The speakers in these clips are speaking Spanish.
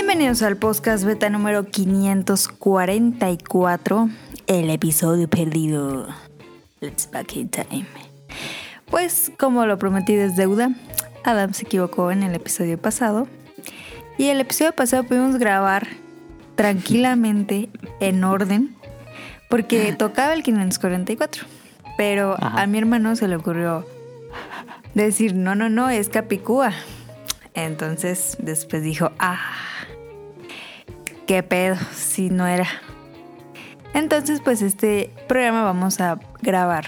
Bienvenidos al podcast beta número 544, el episodio perdido. Let's back in time. Pues como lo prometí desde deuda, Adam se equivocó en el episodio pasado. Y el episodio pasado pudimos grabar tranquilamente, en orden, porque tocaba el 544. Pero Ajá. a mi hermano se le ocurrió decir, no, no, no, es Capicúa. Entonces después dijo, ah, qué pedo, si no era. Entonces pues este programa vamos a grabar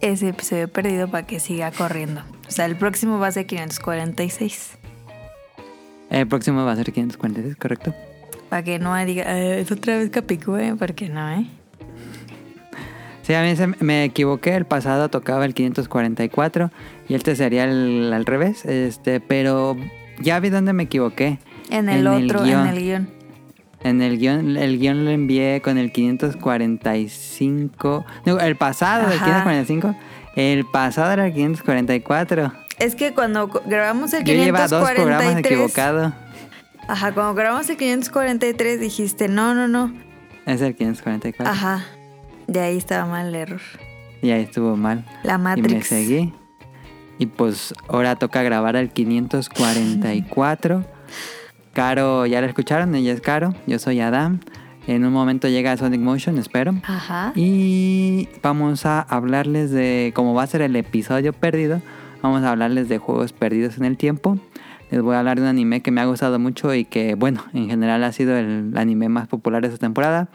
ese episodio perdido para que siga corriendo. O sea, el próximo va a ser 546. El próximo va a ser 546, ¿correcto? Para que no diga, "Eh, es otra vez Capicúa, porque no, ¿eh? Sí, a mí se- me equivoqué. El pasado tocaba el 544 y este sería el, al revés. Este, pero ya vi dónde me equivoqué. En el En el otro, guion. en el guion. En el guion, el guion lo envié con el 545. No, el pasado del Ajá. 545. El pasado era el 544. Es que cuando grabamos el Yo lleva dos programas 543... equivocado. Ajá, cuando grabamos el 543 dijiste, no, no, no. Es el 544. Ajá. De ahí estaba mal el error. Y ahí estuvo mal. La Y me Matrix. seguí. Y pues ahora toca grabar el 544. Caro, ya la escucharon, ella es Caro, yo soy Adam. En un momento llega Sonic Motion, espero. Ajá. Y vamos a hablarles de, como va a ser el episodio perdido, vamos a hablarles de juegos perdidos en el tiempo. Les voy a hablar de un anime que me ha gustado mucho y que, bueno, en general ha sido el anime más popular de esta temporada.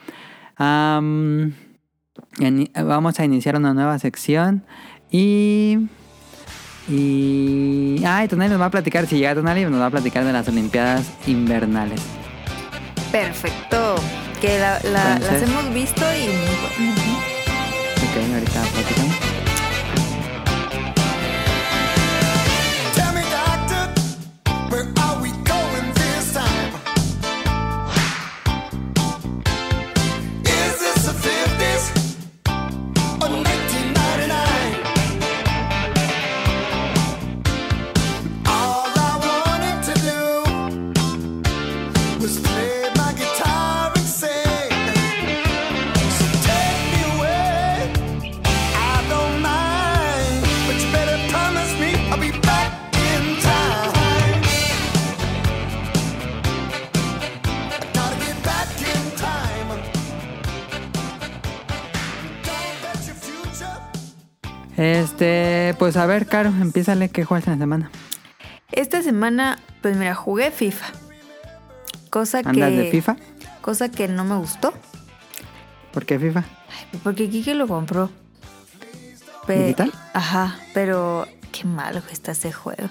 En- vamos a iniciar una nueva sección y... Y... Ah, y Tonali nos va a platicar, si llega Tonali, nos va a platicar de las Olimpiadas Invernales. Perfecto. Que la- la- Entonces- las hemos visto y. Ok, ahorita platicamos. Este, pues a ver, Caro, empiézale qué juegas en la semana. Esta semana, pues mira, jugué FIFA. Cosa que. ¿Andas de FIFA? Cosa que no me gustó. ¿Por qué FIFA? Porque Kike lo compró. Pe- ¿Digital? Ajá, pero qué malo que está ese juego.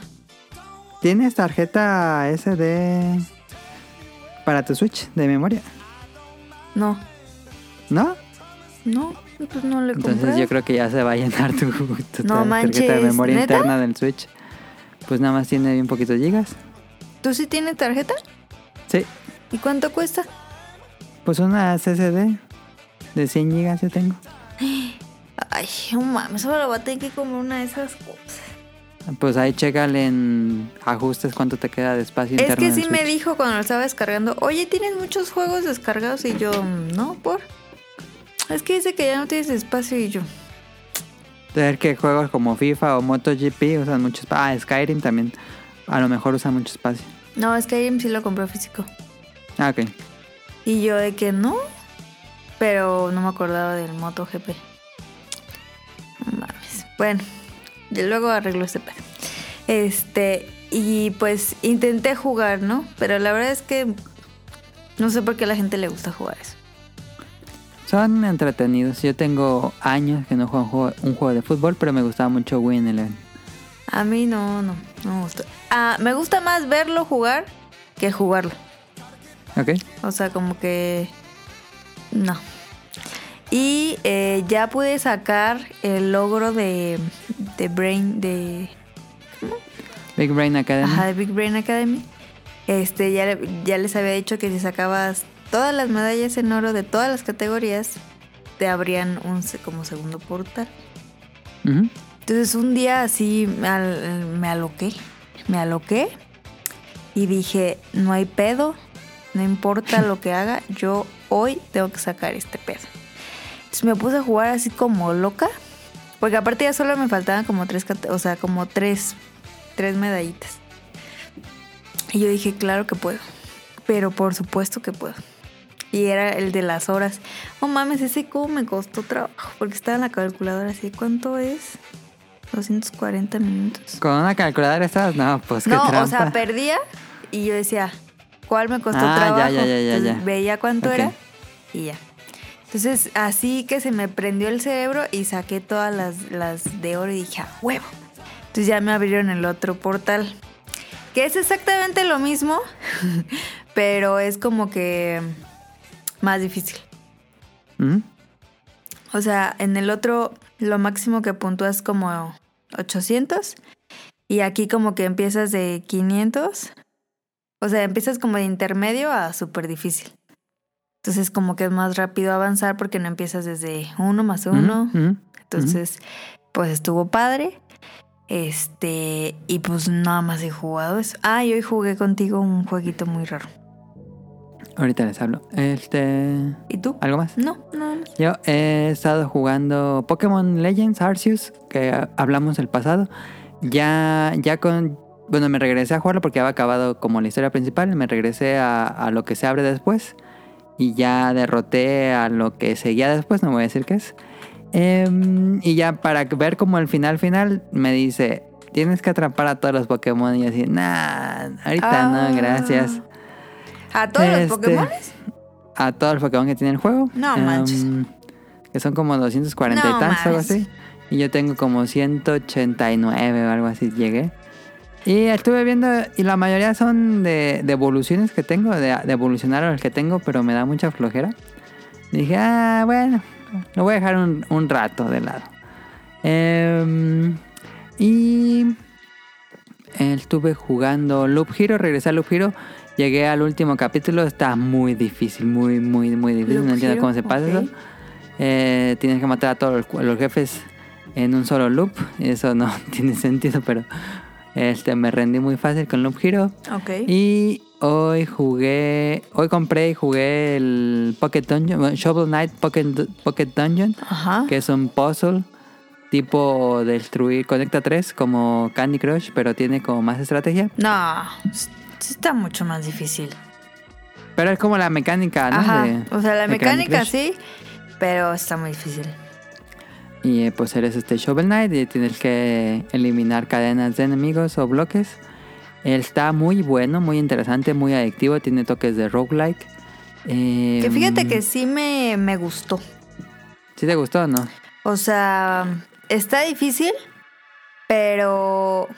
¿Tienes tarjeta SD para tu Switch de memoria? No, ¿No? no, pues no le compré. Entonces yo creo que ya se va a llenar tu, tu No tarjeta de manches, memoria ¿neta? interna del Switch. Pues nada más tiene bien poquitos gigas. ¿Tú sí tienes tarjeta? Sí, ¿Y cuánto cuesta? pues una SSD de 100 gigas yo tengo. Ay, no mames, solo voy a tener que comprar una de esas cosas. Pues ahí chécale en ajustes cuánto te queda de espacio Es interno. que en el sí me Switch. dijo cuando lo estaba descargando, oye, tienes muchos juegos descargados y yo, no, por. Es que dice que ya no tienes espacio y yo. Ver que juegos como FIFA o MotoGP usan mucho espacio. Ah, Skyrim también. A lo mejor usa mucho espacio. No, Skyrim sí lo compré físico. Ah, ok. Y yo de que no, pero no me acordaba del MotoGP. Mames. Bueno, y luego arreglo este pedo. Este, y pues intenté jugar, ¿no? Pero la verdad es que no sé por qué a la gente le gusta jugar eso. Son entretenidos. Yo tengo años que no juego un juego, un juego de fútbol, pero me gustaba mucho Win Eleven. A mí no, no, no me gusta. Ah, me gusta más verlo jugar que jugarlo. ¿Ok? O sea, como que... No. Y eh, ya pude sacar el logro de, de Brain, de... Big Brain Academy. Ajá, de Big Brain Academy. Este, ya, ya les había dicho que si sacabas todas las medallas en oro de todas las categorías, te abrían un como segundo portal. Entonces un día así me, al- me aloqué, me aloqué Y dije, no hay pedo, no importa lo que haga, yo hoy tengo que sacar este pedo. Entonces me puse a jugar así como loca, porque aparte ya solo me faltaban como tres, o sea, como tres, tres medallitas. Y yo dije, claro que puedo, pero por supuesto que puedo. Y era el de las horas. Oh mames, ese cómo me costó trabajo, porque estaba en la calculadora así, ¿cuánto es? 240 minutos. ¿Con una calculadora estás? No, pues qué No, o sea, perdía y yo decía, ¿cuál me costó Ah, trabajo? ya, ya, ya, Entonces, ya. veía cuánto era y ya. Entonces, así que se me prendió el cerebro y saqué todas las, las de oro y dije, ¡a huevo! Entonces ya me abrieron el otro portal. Que es exactamente lo mismo, pero es como que más difícil. Ujú. O sea, en el otro lo máximo que puntúas como 800 y aquí como que empiezas de 500. O sea, empiezas como de intermedio a súper difícil. Entonces como que es más rápido avanzar porque no empiezas desde uno más uno. Ujú, ujú. Entonces, pues estuvo padre. Este, y pues nada más he jugado eso. Ah, y hoy jugué contigo un jueguito muy raro. Ahorita les hablo. Este. ¿Y tú? ¿Algo más? No, más. Yo he estado jugando Pokémon Legends Arceus, que ah, hablamos el pasado. Ya, ya con. Bueno, me regresé a jugarlo porque había acabado como la historia principal. Me regresé a, a lo que se abre después. Y ya derroté a lo que seguía después, no voy a decir qué es. Em, y ya para ver como el final final, me dice: Tienes que atrapar a todos los Pokémon. Y yo así, nah, ahorita Ah. no, gracias. ¿A todos Este, los Pokémon? A todos los Pokémon que tiene el juego. No manches. Em, que son como 240 No y tantos, algo así. Y yo tengo como 189 o algo así, llegué. Y estuve viendo, y la mayoría son de, de evoluciones que tengo, de, de evolucionar a los que tengo, pero me da mucha flojera. dije, ah, bueno, lo voy a dejar un, un rato de lado. Em, y estuve jugando Loop Hero, regresé a Loop Hero. Llegué al último capítulo, está muy difícil, muy, muy, muy difícil. No entiendo cómo se pasa eso. Eh, tienes que matar a todos los, los jefes en un solo loop. Eso no tiene sentido, pero este me rendí muy fácil con Loop Hero. Ok. Y hoy jugué, hoy compré y jugué el Pocket Dungeon, Shovel Knight Pocket, Pocket Dungeon, Ajá. que es un puzzle tipo destruir, conecta 3 como Candy Crush, pero tiene como más estrategia. No, está mucho más difícil. Pero es como la mecánica, ¿no? Ajá. De- o sea, la mecánica sí, pero está muy difícil. Y eh, pues eres este Shovel Knight y tienes que eliminar cadenas de enemigos o bloques. Está muy bueno, muy interesante, muy adictivo, tiene toques de roguelike. Eh, Que fíjate que sí me, me gustó. ¿Sí te gustó o no? O sea, está difícil, pero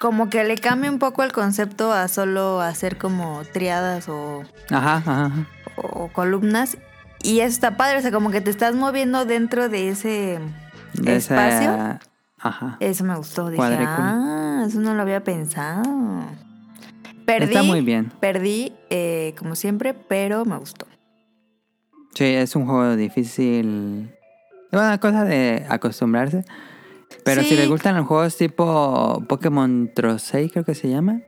como que le cambia un poco el concepto a solo hacer como triadas o, Ajá, ajá. ajá. o columnas. Y eso está padre, o sea, como que te estás moviendo dentro de ese De espacio. Ajá. Eso me gustó. Dije, ah, eso no lo había pensado. Perdí. Está muy bien. Perdí, eh, como siempre, pero me gustó. Sí, es un juego difícil. Es una cosa de acostumbrarse. Pero si Sí. les gustan los juegos tipo Pokémon Trosei, creo que se llama.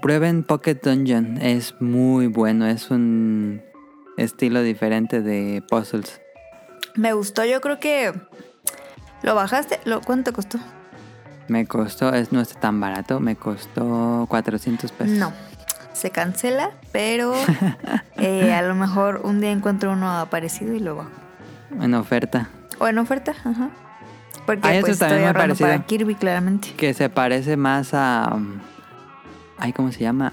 Prueben Pocket Dungeon. Es muy bueno. Es un estilo diferente de puzzles. Me gustó, yo creo que. ¿Lo bajaste? ¿Lo, ¿Cuánto te costó? Me costó, es, no está tan barato, me costó 400 pesos. No. Se cancela, pero eh, a lo mejor un día encuentro uno parecido y lo bajo. En oferta. O en oferta, ajá. Porque eso pues, también estoy me para Kirby, claramente. Que se parece más a. Ay, ¿cómo se llama?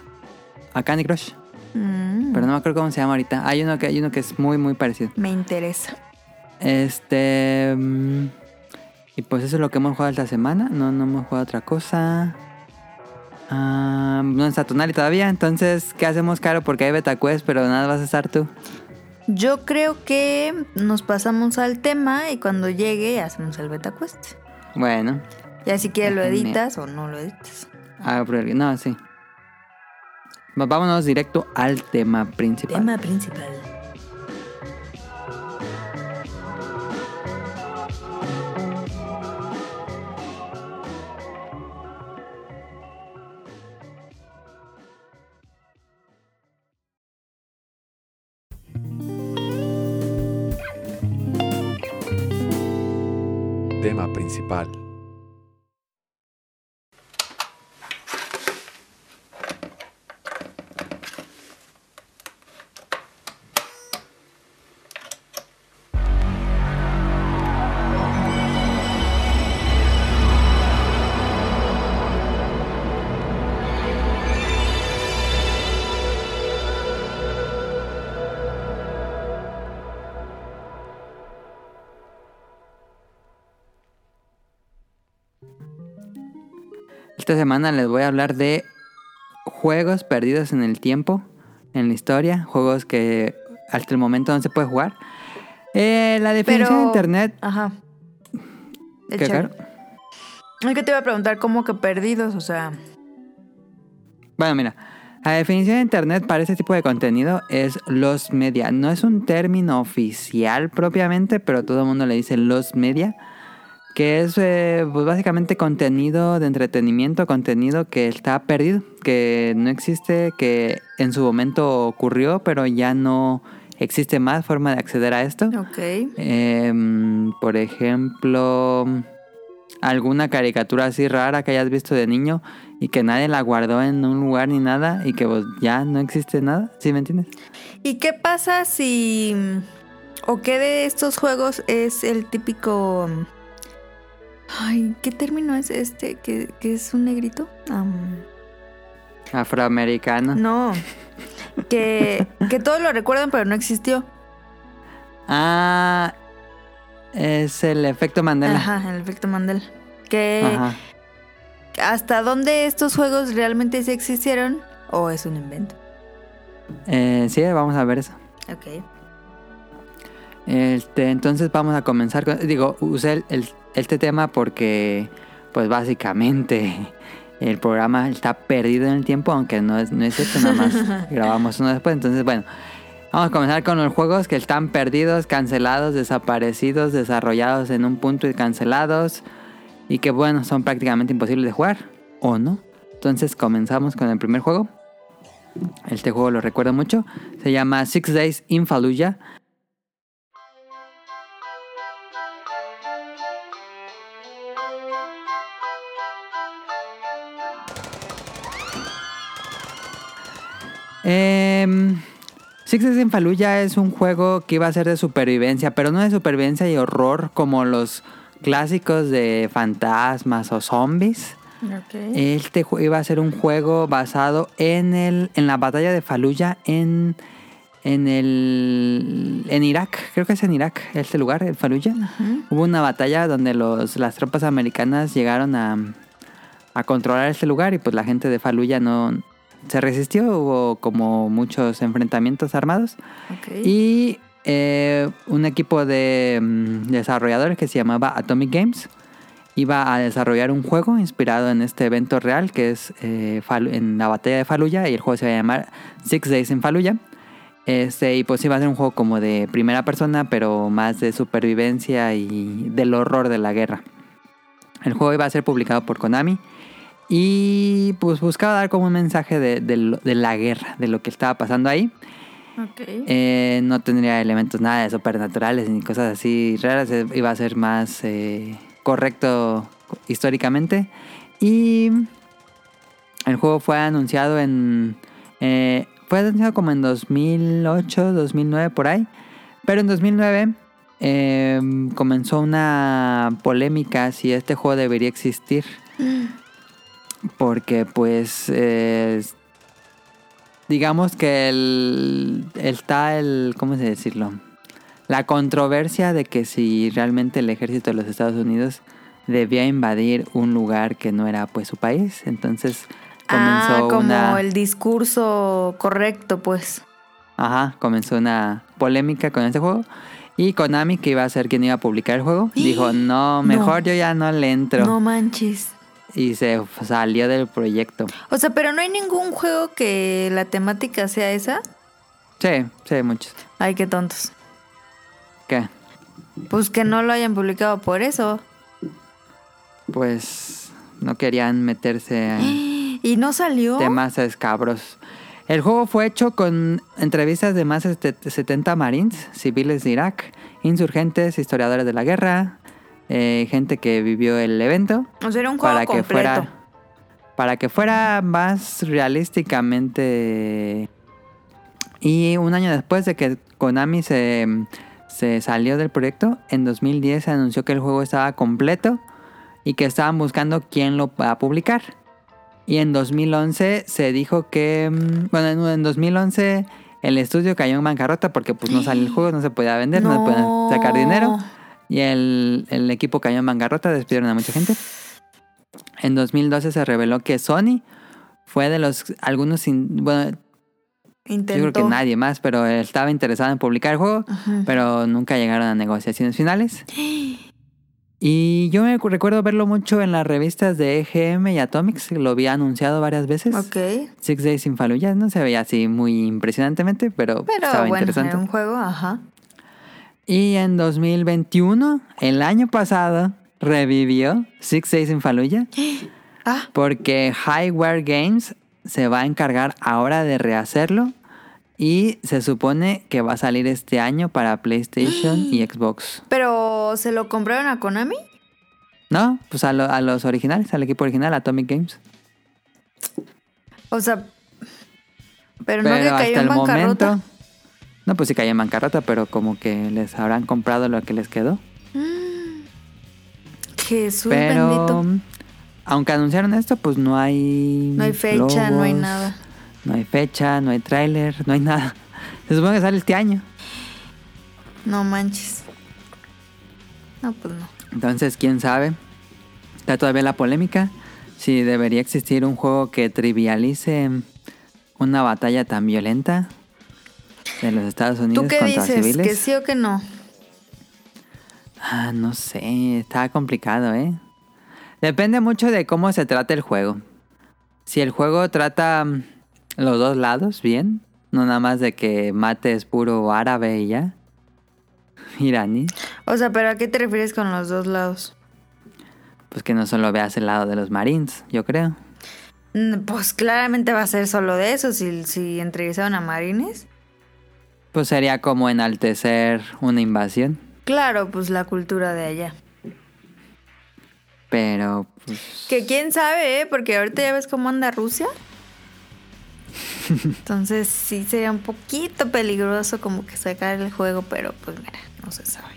A Candy Crush. Mm, Pero no me acuerdo cómo se llama ahorita. Hay uno que, hay uno que es muy, muy parecido. Me interesa. Este. mm, Y pues eso es lo que hemos jugado esta semana. No, no hemos jugado otra cosa. Ah, no está Tonali todavía. Entonces, ¿qué hacemos, Caro? Porque hay beta quest, pero nada vas a estar tú. Yo creo que nos pasamos al tema y cuando llegue hacemos el beta quest. Bueno. Ya si quieres lo editas o no lo editas. Ah, pero- no, sí. Vámonos directo al tema principal. Tema principal. Principal. Esta semana les voy a hablar de juegos perdidos en el tiempo, en la historia, juegos que hasta el momento no se puede jugar. Eh, la definición Pero- de internet. Ajá. El ¿Qué, chat. Caro? Es que te iba a preguntar cómo que perdidos, o sea. Bueno, mira, la definición de internet para este tipo de contenido es los media. No es un término oficial propiamente, pero todo el mundo le dice los media, que es eh, pues básicamente contenido de entretenimiento, contenido que está perdido, que no existe, que en su momento ocurrió, pero ya no existe más forma de acceder a esto. Ok. Em, por ejemplo, alguna caricatura así rara que hayas visto de niño y que nadie la guardó en un lugar ni nada y que pues, ya no existe nada, ¿sí me entiendes? ¿Y qué pasa si... o qué de estos juegos es el típico... Ay, ¿qué término es este? ¿Que, que es un negrito? Am, Afroamericano. no. Que, que todos lo recuerdan pero no existió. Ah, es el efecto Mandela. Ajá, el efecto Mandela. Que Ajá. hasta dónde estos juegos realmente sí existieron o es un invento. Eh, sí, vamos a ver eso. Ok. Este, entonces vamos a comenzar con... Digo, usé el- el- este tema porque, pues básicamente, el programa está perdido en el tiempo, aunque no es, no es cierto, nada más grabamos uno después. Entonces, bueno, vamos a comenzar con los juegos que están perdidos, cancelados, desaparecidos, desarrollados en un punto y cancelados, y que, bueno, son prácticamente imposibles de jugar, ¿o no? Entonces, comenzamos con el primer juego. Este juego lo recuerdo mucho. Se llama Six Days in Fallujah. Em, Six Days in Fallujah es un juego que iba a ser de supervivencia, pero no de supervivencia y horror como los clásicos de fantasmas o zombies. Ok. Este iba a ser un juego basado en el en la batalla de Fallujah en en el en Irak, creo que es en Irak, este lugar, en Fallujah. Hubo una batalla donde los las tropas americanas llegaron a a controlar este lugar y pues la gente de Fallujah no se resistió, hubo como muchos enfrentamientos armados y eh, un equipo de mm, desarrolladores que se llamaba Atomic Games iba a desarrollar un juego inspirado en este evento real que es eh, en la batalla de Fallujah y el juego se va a llamar Six Days in Fallujah. Este, y pues iba a ser un juego como de primera persona, pero más de supervivencia y del horror de la guerra. El juego iba a ser publicado por Konami y pues buscaba dar como un mensaje de, de la guerra, de lo que estaba pasando ahí. Ok. Eh, no tendría elementos nada de supernaturales ni cosas así raras. eh, Iba a ser más eh, correcto históricamente. Y el juego fue anunciado en... eh, fue anunciado como en 2008, 2009 por ahí. Pero en 2009 eh, comenzó una polémica si este juego debería existir. Porque pues eh, digamos que el, está el, ¿cómo se decirlo? La controversia de que si realmente el ejército de los Estados Unidos debía invadir un lugar que no era pues su país. Entonces comenzó ah, como una... el discurso correcto, pues. Ajá, comenzó una polémica con este juego. Y Konami, que iba a ser quien iba a publicar el juego, dijo, no, mejor yo ya no le entro. No manches. Y se salió del proyecto. O sea, pero no hay ningún juego que la temática sea esa. Sí, sí, muchos. Ay, qué tontos. ¿Qué? Pues que no lo hayan publicado por eso. Pues no querían meterse en ¿Y no salió? temas escabros. El juego fue hecho con entrevistas de más de 70 marines, civiles de Irak, insurgentes, historiadores de la guerra, eh, gente que vivió el evento. O sea, era un juego para que fuera para que fuera más realísticamente y un año después de que Konami se, se salió del proyecto en 2010 se anunció que el juego estaba completo y que estaban buscando quién lo va a publicar. Y en 2011 se dijo que mm, bueno en, en 2011 el estudio cayó en bancarrota porque pues no salió el juego no se podía vender no, se podía sacar dinero y el, el equipo cayó en bancarrota, despidieron a mucha gente. En 2012 se reveló que Sony fue de los algunos, in- bueno, Intentó. yo creo que nadie más, pero estaba interesado en publicar el juego, pero nunca llegaron a negociaciones finales. Y yo me recuerdo verlo mucho en las revistas de EGM y Atomics, lo había anunciado varias veces. Ok. Six Days in Fallujah no se veía así muy impresionantemente, pero, Pero estaba bueno, interesante. era un juego, ajá. Y en 2021, el año pasado, revivió Six Days in Fallujah Ah, porque Highware Games se va a encargar ahora de rehacerlo y se supone que va a salir este año para PlayStation y Xbox. pero ¿se lo compraron a Konami? No, pues a, lo- a los originales, al equipo original, Atomic Games. O sea, pero, no que Pero cayó hasta en el bancarrota. momento... No, pues sí cayó en bancarrota, pero como que les habrán comprado lo que les quedó. Jesús Pero bendito. aunque anunciaron esto, pues no hay No hay fecha, no hay nada. No hay fecha, no hay tráiler, no hay nada. Se supone que sale este año. No manches. No, pues no. Entonces, quién sabe. Está todavía la polémica si debería existir un juego que trivialice una batalla tan violenta de los Estados Unidos ¿Tú qué contra dices? civiles. ¿Que sí o que no? Ah, no sé, está complicado, ¿eh? Depende mucho de cómo se trata el juego. Si el juego trata mm, los dos lados bien, no nada más de que mates puro árabe y ya. Iraní, O sea, ¿pero a qué te refieres con los dos lados? pues que no solo veas el lado de los marines, yo creo. Mm, Pues claramente va a ser solo de eso si, si entrevistaron a marines. Pues sería como enaltecer una invasión, Claro, pues la cultura de allá. pero pues Que quién sabe, ¿eh? Porque ahorita ya ves cómo anda Rusia. Entonces sí sería un poquito peligroso como que sacar el juego, pero pues mira, no se sabe.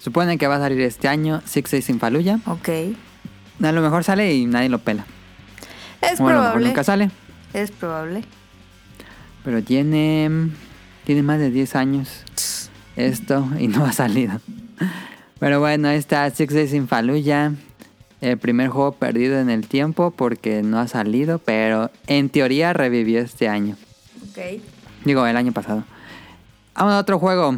supone que va a salir este año Six Days in Fallujah. Ok. A lo mejor sale y nadie lo pela. Es o a lo mejor probable. nunca sale. Es probable. Pero tiene. Tiene más de 10 años esto y no ha salido. Pero bueno, ahí está Six Days in Fallujah. El primer juego perdido en el tiempo porque no ha salido, pero en teoría revivió este año. Ok. Digo, el año pasado. Vamos a otro juego.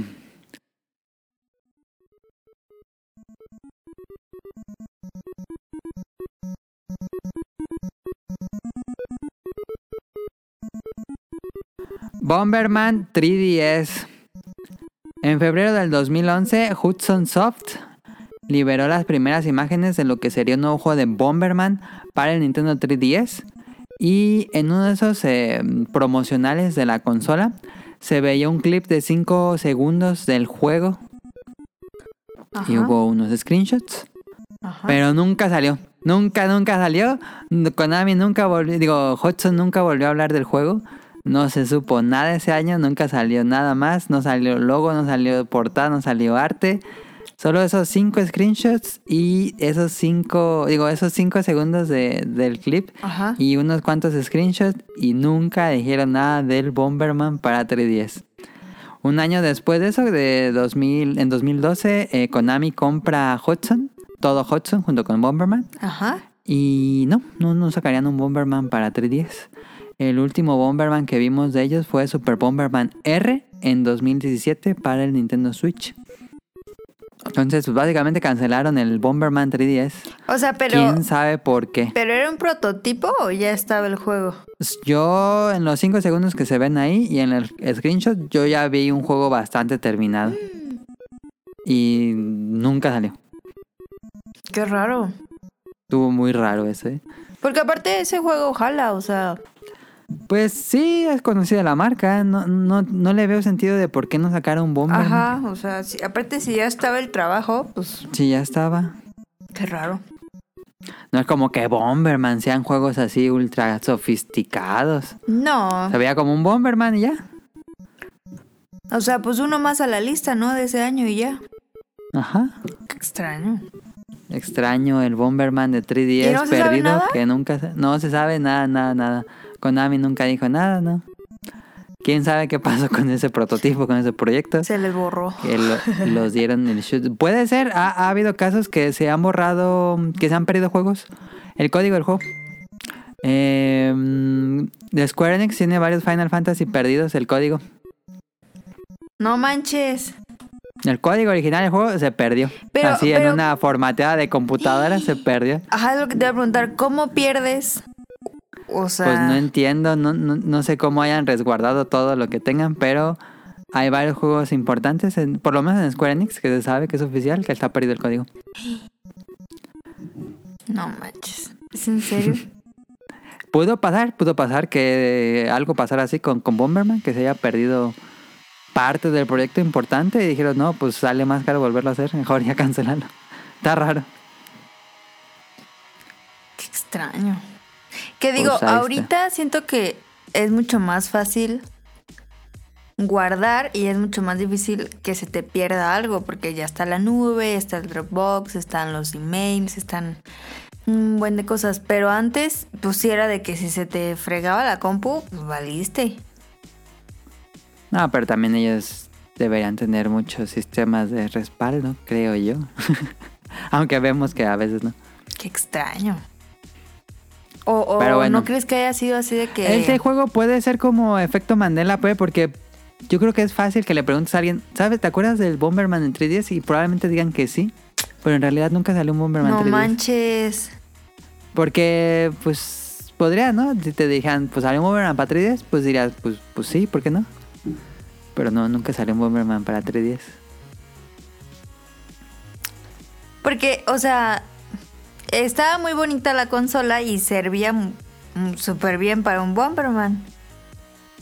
Bomberman 3DS. En febrero del 2011, Hudson Soft liberó las primeras imágenes de lo que sería un nuevo juego de Bomberman para el Nintendo 3DS. Y en uno de esos eh, promocionales de la consola se veía un clip de 5 segundos del juego Ajá. y hubo unos screenshots. Ajá. Pero nunca salió. Nunca, nunca salió. Konami nunca volvió, digo, Hudson nunca volvió a hablar del juego. No se supo nada ese año, nunca salió nada más. No salió logo, no salió portada, no salió arte. Solo esos cinco screenshots y esos cinco, digo, esos cinco segundos de- del clip Ajá. y unos cuantos screenshots y nunca dijeron nada del Bomberman para 3DS. Un año después de eso, de 2000, en 2012, eh, Konami compra Hudson, todo Hudson junto con Bomberman. Ajá. Y no, no, no sacarían un Bomberman para 3DS. El último Bomberman que vimos de ellos fue Super Bomberman R en 2017 para el Nintendo Switch. Entonces, pues básicamente cancelaron el Bomberman 3DS. O sea, pero. ¿Quién sabe por qué? ¿Pero era un prototipo o ya estaba el juego? Yo, en los 5 segundos que se ven ahí y en el screenshot, yo ya vi un juego bastante terminado. Y nunca salió. Qué raro. Estuvo muy raro ese. Porque aparte ese juego jala, o sea. Pues sí, es conocida la marca. No, no, no le veo sentido de por qué no sacaron un Bomberman. Ajá, o sea, si- aparte si ya estaba el trabajo, pues Sí, ya estaba. qué raro. No es como que Bomberman sean juegos así ultra sofisticados. No, Se veía como un Bomberman y ya. o sea, pues uno más a la lista, ¿no? De ese año y ya. Ajá. Qué extraño. Extraño el Bomberman de 3DS ¿Y no se sabe perdido que nunca se- no se sabe nada, nada, nada. Konami nunca dijo nada, ¿no? ¿Quién sabe qué pasó con ese prototipo, con ese proyecto? Se les borró. Que lo- los dieron el shoot. Puede ser, ha, ha habido casos que se han borrado, que se han perdido juegos. El código del juego. Eh, de Square Enix tiene varios Final Fantasy perdidos, el código. No manches. El código original del juego se perdió. Pero- Así en pero- una formateada de computadora se perdió. Ajá, es lo que te iba a preguntar. ¿Cómo pierdes? O sea, Pues no entiendo, no, no, no sé cómo hayan resguardado todo lo que tengan, pero hay varios juegos importantes, en- por lo menos en Square Enix, que se sabe que es oficial, que está perdido el código. no manches. ¿Es en serio? Pudo pasar, pudo pasar que algo pasara así con, con Bomberman, que se haya perdido parte del proyecto importante y dijeron, no, pues sale más caro volverlo a hacer, mejor ya cancelarlo. Está raro. Qué extraño. Que digo, Pues está. ahorita siento que es mucho más fácil guardar y es mucho más difícil que se te pierda algo porque ya está la nube, está el Dropbox, están los emails, están un buen de cosas. Pero antes, pues sí era de que si se te fregaba la compu, pues valiste. No, pero también ellos deberían tener muchos sistemas de respaldo, creo yo. Aunque vemos que a veces no. Qué extraño. O, o Pero bueno. no crees que haya sido así de que... Este juego puede ser como efecto Mandela, pues, porque yo creo que es fácil que le preguntes a alguien, ¿sabes? ¿Te acuerdas del Bomberman en 3DS? Y probablemente digan que sí, pero en realidad nunca salió un Bomberman no 3DS. manches. Porque, pues, podría, ¿no? Si te dijeran, pues salió un Bomberman para 3DS, pues dirías, pues, pues sí, ¿por qué no? Pero no, nunca salió un Bomberman para 3DS. Porque, o sea, estaba muy bonita la consola y servía súper bien para un Bomberman.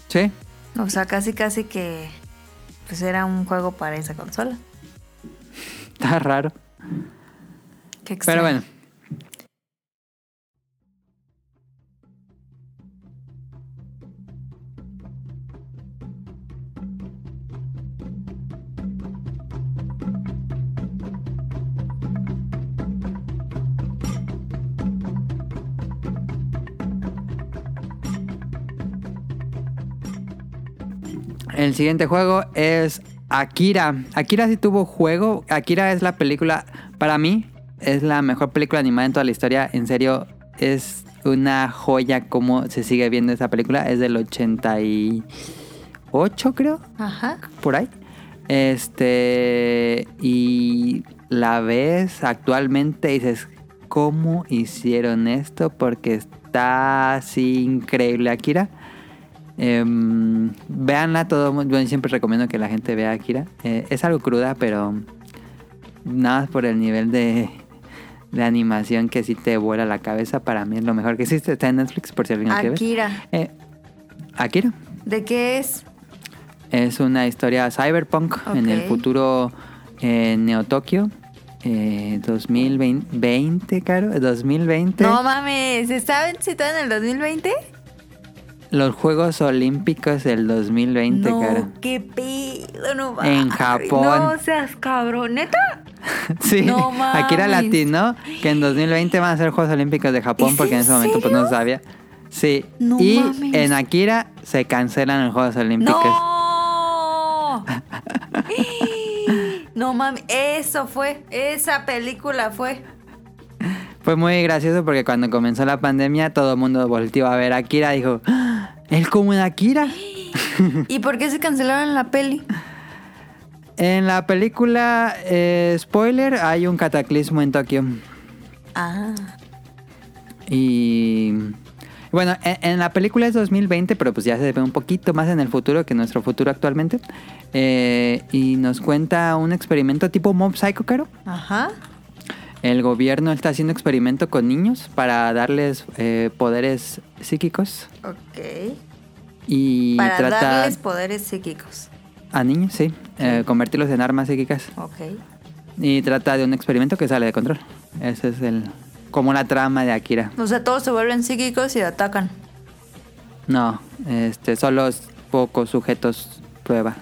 Sí, O sea, casi casi que pues era un juego para esa consola. está raro. Qué extraño. Pero bueno. El siguiente juego es Akira. Akira sí tuvo juego. Akira es la película, para mí, es la mejor película animada en toda la historia. En serio, es una joya como se sigue viendo esa película. Es del 88, creo, Ajá. por ahí. Este, y la ves actualmente y dices, ¿cómo hicieron esto? Porque está así increíble Akira. Em, véanla todo. Yo siempre recomiendo que la gente vea Akira. Eh, es algo cruda, pero nada más por el nivel de, de animación que sí te vuela la cabeza. Para mí es lo mejor que existe. Está en Netflix, por si alguien quiere ver. Akira. Eh, Akira. ¿De qué es? Es una historia cyberpunk en el futuro eh, Neo Tokio. Eh, 2020, caro. 2020. No mames, ¿estaban situados en el 2020? Los Juegos Olímpicos del 2020, no, caro. qué pedo, no En mames. Japón. No seas cabrón, ¿neta? Sí, No Akira mames. Latino que en 2020 van a ser Juegos Olímpicos de Japón ¿Es porque en en ese momento pues no serio? sabía. Sí, No y mames. en Akira se cancelan los Juegos Olímpicos. ¡No! no mames, eso fue, esa película fue. Fue muy gracioso porque cuando comenzó la pandemia todo el mundo volteó a ver a Akira y dijo, ¿él como en Akira? ¿Y por qué se cancelaron la peli? En la película, eh, spoiler, hay un cataclismo en Tokio. Ah, Y bueno, en, en la película es 2020, pero pues ya se ve un poquito más en el futuro que nuestro futuro actualmente. Eh, y nos cuenta un experimento tipo Mob Psycho, Caro. ajá. El gobierno está haciendo experimento con niños para darles eh, poderes psíquicos. Ok. Y Para trata darles poderes psíquicos. a niños, sí, eh, convertirlos en armas psíquicas. Ok. Y trata de un experimento que sale de control. Ese es el como la trama de Akira. O sea, todos se vuelven psíquicos y atacan. No, este, solo pocos sujetos prueba.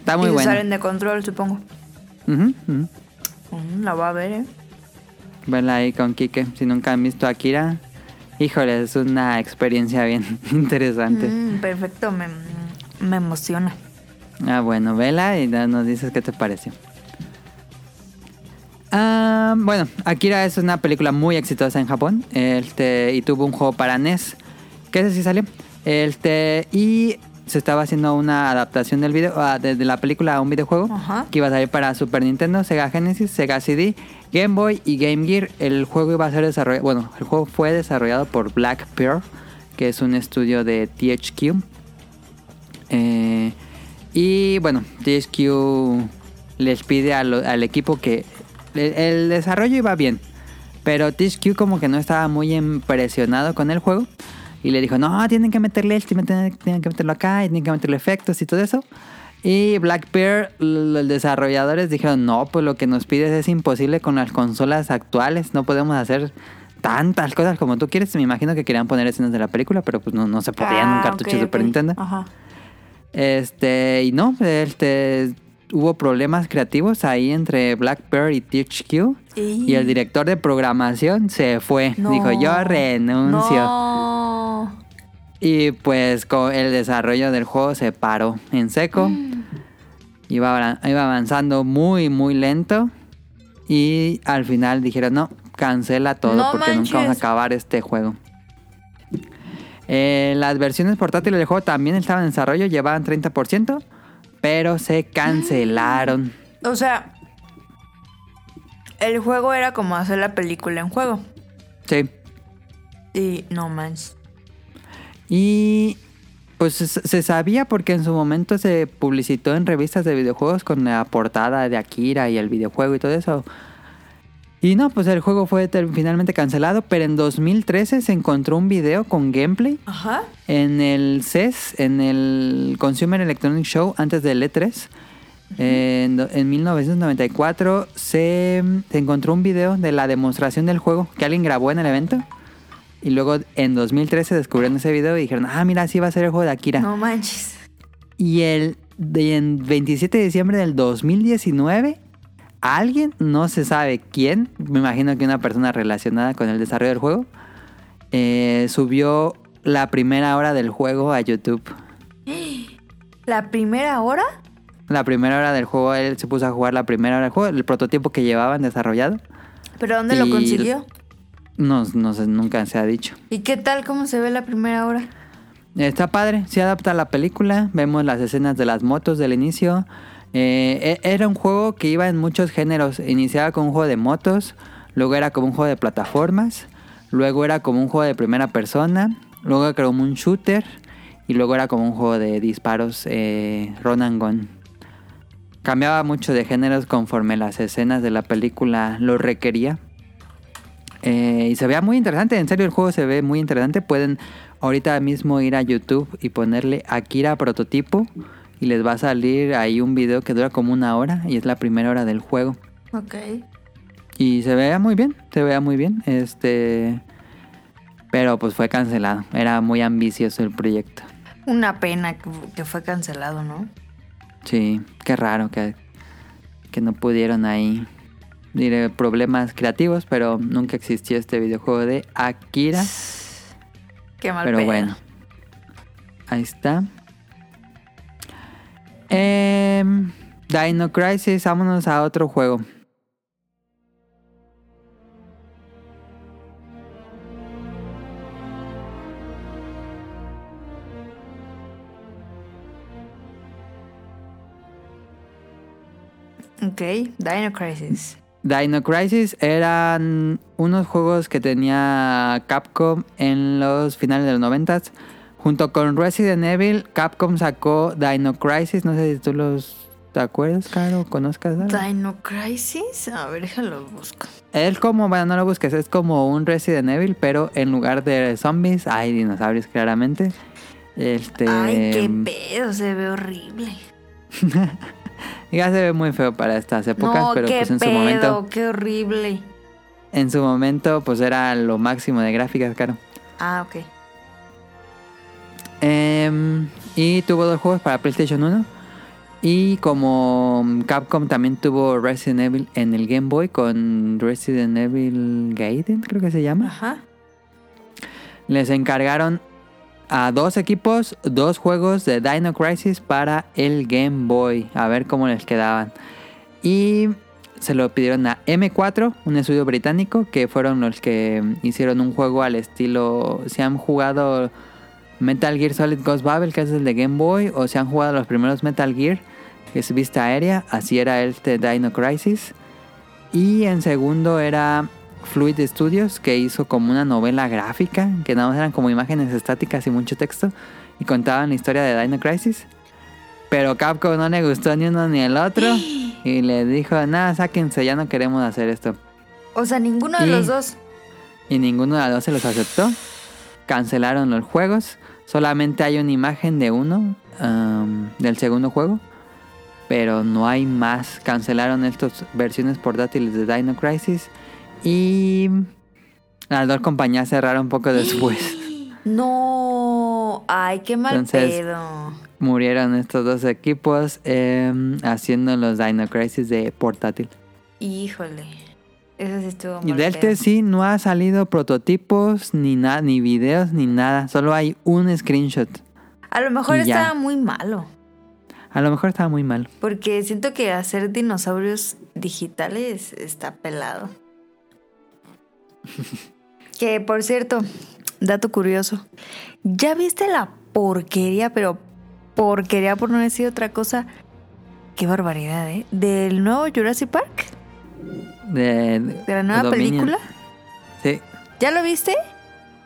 Está muy y se bueno. salen de control, supongo. Ujú, ujú. Mm, la va a ver, ¿eh? Verla ahí con Kike. Si nunca han visto Akira, híjole, es una experiencia bien interesante. Mm, perfecto, me, me emociona. Ah, bueno, vela y nos dices qué te pareció. Ah, bueno, Akira es una película muy exitosa en Japón este, y tuvo un juego para NES, que ese sí salió. Este, y se estaba haciendo una adaptación del video, ah, de, de la película a un videojuego Ajá. que iba a salir para Super Nintendo, Sega Genesis, Sega CD, Game Boy y Game Gear. El juego iba a ser desarrollado, bueno, el juego fue desarrollado por Black Pearl, que es un estudio de THQ. Eh, y bueno, THQ les pide lo- al equipo que el, el desarrollo iba bien, pero THQ como que no estaba muy impresionado con el juego y le dijo, no, tienen que meterle esto, tienen, que meterlo acá, y tienen que meterle efectos y todo eso. Y Black Bear, los desarrolladores dijeron, no, pues lo que nos pides es imposible con las consolas actuales, no podemos hacer tantas cosas como tú quieres. Me imagino que querían poner escenas de la película, pero pues no, no se podía en un Ah, cartucho ok, de Super. Nintendo. Ajá. Este, y no, este, hubo problemas creativos ahí entre Black Bear y THQ. Y- Y el director de programación se fue. No. Dijo, yo renuncio. No. Y pues con el desarrollo del juego se paró en seco. Iba, avra- iba avanzando muy, muy lento. Y al final dijeron, no, cancela todo No porque nunca vamos a manches. acabar este juego. Eh, las versiones portátiles del juego también estaban en desarrollo, llevaban 30%, pero se cancelaron. O sea, el juego era como hacer la película en juego. Sí. Y no manches. Y pues se sabía porque en su momento se publicitó en revistas de videojuegos con la portada de Akira y el videojuego y todo eso. Y no, pues el juego fue finalmente cancelado, pero en 2013 se encontró un video con gameplay Ajá. en el CES, en el Consumer Electronic Show antes del E3. En, en 1994 se, se encontró un video de la demostración del juego que alguien grabó en el evento. Y luego en 2013 descubrieron ese video y dijeron, ah, mira, así va a ser el juego de Akira. No manches. Y el de, en 27 de diciembre del 2019, alguien, no se sabe quién, me imagino que una persona relacionada con el desarrollo del juego, eh, subió la primera hora del juego a YouTube. ¿La primera hora? La primera hora del juego, él se puso a jugar la primera hora del juego, el prototipo que llevaban desarrollado. ¿Pero dónde lo consiguió? No, no sé, nunca se ha dicho. ¿Y qué tal? ¿Cómo se ve la primera hora? Está padre, se adapta a la película, vemos las escenas de las motos del inicio. Eh, e- era un juego que iba en muchos géneros. Iniciaba con un juego de motos, luego era como un juego de plataformas, luego era como un juego de primera persona, luego era como un shooter y luego era como un juego de disparos eh, run and gun. Cambiaba mucho de géneros conforme las escenas de la película lo requería. Eh, y se veía muy interesante, en serio el juego se ve muy interesante. Pueden ahorita mismo ir a YouTube y ponerle Akira prototipo y les va a salir ahí un video que dura como una hora y es la primera hora del juego. Ok. Y se veía muy bien, se veía muy bien. Este. Pero pues fue cancelado. Era muy ambicioso el proyecto. Una pena que, que fue cancelado, ¿no? Sí, qué raro que, que no pudieron ahí. Diré problemas creativos, pero nunca existió este videojuego de Akira. Qué mal Pero pedo. bueno. Ahí está. Em, Dino Crisis, vámonos a otro juego. Ok, Dino Crisis. Dino Crisis eran unos juegos que tenía Capcom en los finales de los 90 Junto con Resident Evil, Capcom sacó Dino Crisis. No sé si tú los ¿Te acuerdas, Caro? ¿Conozcas algo? Dino Crisis. A ver, déjalo busco. Es como, bueno, no lo busques, es como un Resident Evil, pero en lugar de zombies hay dinosaurios claramente. Este, Ay, qué pedo, se ve horrible. ya se ve muy feo para estas épocas, no, pero qué pues en su momento, qué horrible. en su momento, pues era lo máximo de gráficas, Caro. Ah, ok. Em, y tuvo dos juegos para PlayStation 1. Y como Capcom también tuvo Resident Evil en el Game Boy con Resident Evil Gaiden, creo que se llama. Ajá. Les encargaron a dos equipos dos juegos de Dino Crisis para el Game Boy. A ver cómo les quedaban. Y se lo pidieron a M4, un estudio británico, que fueron los que hicieron un juego al estilo... Si han jugado Metal Gear Solid Ghost Babel, que es el de Game Boy, o si han jugado los primeros Metal Gear, que es vista aérea, así era este Dino Crisis. Y en segundo era Fluid Studios, que hizo como una novela gráfica, que nada más eran como imágenes estáticas y mucho texto, y contaban la historia de Dino Crisis. Pero Capcom no le gustó ni uno ni el otro, y le dijo, nada, sáquense, ya no queremos hacer esto. O sea, ninguno de Y- los dos. Y ninguno de los dos se los aceptó. Cancelaron los juegos. Solamente hay una imagen de uno, del segundo juego. Pero no hay más. Cancelaron estas versiones portátiles de Dino Crisis. Y las dos compañías cerraron poco después. No. Ay, qué mal Entonces- pedo. Murieron estos dos equipos em, haciendo los Dino Crisis de portátil. Híjole. Eso sí estuvo Y mal del pedo. sí no ha salido prototipos, ni nada, ni videos, ni nada. Solo hay un screenshot. A lo mejor y ya. estaba muy malo. A lo mejor estaba muy mal. Porque siento que hacer dinosaurios digitales está pelado. Que por cierto, dato curioso. ¿Ya viste la porquería, pero porquería por no decir otra cosa? Qué barbaridad, ¿eh? Del nuevo Jurassic Park, De, de la nueva Dominion. película. Sí, ¿Ya lo viste?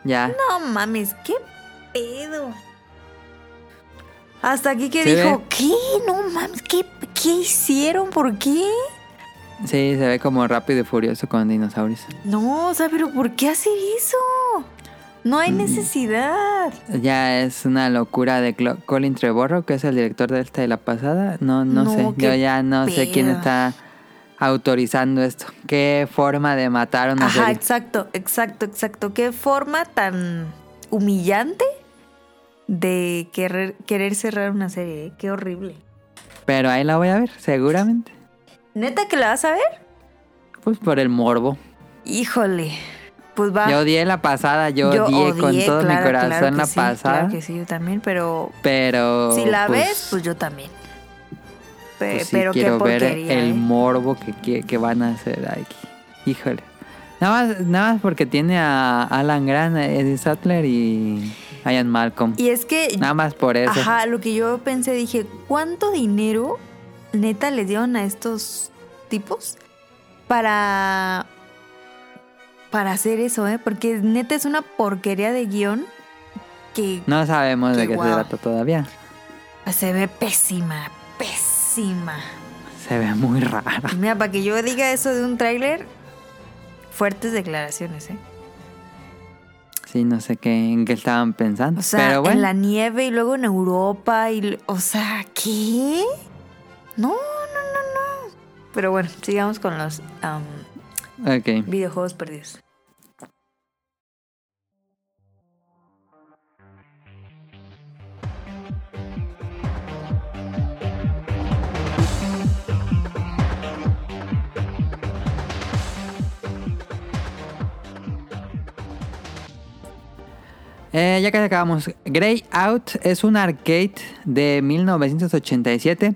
ya. No mames, qué pedo. Hasta aquí que dijo, ve- ¿qué? No mames, ¿qué, ¿qué hicieron? ¿Por qué? Sí, se ve como rápido y furioso con dinosaurios. No, o sea, pero ¿por qué hacer eso? No hay Mm. necesidad. Ya es una locura de Colin Trevorrow, que es el director de esta de la pasada. No, no, No, sé. Yo ya no sé quién está autorizando esto. ¿Qué forma de matar una Ajá, serie? exacto, exacto, exacto. Qué forma tan humillante de querer, querer cerrar una serie. ¿eh? Qué horrible. Pero ahí la voy a ver, seguramente. ¿Neta que la vas a ver? Pues por el morbo. Híjole. Pues va. Yo odié la pasada, yo, odié, con todo mi corazón claro la sí, pasada. Claro que sí, yo también, pero Pero. si la pues, ves, pues yo también. Pe- pues sí pero qué quiero ver porquería. el ¿eh? morbo que, que, van a hacer aquí. Híjole. Nada más, nada más porque tiene a Alan Grant, a Eddie Sattler y Ian Malcolm. Y es que Nada más por eso. Ajá, lo que yo pensé, dije, ¿cuánto dinero neta les dieron a estos tipos para para hacer eso, eh? Porque neta es una porquería de guion que No sabemos de Qué se trata todavía. se ve pésima, pésima. Se ve muy rara. Mira, para que yo diga eso de un tráiler, fuertes declaraciones, ¿eh? Sí, no sé qué, en qué estaban pensando. O sea, Pero bueno, en la nieve y luego en Europa y, o sea, ¿qué? No, no, no, no. Pero bueno, sigamos con los ok. videojuegos perdidos. Eh, ya que acabamos, Grey Out es un arcade de 1987.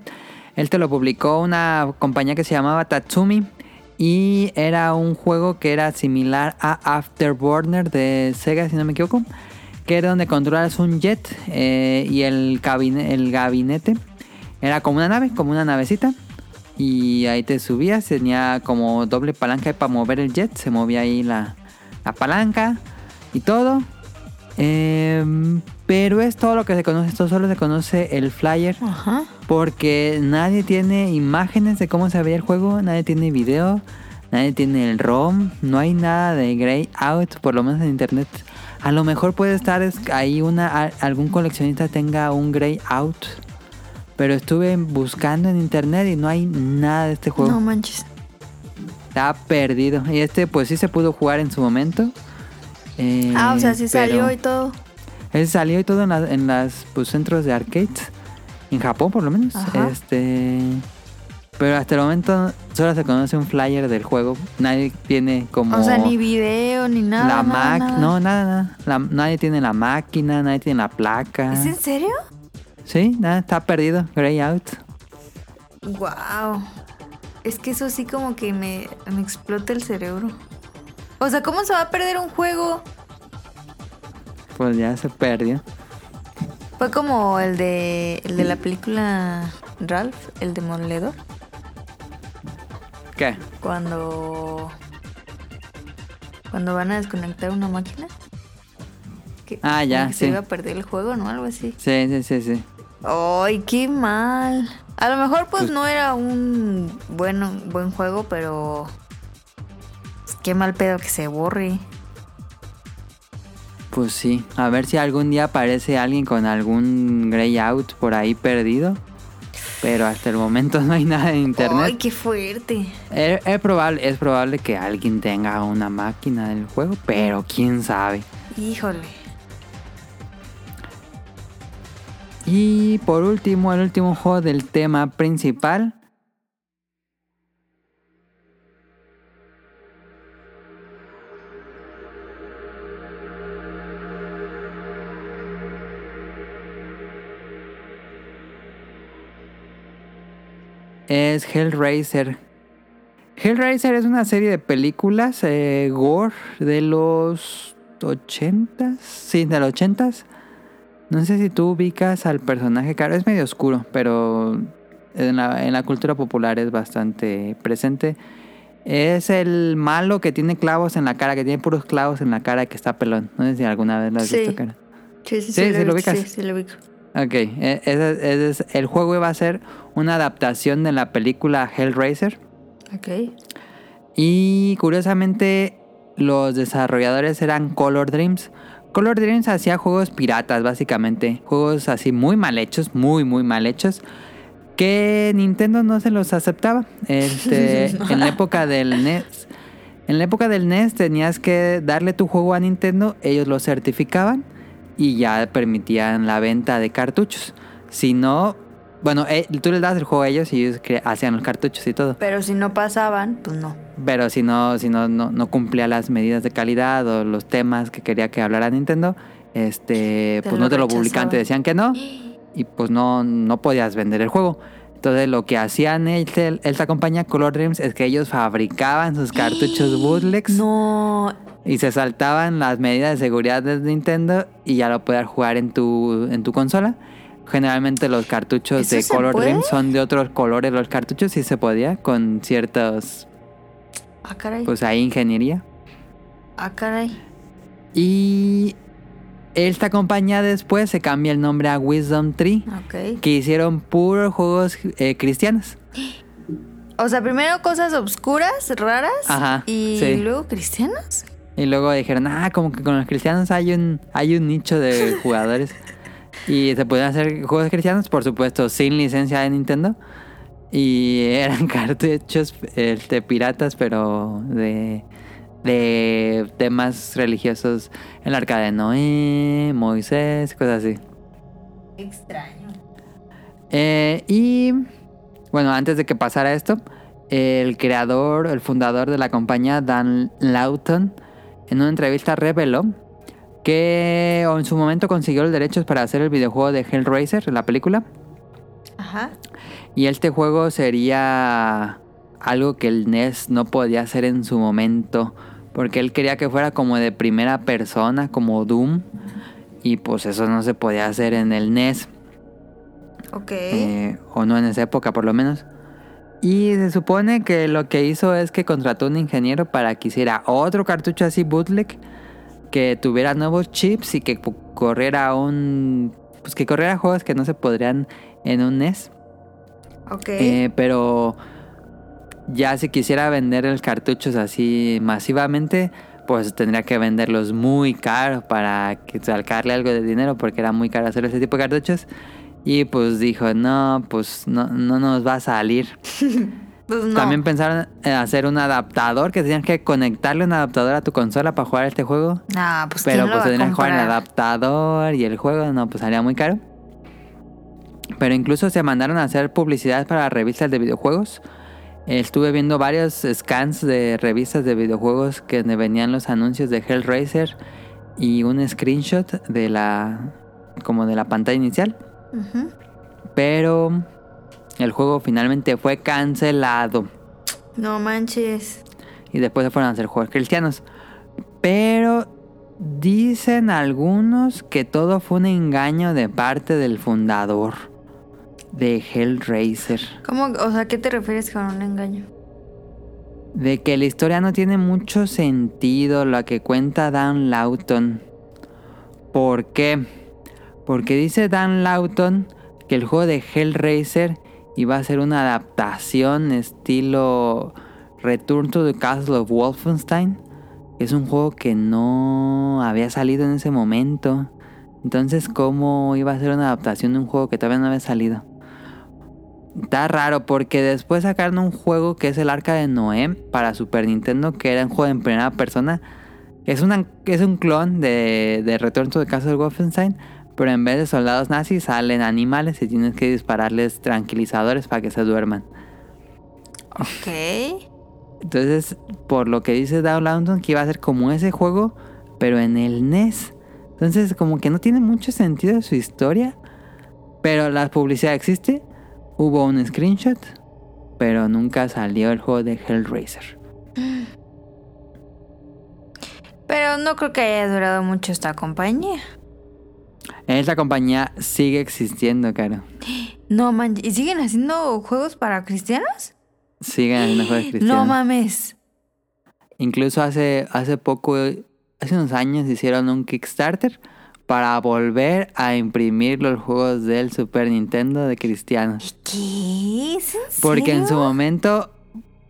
Este lo publicó una compañía que se llamaba Tatsumi. Y era un juego que era similar a Afterburner de Sega, si no me equivoco. Que era donde controlas un jet eh, y el, el gabinete era como una nave, como una navecita. Y ahí te subías, tenía como doble palanca para mover el jet. Se movía ahí la, la palanca y todo. Em, pero es todo lo que se conoce. Esto solo se conoce el flyer. Ajá. Porque nadie tiene imágenes de cómo se veía el juego, nadie tiene video, nadie tiene el ROM, no hay nada de Grey Out, por lo menos en internet. A lo mejor puede estar es- ahí una algún coleccionista tenga un Grey Out, pero estuve buscando en internet y no hay nada de este juego. No manches. Está perdido. Y este pues sí se pudo jugar en su momento. Eh, ah, o sea, sí pero- salió y todo. Él salió y todo en, la- en las pues, centros de arcades. En Japón, por lo menos. Ajá. Este. Pero hasta el momento solo se conoce un flyer del juego. Nadie tiene como. O sea, ni video, ni nada. la nada, Mac. nada. No, nada, nada. La- nadie tiene la máquina, nadie tiene la placa. ¿Es en serio? Sí, nada, está perdido. Grey out. Wow. Es que eso sí como que me, me explota el cerebro. O sea, ¿cómo se va a perder un juego? Pues ya se perdió. Fue como el de el de la película Ralph, el demoledor, ¿Qué? cuando cuando van a desconectar una máquina. Que, Ah, ya, que sí. Se iba a perder el juego, ¿no? Algo así. Sí, sí, sí, sí. Ay, qué mal. A lo mejor pues Pues- no era un bueno, buen juego, pero pues, qué mal pedo que se borre. Pues sí. A ver si algún día aparece alguien con algún Grey out por ahí perdido. Pero hasta el momento no hay nada en internet. Ay, qué fuerte. Es, es probable, es probable que alguien tenga una máquina del juego, pero quién sabe. Híjole. Y por último, el último juego del tema principal. Es Hellraiser. Hellraiser es una serie de películas eh, gore de los 80s. Sí, de los 80s. No sé si tú ubicas al personaje, claro, es medio oscuro, pero en la, en la cultura popular es bastante presente. Es el malo que tiene clavos en la cara, que tiene puros clavos en la cara, que está pelón. No sé si alguna vez lo has Sí. visto, cara. Sí, sí, Sí, sí, sí, lo ubicas. Sí, sí, lo ubico. Ok, e- ese, ese es, el juego iba a ser una adaptación de la película Hellraiser. Ok. Y curiosamente, los desarrolladores eran Color Dreams. Color Dreams hacía juegos piratas, básicamente. Juegos así muy mal hechos, muy, muy mal hechos. Que Nintendo no se los aceptaba. Este, en la época del NES. En la época del NES tenías que darle tu juego a Nintendo, ellos lo certificaban y ya permitían la venta de cartuchos. Si no, bueno, eh, tú les das el juego a ellos y ellos hacían los cartuchos y todo. Pero si no pasaban, pues no. Pero si no, si no, no, no cumplía las medidas de calidad o los temas que quería que hablara Nintendo, este, Te pues no te lo publicaban, te decían que no, y pues no, no podías vender el juego. Entonces lo que hacían el- esta compañía Color Dreams es que ellos fabricaban sus cartuchos bootlegs No. y se saltaban las medidas de seguridad de Nintendo y ya lo podías jugar en tu, en tu consola. Generalmente los cartuchos ¿Eso de Color puede? Dreams son de otros colores los cartuchos, sí se podía, con ciertos, Ah, caray. pues ahí ingeniería. ah, caray. Y esta compañía después se cambia el nombre a Wisdom Tree, Ok. que hicieron puros juegos eh, cristianos. O sea, primero cosas obscuras, raras. Ajá, Y sí. luego cristianas. Y luego dijeron, ah, como que con los cristianos hay un, hay un nicho de jugadores. y se pueden hacer juegos cristianos, por supuesto, sin licencia de Nintendo. Y eran cartuchos este, piratas, pero de, de temas religiosos. El arca de Noé, Moisés, cosas así. Extraño. Eh, y bueno, antes de que pasara esto, el creador, el fundador de la compañía, Dan Lawton, en una entrevista reveló que en su momento consiguió los derechos para hacer el videojuego de Hellraiser, la película. Ajá. Y este juego sería algo que el NES no podía hacer en su momento. Porque él quería que fuera como de primera persona, como Doom. Y pues eso no se podía hacer en el NES. Ok. Eh, o no en esa época por lo menos. Y se supone que lo que hizo es que contrató un ingeniero para que hiciera otro cartucho así bootleg que tuviera nuevos chips y que corriera un... Pues que corriera juegos que no se podrían en un NES. Ok. Eh, pero ya si quisiera vender el cartuchos así masivamente, pues tendría que venderlos muy caro para sacarle algo de dinero porque era muy caro hacer ese tipo de cartuchos. Y pues dijo, no, pues no, no nos va a salir. pues no. También pensaron en hacer un adaptador, que tenían que conectarle un adaptador a tu consola para jugar este juego. Ah, pues Pero ¿quién lo pues tendrían que jugar el adaptador y el juego, no, pues salía muy caro. Pero incluso se mandaron a hacer publicidad para revistas de videojuegos. Estuve viendo varios scans de revistas de videojuegos que venían los anuncios de Hellraiser y un screenshot de la como de la pantalla inicial, pero el juego finalmente fue cancelado. No manches. y después se fueron a hacer juegos cristianos. Pero dicen algunos que todo fue un engaño de parte del fundador de Hellraiser. ¿Cómo? O sea, ¿qué te refieres con un engaño? De que la historia no tiene mucho sentido, la que cuenta Dan Lawton. ¿Por qué? Porque dice Dan Lawton que el juego de Hellraiser iba a ser una adaptación estilo Return to the Castle of Wolfenstein. Es un juego que no había salido en ese momento. Entonces, ¿cómo iba a ser una adaptación de un juego que todavía no había salido? Está raro porque después sacaron un juego que es el Arca de Noé para Super Nintendo, que era un juego en primera persona. Es, una, es un clon de, de Return to the Castle Wolfenstein, pero en vez de soldados nazis salen animales y tienes que dispararles tranquilizadores para que se duerman. Ok. Entonces, por lo que dice Down London, que iba a ser como ese juego, pero en el NES. Entonces, como que no tiene mucho sentido su historia. Pero la publicidad existe. Hubo un screenshot. Pero nunca salió el juego de Hellraiser. Pero no creo que haya durado mucho esta compañía. Esta compañía sigue existiendo, Caro. No manches. ¿Y siguen haciendo juegos para cristianos? Siguen haciendo juegos cristianos. No mames. Incluso hace, hace poco, hace unos años hicieron un Kickstarter para volver a imprimir los juegos del Super Nintendo de cristianos. ¿Qué? ¿Es en Porque en su momento,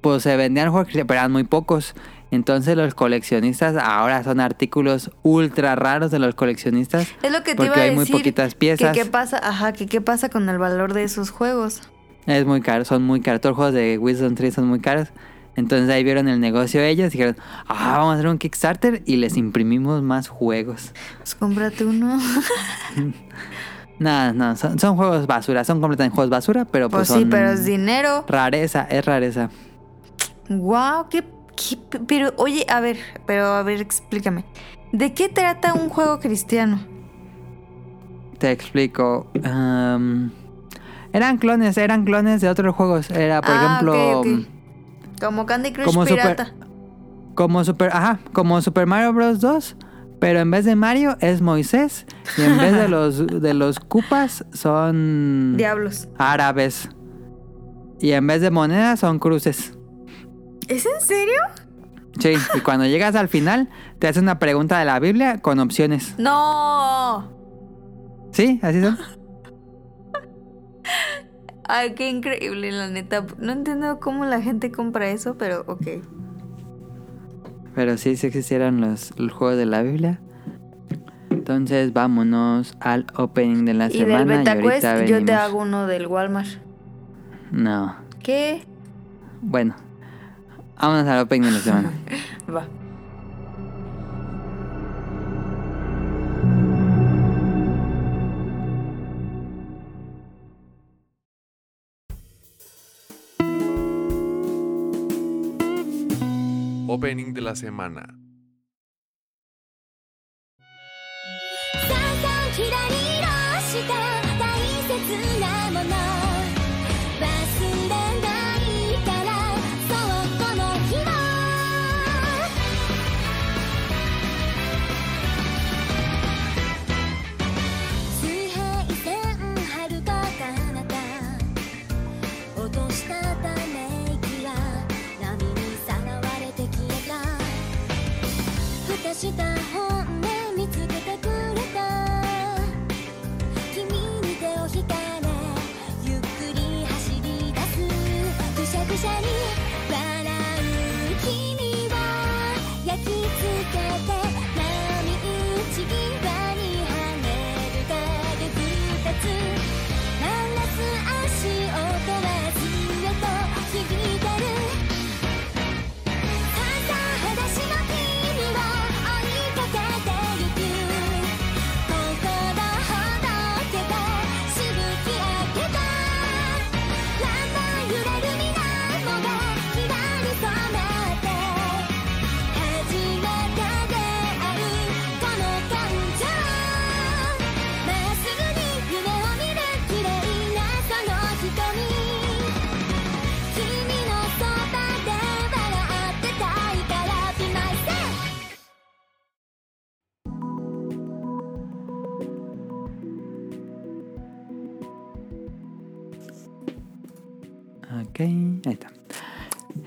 pues se vendían juegos cristianos, pero eran muy pocos. Entonces los coleccionistas ahora son artículos ultra raros de los coleccionistas. Es lo que te porque iba a hay decir. muy poquitas piezas. Que qué pasa, ajá, que qué pasa con el valor de esos juegos. Es muy caro, son muy caros. Todos los juegos de Wisdom Tree son muy caros. Entonces ahí vieron el negocio ellos y dijeron, ah, vamos a hacer un Kickstarter y les imprimimos más juegos. Pues cómprate uno. No, no, son, son juegos basura, son completamente juegos basura, pero pues, Pues sí, son pero es dinero. rareza, es rareza. Wow, qué, qué- Pero, oye, a ver, pero a ver, explícame. ¿De qué trata un juego cristiano? Te explico. eran clones, eran clones de otros juegos. Era, por Ah, ejemplo, ok, ok. Como Candy Crush como super- Pirata. como Super, ajá, como Super Mario Bros. 2. Pero en vez de Mario es Moisés. Y en vez de los, de los Cupas son Diablos. árabes. Y en vez de monedas son cruces. ¿Es en serio? Sí, y cuando llegas al final, te hace una pregunta de la Biblia con opciones. ¡No! Sí, así son. Ay, qué increíble, la neta. No entiendo cómo la gente compra eso, pero ok. Pero sí, sí existieron los, los juegos de la Biblia. Entonces vámonos al opening de la Y del semana. y yo te hago uno del Walmart. No. ¿Qué? Bueno. Vámonos al opening de la semana. Va. De la semana.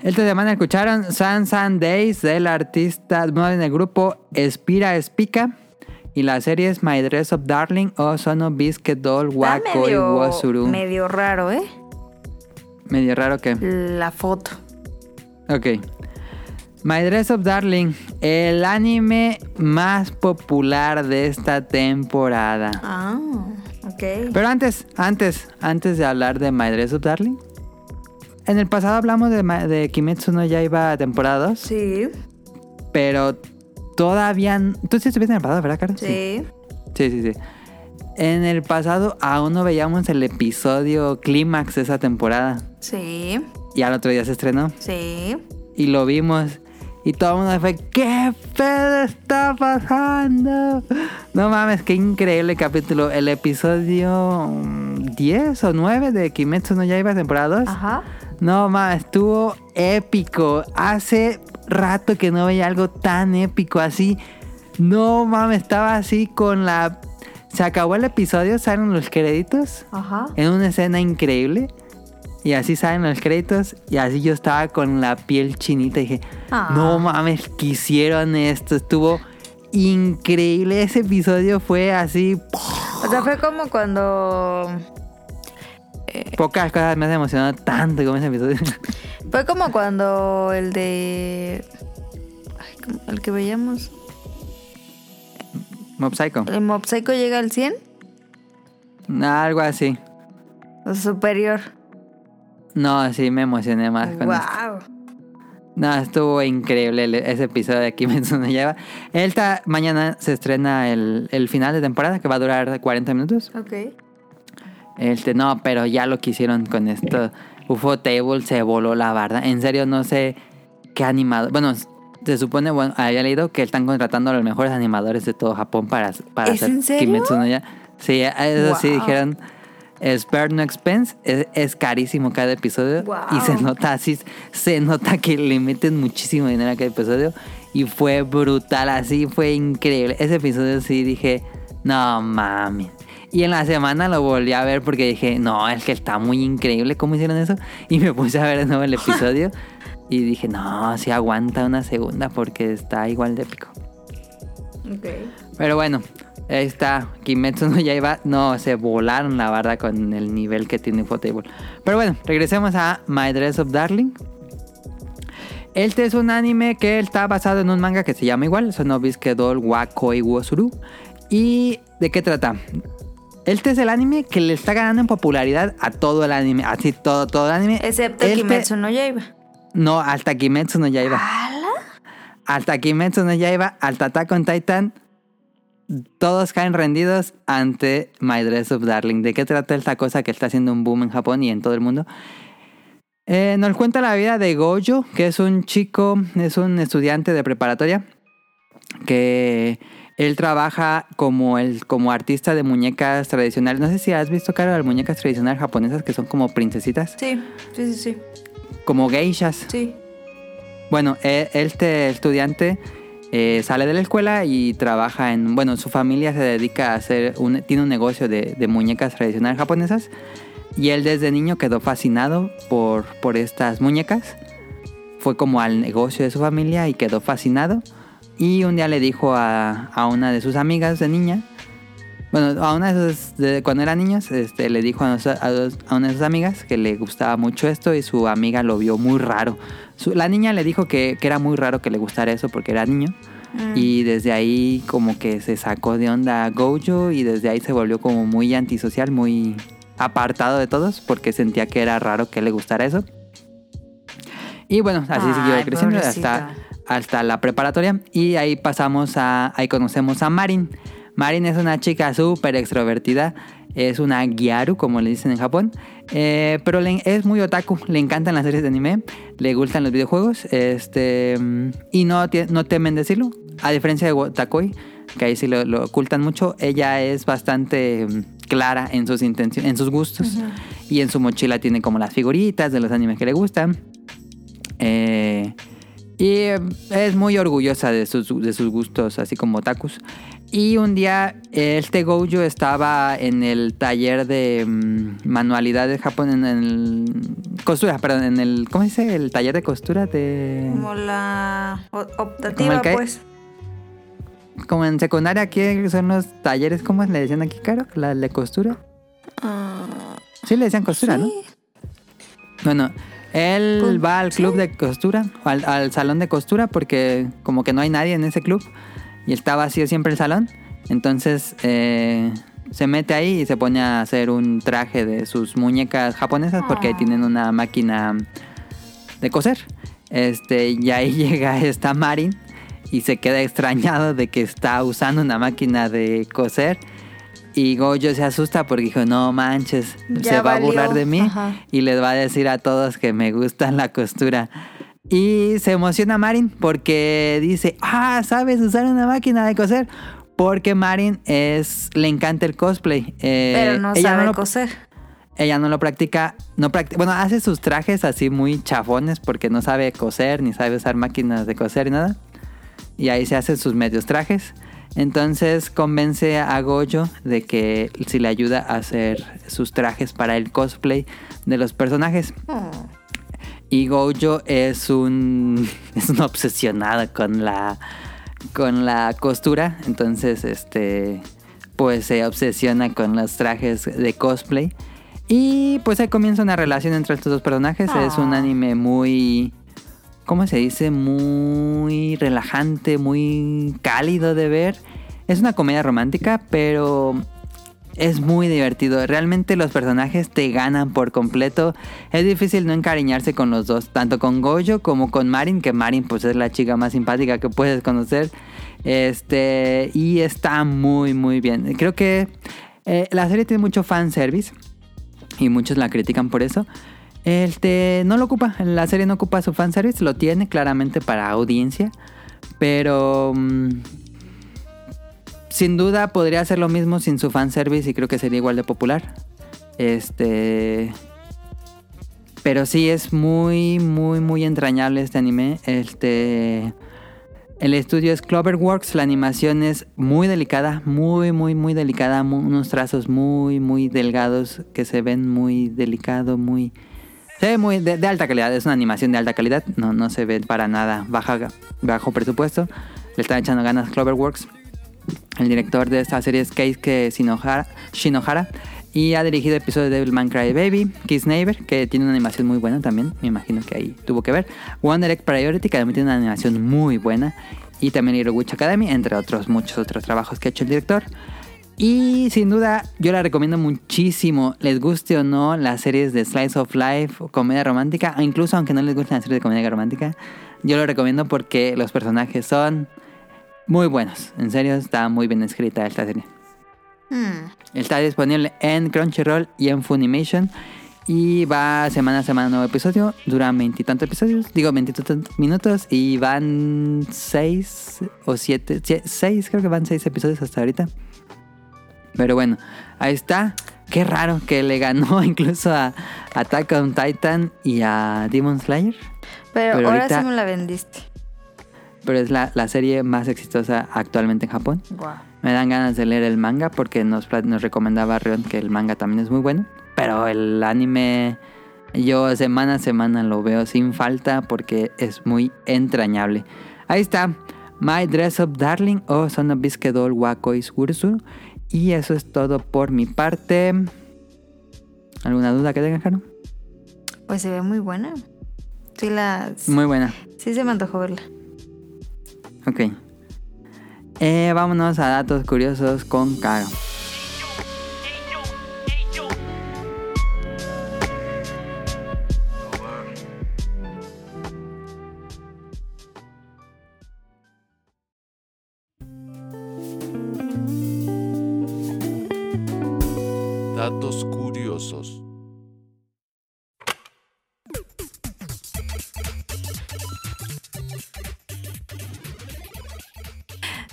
Esta semana escucharon San San Days del artista, no en el grupo Espira Espica. Y la serie es My Dress of Darling o Sono Biscuit Doll Wako y Wosuru. medio raro, ¿eh? Medio raro que. La foto. Ok. My Dress of Darling, el anime más popular de esta temporada. Ah, ok. Pero antes, antes, antes de hablar de My Dress of Darling, en el pasado hablamos de, de Kimetsu no Yaiba temporada 2, Sí, pero todavía... Tú sí estuviste en el pasado, ¿verdad, Caro? sí. Sí, sí, sí. En el pasado aún no veíamos el episodio clímax de esa temporada. Sí, Y al otro día se estrenó. sí. Y lo vimos. Y todo el mundo fue, ¿qué pedo está pasando? No mames, qué increíble capítulo. El episodio mm, 10 o 9 de Kimetsu no Yaiba temporada 2. Ajá. No mames, estuvo épico. Hace rato que no veía algo tan épico así. No mames, estaba así con la... Se acabó el episodio, salen los créditos Ajá. en una escena increíble. Y así salen los créditos. Y así yo estaba con la piel chinita. Y dije, Ah. no mames, que hicieron esto. Estuvo increíble. Ese episodio fue así. O sea, fue como cuando. Pocas cosas me han emocionado tanto como ese episodio. Fue como cuando el de. Ay, el que veíamos. Mob Psycho. El Mob Psycho llega al 100. Algo así. O superior. No, sí me emocioné más con. Wow. No, estuvo increíble ese episodio de Kimetsu no Yaiba. Esta mañana se estrena el, el final de temporada que va a durar 40 minutos. Ok. Este, no, pero ya lo que hicieron con esto. UFO Table se voló la barda. En serio, no sé qué animado. Bueno, se supone, bueno, había leído que están contratando a los mejores animadores de todo Japón para, para ¿Es hacer en serio? Kimetsu no Yaiba. Sí, eso sí Wow. dijeron. Spare no expense. Es, es carísimo cada episodio. Wow. Y se nota así. Se nota que le meten muchísimo dinero a cada episodio. Y fue brutal, así fue increíble. Ese episodio sí dije, no mames. Y en la semana lo volví a ver porque dije, no, es que está muy increíble cómo hicieron eso. Y me puse a ver de nuevo el episodio. y dije, no, sí aguanta una segunda porque está igual de épico. Ok. Pero bueno, ahí está. Kimetsu no Yaiba. No, se volaron la barda con el nivel que tiene Ufotable. Pero bueno, regresemos a My Dress of Darling. Este es un anime que está basado en un manga que se llama igual, Sonobisuke Doll Wakoi Wosuru. ¿Y de qué trata? Este es el anime que le está ganando en popularidad a todo el anime, así todo, todo el anime. Excepto Este- Kimetsu no Yaiba. No, hasta Kimetsu no Yaiba. ¿Ala? Hasta Kimetsu no Yaiba, hasta Attack on Titan, todos caen rendidos ante My Dress of Darling. ¿De qué trata esta cosa que está haciendo un boom en Japón y en todo el mundo? Eh, nos cuenta la vida de Gojo, que es un chico, es un estudiante de preparatoria, que él trabaja como, el, como artista de muñecas tradicionales. No sé si has visto, Caro, las muñecas tradicionales japonesas que son como princesitas, Sí, sí, sí, sí. como geishas. Sí. Bueno, e- este estudiante eh, sale de la escuela y trabaja en... Bueno, su familia se dedica a hacer... Un, tiene un negocio de, de muñecas tradicionales japonesas. Y él desde niño quedó fascinado por, por estas muñecas. Fue como al negocio de su familia y quedó fascinado. Y un día le dijo a, a una de sus amigas de niña... Bueno, a una de sus... de- cuando eran niños, este, le dijo a, nos- a dos- a una de sus amigas que le gustaba mucho esto y su amiga lo vio muy raro. Su- la niña le dijo que, que era muy raro que le gustara eso porque era niño. Mm. Y desde ahí como que se sacó de onda Gojo y desde ahí se volvió como muy antisocial, muy apartado de todos porque sentía que era raro que le gustara eso. Y bueno, así Ay, siguió creciendo pobrecita. hasta, hasta la preparatoria. Y ahí pasamos a, ahí conocemos a Marin. Marin es una chica súper extrovertida. Es una gyaru, como le dicen en Japón. Eh, pero le- es muy otaku. Le encantan las series de anime. Le gustan los videojuegos. Este, y no, no temen decirlo. A diferencia de Wotakoi, que ahí sí lo, lo ocultan mucho. Ella es bastante mm, clara en sus intenciones, en sus gustos. Y en su mochila tiene como las figuritas de los animes que le gustan. Eh, y eh, es muy orgullosa de sus, de sus gustos, así como otakus. Y un día este Gojo estaba en el taller de mm, manualidades de Japón, en el... Costura, perdón, en el... ¿Cómo dice? El taller de costura de... Como la ¿Como optativa, que- pues. Como en secundaria aquí son los talleres, ¿cómo le decían aquí, Caro? La de costura. Ah, Sí, le decían costura, ¿no? sí. Bueno, él Pues, va al club sí. de costura, al, al salón de costura, porque como que no hay nadie en ese club y está vacío siempre el salón. Entonces eh, se mete ahí y se pone a hacer un traje de sus muñecas japonesas porque Ah. tienen una máquina de coser. Este, y ahí llega esta Marin y se queda extrañado de que está usando una máquina de coser. Y Gojo se asusta porque dijo, no manches, Ya se va a burlar de mí Ajá. y les va a decir a todos que me gusta la costura. Y se emociona Marin porque dice, ah, sabes usar una máquina de coser. Porque Marin es, le encanta el cosplay. Eh, Pero no ella sabe lo- coser. ella no lo practica, no practi- bueno, hace sus trajes así muy chafones porque no sabe coser ni sabe usar máquinas de coser ni nada. Y ahí se hace sus medios trajes. Entonces convence a Gojo de que si le ayuda a hacer sus trajes para el cosplay de los personajes. Oh. Y Gojo es un es un obsesionado con la con la costura, entonces este pues se obsesiona con los trajes de cosplay y pues ahí comienza una relación entre estos dos personajes, es un Ah. anime muy ¿cómo se dice? Muy relajante, muy cálido de ver. Es una comedia romántica, pero es muy divertido. Realmente los personajes te ganan por completo. Es difícil no encariñarse con los dos, tanto con Gojo como con Marin, que Marin pues es la chica más simpática que puedes conocer. Este, y está muy muy bien. Creo que eh, la serie tiene mucho fanservice y muchos la critican por eso. Este, no lo ocupa, la serie no ocupa su fanservice, lo tiene claramente para audiencia, pero mm, sin duda podría hacer lo mismo sin su fanservice y creo que sería igual de popular. Este, pero sí es muy, muy, muy entrañable este anime. Este, el estudio es Cloverworks, la animación es muy delicada, muy, muy, muy delicada, unos trazos muy, muy delgados que se ven muy delicado, muy... Se ve muy de, de alta calidad, es una animación de alta calidad, no, no se ve para nada baja, bajo presupuesto. Le están echando ganas Cloverworks. El director de esta serie es Keisuke Shinohara, Shinohara y ha dirigido episodios de Devilman Cry Baby, Kiss Neighbor, que tiene una animación muy buena también, me imagino que ahí tuvo que ver. One Direct Priority, que también tiene una animación muy buena. Y también Little Witch Academy, entre otros muchos otros trabajos que ha hecho el director. Y sin duda, yo la recomiendo muchísimo, les guste o no las series de Slice of Life comedia romántica, o incluso aunque no les guste la serie de comedia romántica, yo lo recomiendo porque los personajes son muy buenos. En serio, está muy bien escrita esta serie. Hmm. Está disponible en Crunchyroll y en Funimation. Y va semana a semana nuevo episodio. Duran veintitantos episodios. Digo, veintitantos minutos. Y van seis o siete. sie- Seis, creo que van seis episodios hasta ahorita. Pero bueno, ahí está. Qué raro que le ganó incluso a Attack on Titan y a Demon Slayer. Pero, Pero ahora ahorita- sí me la vendiste. Pero es la, la serie más exitosa actualmente en Japón. Me dan ganas de leer el manga porque nos, nos recomendaba Rion que el manga también es muy bueno. Pero el anime yo semana a semana lo veo sin falta porque es muy entrañable. Ahí está. My Dress Up Darling o Son of Bisque Doll Wakoi Sursu. Y eso es todo por mi parte. ¿Alguna duda que tengan, Jaro? Pues se ve muy buena. Sí, la... Muy buena. sí se me antojó verla. Ok. Eh, vámonos a datos curiosos con Caro. Datos curiosos.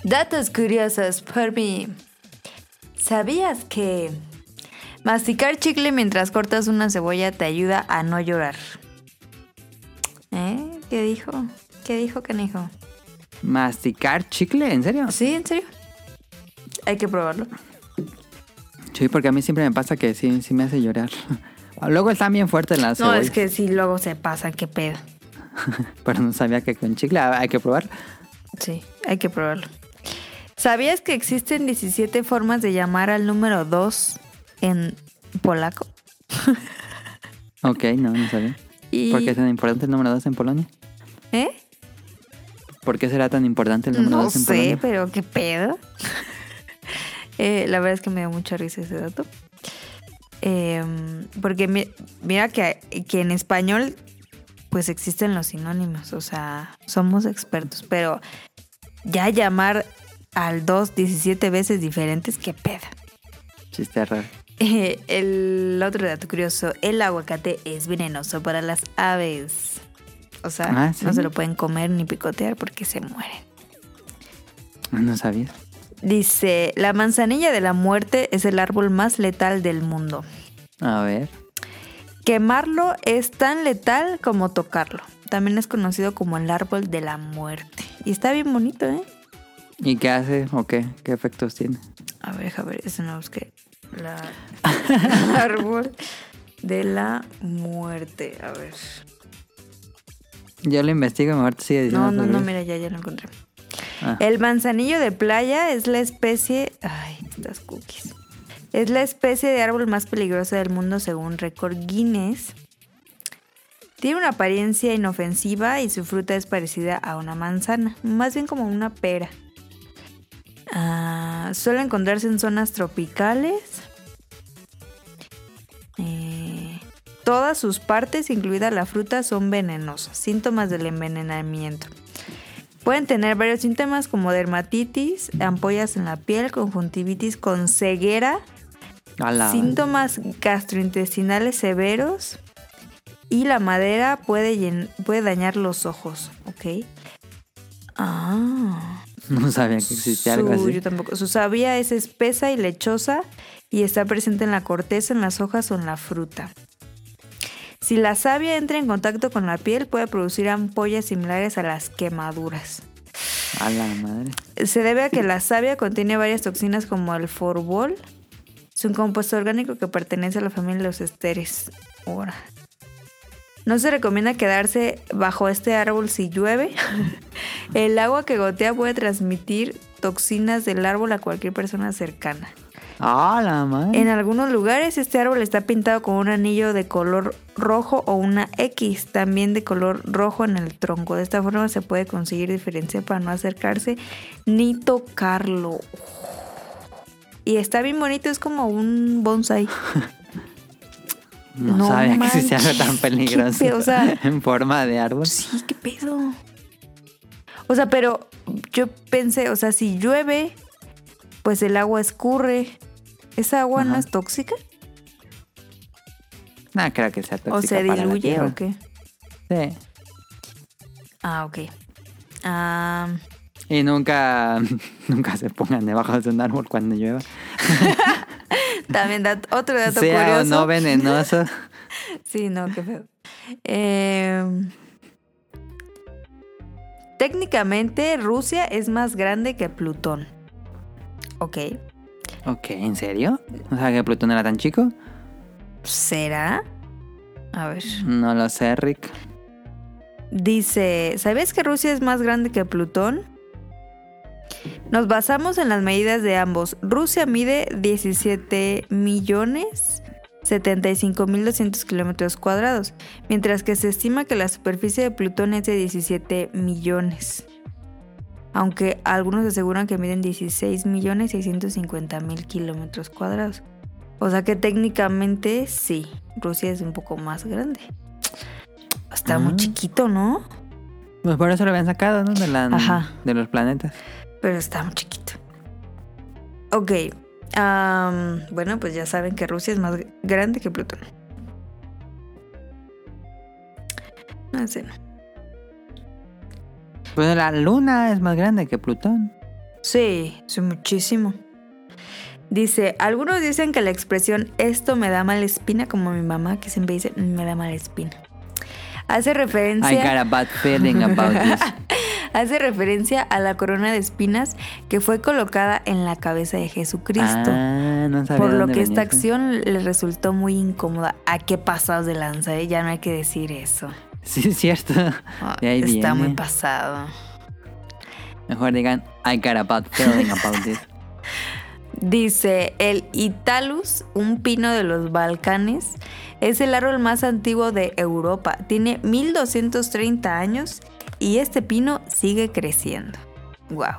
Datos curiosos por mí. ¿Sabías que masticar chicle mientras cortas una cebolla te ayuda a no llorar? ¿Eh? ¿Qué dijo? ¿Qué dijo, canijo? ¿Masticar chicle? ¿En serio? ¿Sí? ¿En serio? Hay que probarlo. Sí, porque a mí siempre me pasa que sí, sí me hace llorar. Luego están bien fuertes las No, es que sí, luego se pasa, qué pedo. pero no sabía que con chicle ah, hay que probar. Sí, hay que probarlo. ¿Sabías que existen 17 formas de llamar al número 2 en polaco? Ok, no, no sabía. Y, ¿Por qué es tan importante el número 2 en Polonia? ¿Eh? ¿Por qué será tan importante el número No 2 en sé, Polonia? pero qué pedo. Eh, la verdad es que me dio mucha risa ese dato. Eh, porque mi- mira que, que en español pues existen los sinónimos, o sea, somos expertos, pero ya llamar al 2 17 veces diferentes, qué pedo. Chiste raro. Eh, el otro dato curioso, el aguacate es venenoso para las aves. O sea, Ah, ¿sí? no se lo pueden comer ni picotear porque se mueren. No sabía. Dice, la manzanilla de la muerte es el árbol más letal del mundo. A ver. Quemarlo es tan letal como tocarlo. También es conocido como el árbol de la muerte. Y está bien bonito, ¿eh? ¿Y qué hace o qué? ¿Qué efectos tiene? A ver, a ver, eso no busqué. La... el árbol de la muerte. A ver. Yo lo investigo y te sigue diciendo. No, no, no, mira, ya, ya lo encontré. Ah. El manzanillo de playa es la especie. Ay, estas cookies. Es la especie de árbol más peligrosa del mundo según récord Guinness. Tiene una apariencia inofensiva y su fruta es parecida a una manzana, más bien como una pera. Ah, suele encontrarse en zonas tropicales. Eh, todas sus partes, incluida la fruta, son venenosas, síntomas del envenenamiento. Pueden tener varios síntomas como dermatitis, ampollas en la piel, conjuntivitis con ceguera, síntomas gastrointestinales severos y la madera puede, puede dañar los ojos, ¿ok? Ah. No sabía que existía algo así. Yo tampoco. Su savia es espesa y lechosa y está presente en la corteza, en las hojas o en la fruta. Si la savia entra en contacto con la piel, puede producir ampollas similares a las quemaduras. A la madre. Se debe a que la savia contiene varias toxinas como el forbol. Es un compuesto orgánico que pertenece a la familia de los esteres. No se recomienda quedarse bajo este árbol si llueve. El agua que gotea puede transmitir toxinas del árbol a cualquier persona cercana. A la madre. En algunos lugares este árbol está pintado con un anillo de color rojo o una X también de color rojo en el tronco. De esta forma se puede conseguir diferencia para no acercarse ni tocarlo. Y está bien bonito, es como un bonsai. No, No sabía que existía algo tan peligroso. pedo, o sea- en forma de árbol. Sí, qué pedo. O sea, pero yo pensé, o sea, si llueve, pues el agua escurre. ¿Esa agua no es tóxica? No creo que sea tóxica ¿O se diluye o qué? Sí. Ah, ok. Ah, Y nunca, nunca se pongan debajo de un árbol cuando llueva. también dat- otro dato sea curioso. o no venenoso. Sí, no, qué feo. Eh, técnicamente, Rusia es más grande que Plutón. Ok. ok, ¿en serio? O sea, que Plutón era tan chico. ¿Será? A ver. No lo sé, Rick. Dice, ¿sabías que Rusia es más grande que Plutón? Nos basamos en las medidas de ambos. Rusia mide 17 millones 75 mil 200 kilómetros cuadrados, mientras que se estima que la superficie de Plutón es de 17 millones. Aunque algunos aseguran que miden 16 millones 650 mil kilómetros cuadrados. O sea que técnicamente sí, Rusia es un poco más grande. Está muy Ah. chiquito, ¿no? Pues por eso lo habían sacado, ¿no? De, la, Ajá. de los planetas. Pero está muy chiquito. Ok. bueno, pues ya saben que Rusia es más grande que Plutón. No sé, no. Pues la luna es más grande que Plutón. Sí, sí, muchísimo. Dice, algunos dicen que la expresión esto me da mala espina, como mi mamá que siempre dice me da mala espina. Hace I got referencia, a bad feeling about this. hace referencia a la corona de espinas que fue colocada en la cabeza de Jesucristo. Ah, no sabía por lo que esta eso. acción le resultó muy incómoda. ¿A qué pasados de lanza? eh? Ya no hay que decir eso. Sí, es cierto. Ah, ahí Está viene. muy pasado. Mejor digan, I got a bad feeling about this. Dice, el Italus, un pino de los Balcanes, es el árbol más antiguo de Europa. Tiene 1230 años y este pino sigue creciendo. Wow.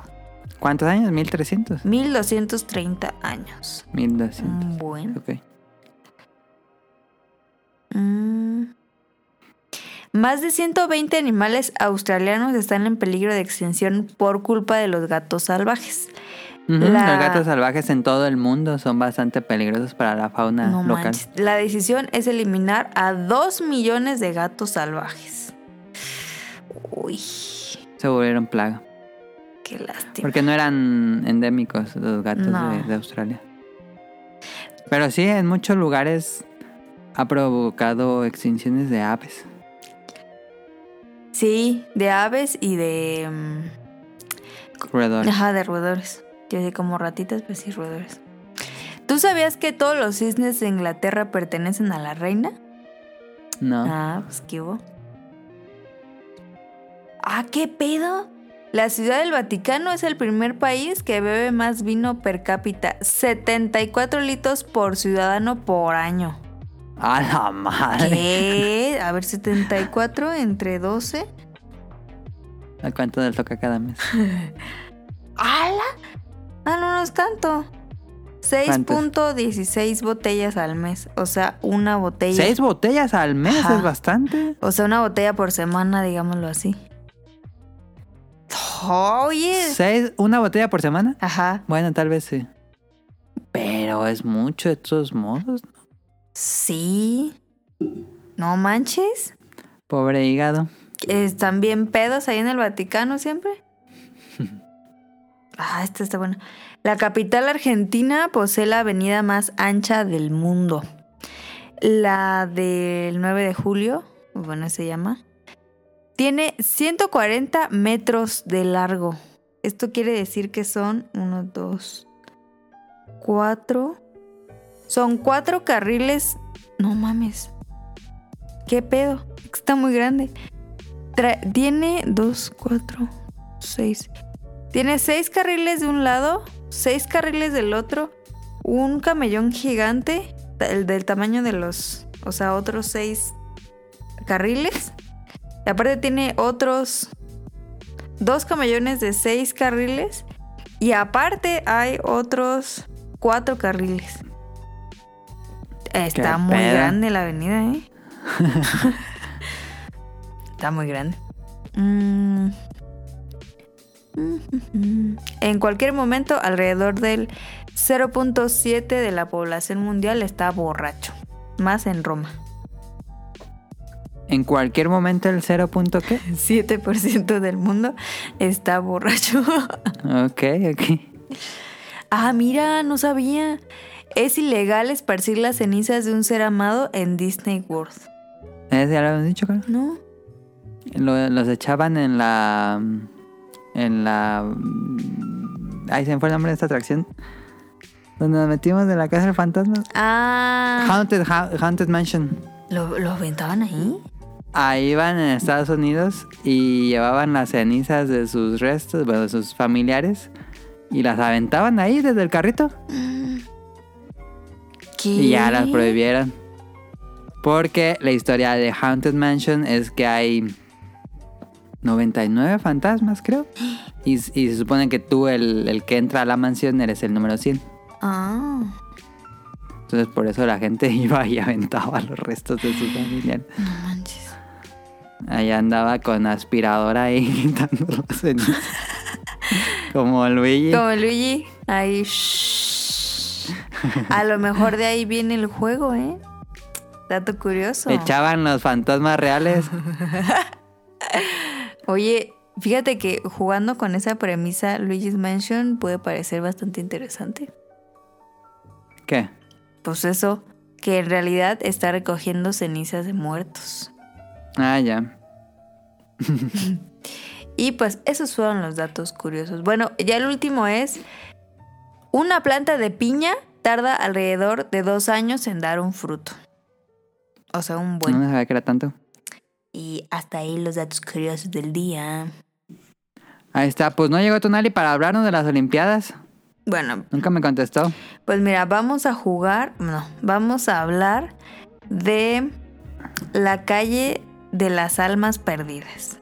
¿Cuántos años? ¿1300? 1230 años. 1200. Bueno. Ok. Mm. Más de 120 animales australianos están en peligro de extinción por culpa de los gatos salvajes. La- Los gatos salvajes en todo el mundo son bastante peligrosos para la fauna No local. manches. La decisión es eliminar a 2 millones de gatos salvajes. Uy, Se volvieron plaga. qué lástima. Porque no eran endémicos los gatos No. de, de Australia. Pero sí, en muchos lugares ha provocado extinciones de aves. Sí, de aves y de... Roedores. Ajá, de roedores. Yo sé como ratitas, pues sí, roedores. ¿Tú sabías que todos los cisnes de Inglaterra pertenecen a la reina? No. Ah, pues qué hubo. Ah, ¿qué pedo? La Ciudad del Vaticano es el primer país que bebe más vino per cápita, 74 litros por ciudadano por año. A la madre. ¿Qué? A ver, 74 entre 12. ¿A cuánto les toca cada mes? ¡Hala! Ah, no, no es tanto. 6.16 botellas al mes. O sea, una botella. Seis botellas al mes Ajá. es bastante. O sea, una botella por semana, digámoslo así. Oye. ¿Seis, ¿Una botella por semana? Ajá. Bueno, tal vez sí. Pero es mucho de todos modos. ¿no? Sí. No manches. Pobre hígado. ¿Están bien pedos ahí en el Vaticano siempre? Ah, esta está buena. La capital argentina posee la avenida más ancha del mundo. La del 9 de julio, bueno, se llama, tiene 140 metros de largo. Esto quiere decir que son 1, 2, 4. Son cuatro carriles. No mames. ¿Qué pedo? Está muy grande. Tiene 2, 4, 6. Tiene seis carriles de un lado, seis carriles del otro, un camellón gigante, el del tamaño de los, o sea, otros seis carriles. Y aparte tiene otros dos camellones de seis carriles. Y aparte hay otros cuatro carriles. Está Qué muy pedo. grande la avenida, ¿eh? Está muy grande. Mm. En cualquier momento, alrededor del 0.7 de la población mundial está borracho. Más en Roma. En cualquier momento el cero punto qué. 7% del mundo está borracho. Ok, ok. ah, mira, no sabía. Es ilegal esparcir las cenizas de un ser amado en Disney World. ¿Ese ya lo habíamos dicho, claro? ¿No? Lo- los echaban en la. En la. Ay, se me fue el nombre de esta atracción. Donde nos metimos de la casa del fantasma. Ah, Haunted, Ha- Haunted Mansion. ¿lo, lo aventaban ahí? Ahí iban en Estados Unidos y llevaban las cenizas de sus restos, bueno, de sus familiares. Y las aventaban ahí desde el carrito. ¿Qué? Y ya las prohibieron. Porque la historia de Haunted Mansion es que hay 99 fantasmas, creo. Y, y se supone que tú, el, el que entra a la mansión, eres el número 100. Ah, Entonces por eso la gente iba y aventaba los restos de sus familiares. no manches. Ahí andaba con aspiradora ahí quitando las cenizas. Como Luigi. Como Luigi, ahí. shh. A lo mejor de ahí viene el juego, ¿eh? Dato curioso. Echaban los fantasmas reales. Oye, fíjate que jugando con esa premisa, Luigi's Mansion puede parecer bastante interesante. ¿Qué? Pues eso, que en realidad está recogiendo cenizas de muertos. Ah, ya. Y pues esos fueron los datos curiosos. Bueno, ya el último es, una planta de piña tarda alrededor de dos años en dar un fruto. O sea, un buen. No sabía que era tanto. Y hasta ahí los datos curiosos del día. Ahí está. Pues no llegó Tonali para hablarnos de las Olimpiadas. Bueno, Nunca me contestó. pues mira, vamos a jugar, no, vamos a hablar de la calle de las almas perdidas.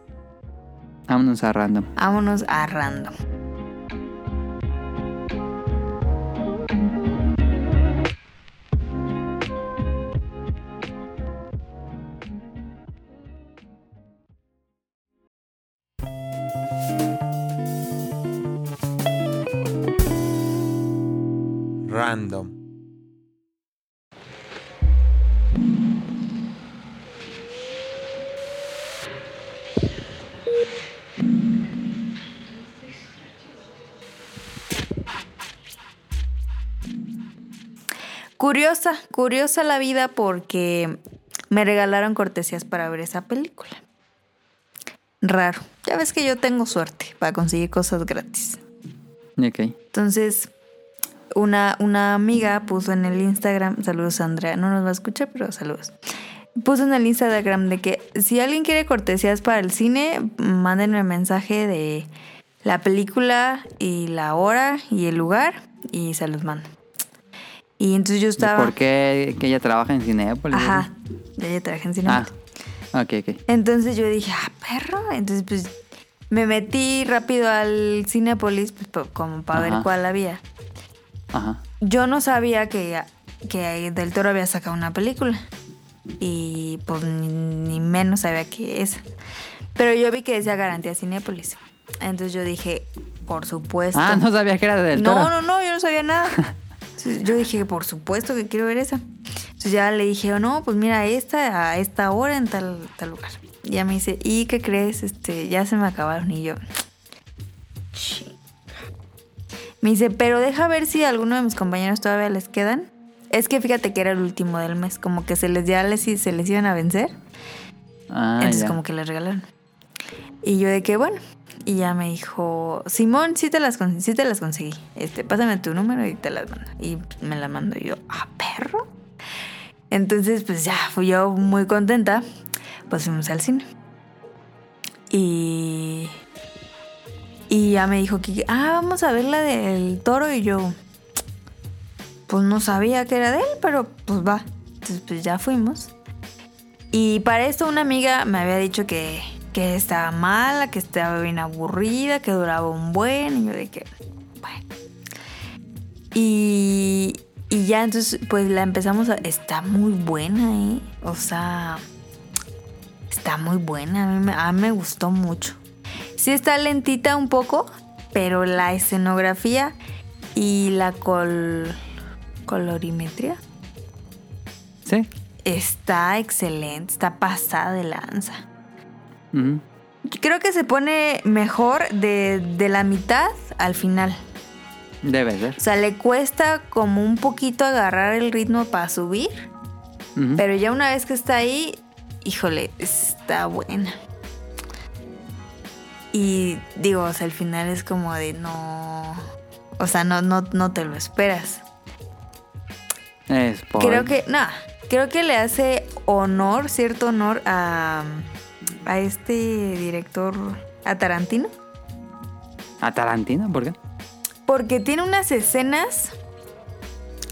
Vámonos a random. Vámonos a random. Curiosa, curiosa la vida porque me regalaron cortesías para ver esa película. Raro. Ya ves que yo tengo suerte para conseguir cosas gratis. Ok. Entonces, una, una amiga puso en el Instagram, saludos Andrea, no nos va a escuchar, pero saludos. Puso en el Instagram de que si alguien quiere cortesías para el cine, mándenme mensaje de la película y la hora y el lugar y se los mando. Y entonces yo estaba... ¿Por qué que ella trabaja en Cinepolis? Ajá, ya ya trabajé en cine. Ah, ok, ok. Entonces yo dije, ah, perro. Entonces, pues me metí rápido al Cinepolis, pues, como para ver Ajá. cuál había. Ajá. Yo no sabía que, que Del Toro había sacado una película. Y pues ni, ni menos sabía que esa. Pero yo vi que decía garantía Cinépolis. Entonces yo dije, por supuesto. Ah, no sabía que era del no, toro. no, no, yo no sabía nada. Entonces, yo dije, por supuesto que quiero ver esa. Entonces ya le dije, no, pues mira, esta a esta hora en tal, tal lugar. Y ya me dice, ¿y qué crees? Este, ya se me acabaron. Y yo. Me dice, pero deja ver si a alguno de mis compañeros todavía les quedan. Es que fíjate que era el último del mes, como que se les ya les, se les iban a vencer. Ah, Entonces ya. como que les regalaron. Y yo de que bueno. Y ya me dijo, Simón, sí te las, sí te las conseguí. Este, pásame tu número y te las mando. Y me las mando yo, ah, perro. Entonces, pues ya fui yo muy contenta. Pues fuimos al cine. Y. Y ya me dijo que, ah, vamos a ver la del toro. Y yo, pues no sabía que era de él, pero pues va. Entonces, pues ya fuimos. Y para esto una amiga me había dicho que, que estaba mala, que estaba bien aburrida, que duraba un buen. Y yo de que, bueno. Y, y ya entonces pues la empezamos a... Está muy buena, ¿eh? O sea, está muy buena. A mí me, a mí me gustó mucho. Sí está lentita un poco, pero la escenografía y la col, colorimetría Sí. Está excelente, está pasada de lanza. Creo que se pone mejor de, de la mitad al final. Debe ser. O sea, le cuesta como un poquito agarrar el ritmo para subir. Pero ya una vez que está ahí, híjole, está buena. Y digo, o sea, el final es como de no. O sea, no, no, no te lo esperas. Spoiler. Creo que, no, creo que le hace honor, cierto honor a, a este director, a Tarantino, ¿A Tarantino? ¿Por qué? porque tiene unas escenas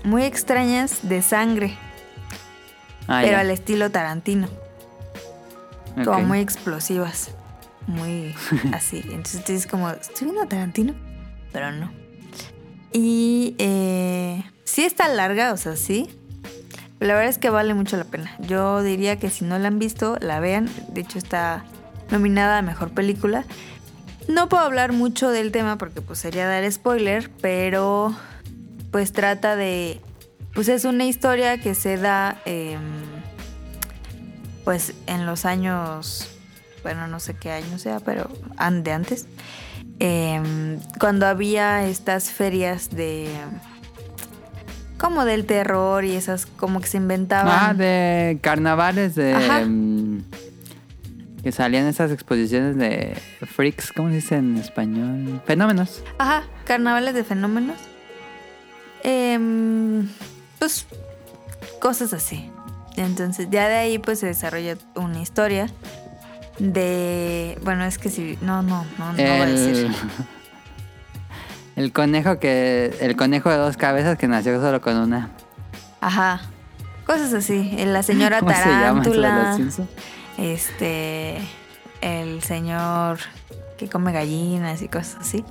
muy extrañas de sangre, Ah, pero ya. al estilo Tarantino, como Ok. muy explosivas, muy así. Entonces tú dices como, estoy viendo a Tarantino, pero no. Y eh, sí está larga, o sea, sí. La verdad es que vale mucho la pena. Yo diría que si no la han visto, la vean. De hecho, está nominada a Mejor Película. No puedo hablar mucho del tema porque pues sería dar spoiler, pero pues trata de... Pues es una historia que se da em, pues en los años, bueno, no sé qué año sea, pero de antes, em, cuando había estas ferias de... como del terror y esas como que se inventaban. Ah, de carnavales de... Ajá. mm, Que salían esas exposiciones de freaks, ¿cómo se dice en español? Fenómenos. Ajá, carnavales de fenómenos. Em, pues cosas así. Entonces ya de ahí pues se desarrolla una historia de... Bueno, es que si... No, no, no, no voy a el, decir. el conejo que. El conejo de dos cabezas que nació solo con una. Ajá. Cosas así. La señora ¿Cómo se llama tarántula. Este. El señor que come gallinas y cosas así.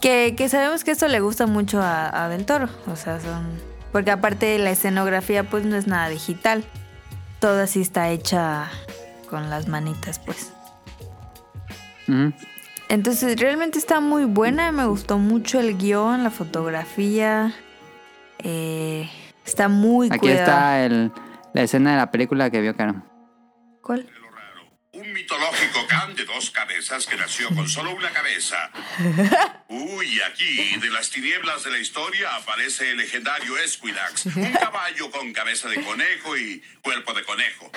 Que, que sabemos que esto le gusta mucho a, a Del Toro. O sea, son. Porque aparte la escenografía, pues no es nada digital. Todo así está hecha con las manitas, pues. Ujú. Entonces, realmente está muy buena. Me gustó mucho el guion, la fotografía. Eh, está muy Aquí está el, la escena de la película que vio Caro. ¿Cuál? Un mitológico can de dos cabezas que nació con solo una cabeza. Uy, aquí, de las tinieblas de la historia, aparece el legendario Esquilax, un caballo con cabeza de conejo y cuerpo de conejo.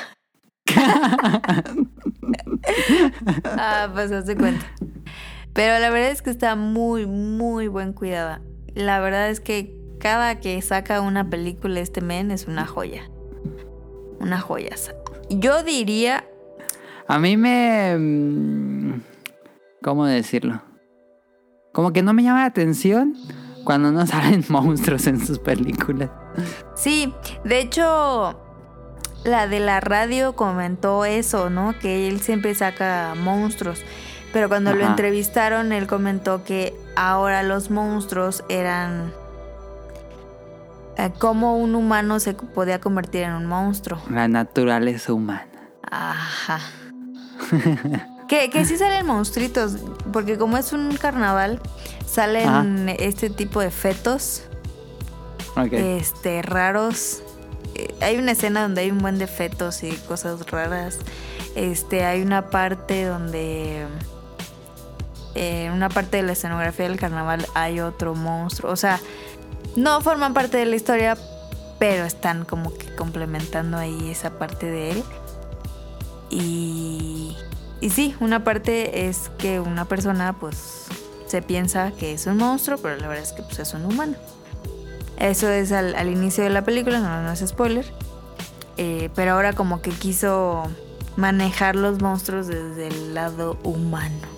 Ah, pues hazte cuenta. Pero la verdad es que está muy, muy buen cuidada. La verdad es que cada que saca una película este men es una joya. Una joyaza. Yo diría, A mí me. mm, ¿Cómo decirlo? Como que no me llama la atención cuando no salen monstruos en sus películas. sí, de hecho, la de la radio comentó eso, ¿no? Que él siempre saca monstruos. Pero cuando lo entrevistaron, él comentó que ahora los monstruos eran... eh, cómo un humano se podía convertir en un monstruo. La naturaleza humana. Ajá. que, que sí salen monstruitos, porque como es un carnaval, salen este tipo de fetos, Ok. este, raros. Eh, Hay una escena donde hay un buen de fetos y cosas raras. Este, hay una parte donde eh, en una parte de la escenografía del carnaval hay otro monstruo. O sea, no forman parte de la historia, pero están como que complementando ahí esa parte de él. Y, y sí, una parte es que una persona pues se piensa que es un monstruo, pero la verdad es que pues, es un humano. Eso es al, al inicio de la película, no, no es spoiler. Eh, pero ahora como que quiso manejar los monstruos desde el lado humano.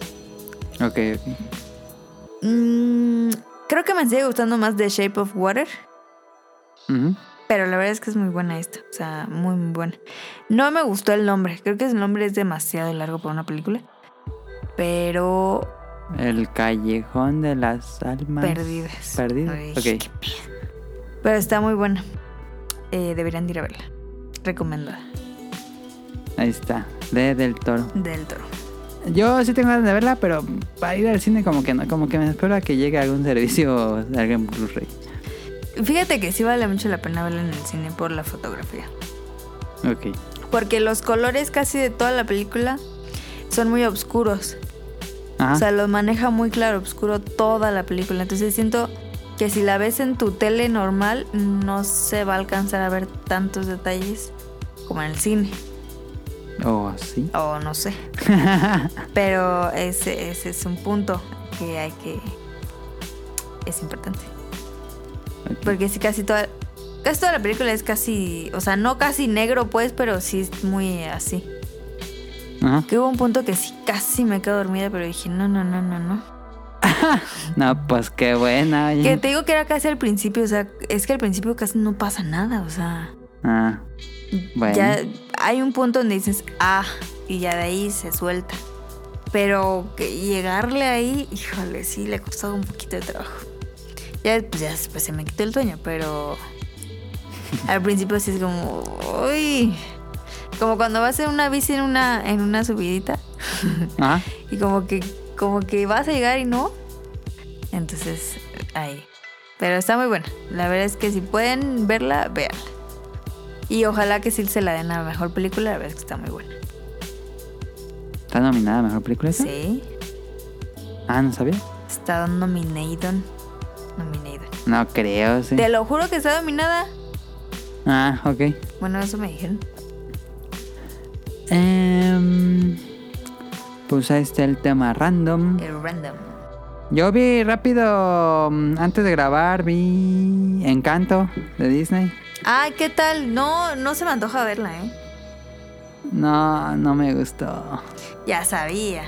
Ok, ok. Mm, creo que me sigue gustando más The Shape of Water. Pero la verdad es que es muy buena esta. O sea, muy, muy buena. No me gustó el nombre. Creo que el nombre es demasiado largo para una película. Pero El callejón de las almas perdidas. perdidas. Ay, Pero está muy buena. Eh, deberían de ir a verla. Recomendada. Ahí está. De Del Toro. Del toro. Yo sí tengo ganas de verla, pero para ir al cine como que no, como que me espero a que llegue algún servicio de algún Blu-ray. Fíjate que sí vale mucho la pena verla en el cine por la fotografía. Ok. Porque los colores casi de toda la película son muy oscuros. Ajá. O sea, lo maneja muy claro, oscuro toda la película. Entonces siento que si la ves en tu tele normal, no se va a alcanzar a ver tantos detalles como en el cine. Oh, sí. O no sé. Pero ese, ese es un punto que hay que... Es importante. Porque sí, casi toda... Casi toda la película es casi... O sea, no casi negro pues, pero sí es muy así. Ajá. Que hubo un punto que sí casi me quedo dormida, pero dije, no, no, no, no, no. No, pues qué buena. oye. Que te digo que era casi al principio, o sea, es que al principio casi no pasa nada, o sea, Ah, bueno. ya hay un punto donde dices, ah, y ya de ahí se suelta. Pero que llegarle ahí, híjole, sí, le ha costado un poquito de trabajo. Ya, pues ya después se me quitó el sueño, pero al principio sí es como, uy, como cuando vas en una bici en una, en una subidita. Y como que, como que vas a llegar y no. Entonces, ahí. Pero está muy buena. La verdad es que si pueden verla, véanla. Y ojalá que sí se la den a la mejor película. La verdad es que está muy buena. ¿Está nominada a mejor película esa? Sí. Ah, no sabía. Está nominated. Nominated. No creo, sí. Te lo juro que está nominada. Ah, ok. Bueno, eso me dijeron. Em, pues ahí está el tema random. El random. Yo vi rápido, mm, antes de grabar, vi Encanto de Disney. Ay, ¿qué tal? No, no se me antoja verla, ¿eh? No, no me gustó. Ya sabía.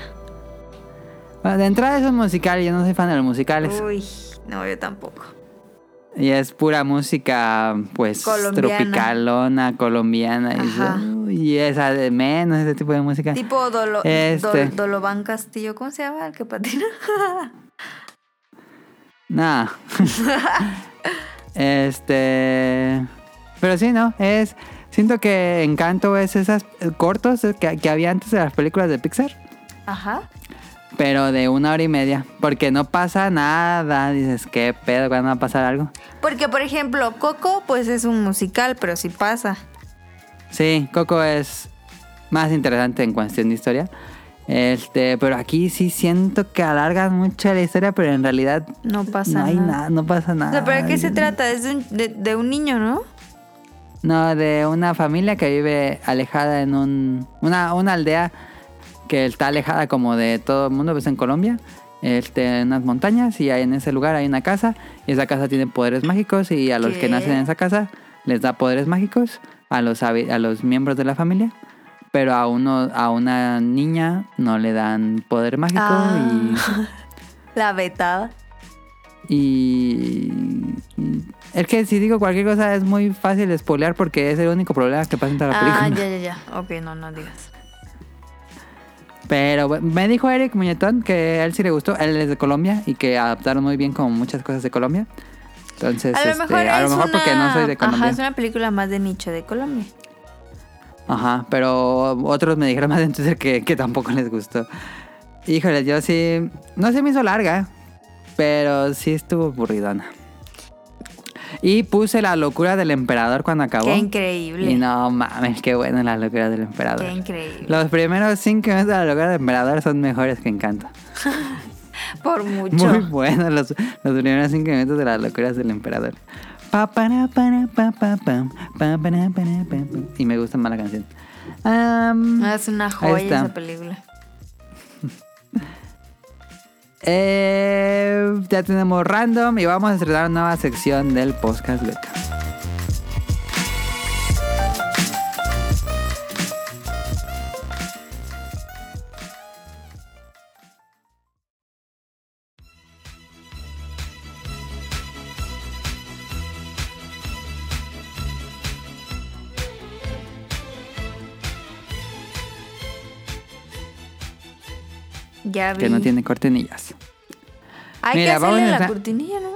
Bueno, de entrada es un musical, yo no soy fan de los musicales. Uy, no, yo tampoco. Y es pura música, pues, Colombiana. tropicalona, colombiana. Y, Ajá. eso. y esa de menos, ese tipo de música. Tipo Dolo, Este. Dol- Doloban Castillo, ¿cómo se llama el que patina? Nah. este. Pero sí, ¿no? Es. Siento que Encanto es esas eh, cortos que, que había antes de las películas de Pixar. Ajá. Pero de una hora y media. Porque no pasa nada. Dices, ¿qué pedo? ¿Cuándo va a pasar algo? Porque, por ejemplo, Coco, pues es un musical, pero sí pasa. Sí, Coco es más interesante en cuestión de historia. Este, pero aquí sí siento que alargan mucho la historia, pero en realidad No pasa no hay nada. nada, no pasa O nada. sea, ¿pero de qué se trata? Es de un, de, de un niño, ¿no? No, de una familia que vive alejada en un, una, una aldea que está alejada como de todo el mundo, pues en Colombia, este, en unas montañas y ahí en ese lugar hay una casa y esa casa tiene poderes mágicos y a los ¿Qué? que nacen en esa casa les da poderes mágicos a los, a los miembros de la familia, pero a, uno, a una niña no le dan poder mágico Ah. La vetada. Y... y- Es que si digo cualquier cosa es muy fácil de spoilear porque es el único problema que pasa en toda la película. Ah, ya, ya, ya. Ok, no, no digas. Pero me dijo Eric Muñetón que a él sí le gustó. Él es de Colombia y que adaptaron muy bien como muchas cosas de Colombia. Entonces, A lo este, mejor, a lo es mejor una... porque no soy de Colombia. Ajá, es una película más de nicho de Colombia. Ajá, pero otros me dijeron más en Twitter que, que tampoco les gustó. Híjole, yo sí. No se me hizo larga, pero sí estuvo aburridona. Y puse la locura del emperador cuando acabó. Qué increíble. Y no mames, qué buena la locura del emperador. Qué increíble. Los primeros cinco minutos de la locura del emperador son mejores que Encanto. Por mucho. Muy buenos los, los primeros cinco minutos de las locuras del emperador. Y me gusta más la canción. Ah, Es una joya está. esa película. Eh, ya tenemos random y vamos a estrenar una nueva sección del podcast beta. Ya vi. Que no tiene cortinillas. Hay Mira, que vamos hacerle a la cortinilla, ¿no?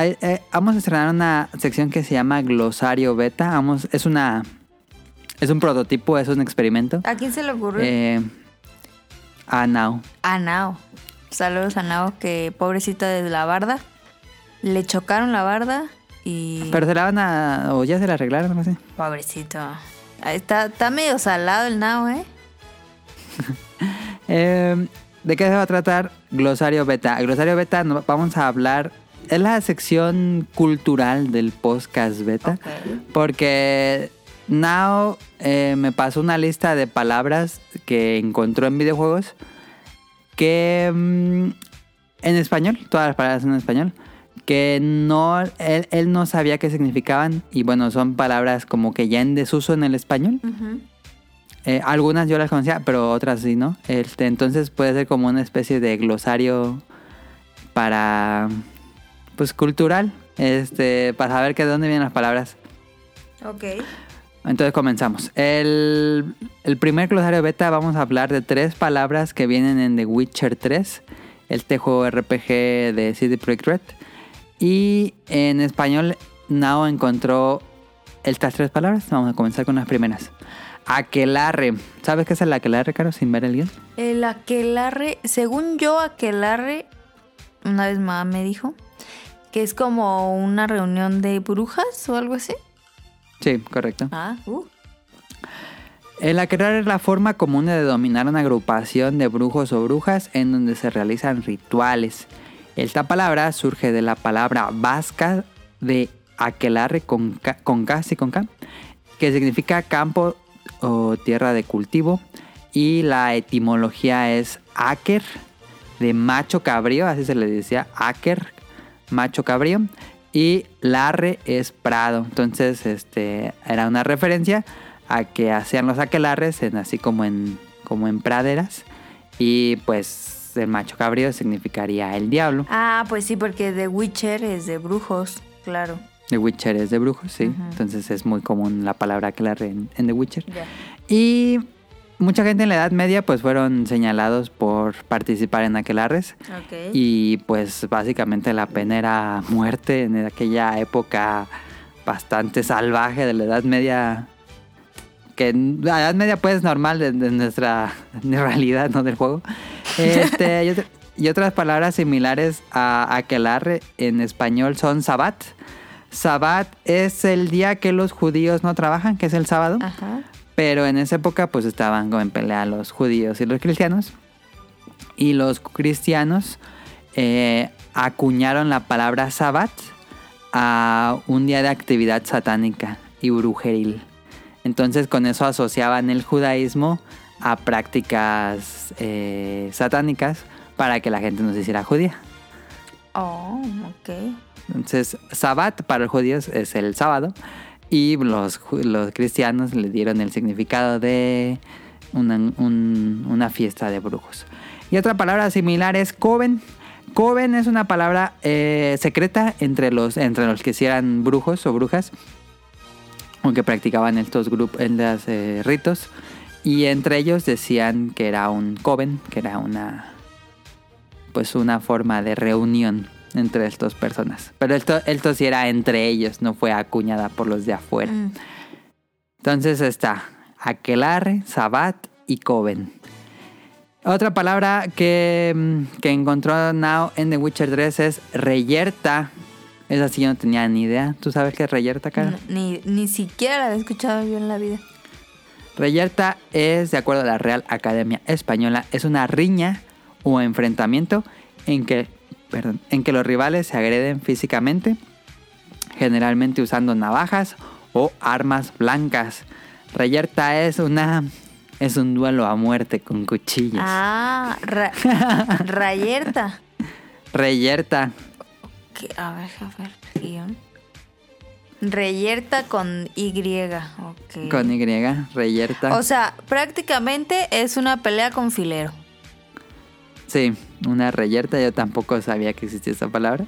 Eh, vamos a estrenar una sección que se llama Glosario Beta. Vamos, es una. Es un prototipo, es un experimento. ¿A quién se le ocurrió? Eh, a Now. A Nao. Saludos a Nao, que pobrecita de la barda. Le chocaron la barda y... Pero se la van a. O ya se la arreglaron, no sé. Pobrecito. Está, está medio salado el Nao, ¿eh? Eh, ¿De qué se va a tratar Glosario Beta? Glosario Beta no- vamos a hablar. Es la sección cultural del podcast Beta. Porque Now eh, me pasó una lista de palabras que encontró en videojuegos que mm, en español, todas las palabras en español, que no, él, él no sabía qué significaban y bueno, son palabras como que ya en desuso en el español. Eh, algunas yo las conocía, pero otras sí, ¿no? Este, entonces puede ser como una especie de glosario para, pues, cultural, este, para saber que de dónde vienen las palabras. Ok. Entonces comenzamos. El, el primer glosario beta vamos a hablar de tres palabras que vienen en The Witcher 3, este juego RPG de CD Projekt Red. Y en español, Nao encontró estas tres palabras. Vamos a comenzar con las primeras. Aquelarre. ¿Sabes qué es el aquelarre, Caro, sin ver el guion? El aquelarre, según yo, aquelarre, una vez más me dijo, que es como una reunión de brujas o algo así. Sí, correcto. Ah, uh. El aquelarre es la forma común de denominar una agrupación de brujos o brujas en donde se realizan rituales. Esta palabra surge de la palabra vasca de aquelarre con K, con K, sí, con K, que significa campo o tierra de cultivo. Y la etimología es Aker, de macho cabrío, así se le decía, Aker, macho cabrío. Y Larre es prado. Entonces, este era una referencia a que hacían los aquelarres en, así como en, como en praderas. Y pues el macho cabrío significaría el diablo. Ah, pues sí, porque The Witcher es de brujos, claro. The Witcher es de brujos, sí. Entonces es muy común la palabra aquelarre en, en The Witcher. Y mucha gente en la Edad Media pues fueron señalados por participar en aquelarres. Y pues básicamente la pena era muerte en aquella época bastante salvaje de la Edad Media. Que la Edad Media pues es normal de, de nuestra realidad, no del juego. Este, y otras palabras similares a aquelarre en español son sabat. Sabat es el día que los judíos no trabajan, que es el sábado. Ajá. Pero en esa época pues estaban en pelea los judíos y los cristianos. Y los cristianos eh, acuñaron la palabra sabbat a un día de actividad satánica y brujeril. Entonces con eso asociaban el judaísmo a prácticas eh, satánicas para que la gente no se hiciera judía. Oh, ok. Entonces, Sabbat para los judíos es el sábado y los, los cristianos le dieron el significado de una, un- una fiesta de brujos. Y otra palabra similar es coven. Coven es una palabra eh, secreta entre los, entre los que sí eran brujos o brujas o que practicaban estos grupos, estos eh, ritos. Y entre ellos decían que era un coven, que era una pues una forma de reunión entre estas personas. Pero esto, esto sí era entre ellos, no fue acuñada por los de afuera. Mm. Entonces está aquelarre, sabat y coven. Otra palabra que, mm, que encontró Now en The Witcher 3 es reyerta. Esa sí yo no tenía ni idea. ¿Tú sabes qué es reyerta, cara? Ni, ni siquiera la había escuchado yo en la vida. Reyerta es, de acuerdo a la Real Academia Española, es una riña o enfrentamiento en que, perdón, en que los rivales se agreden físicamente, generalmente usando navajas o armas blancas. Reyerta es una es un duelo a muerte con cuchillos. Ah, ra- Rayerta. Reyerta, Que- A ver, a ver, guion. Reyerta con Y. Ok. con Y, Reyerta. O sea, prácticamente es una pelea con filero. Sí, una reyerta, yo tampoco sabía que existía esa palabra.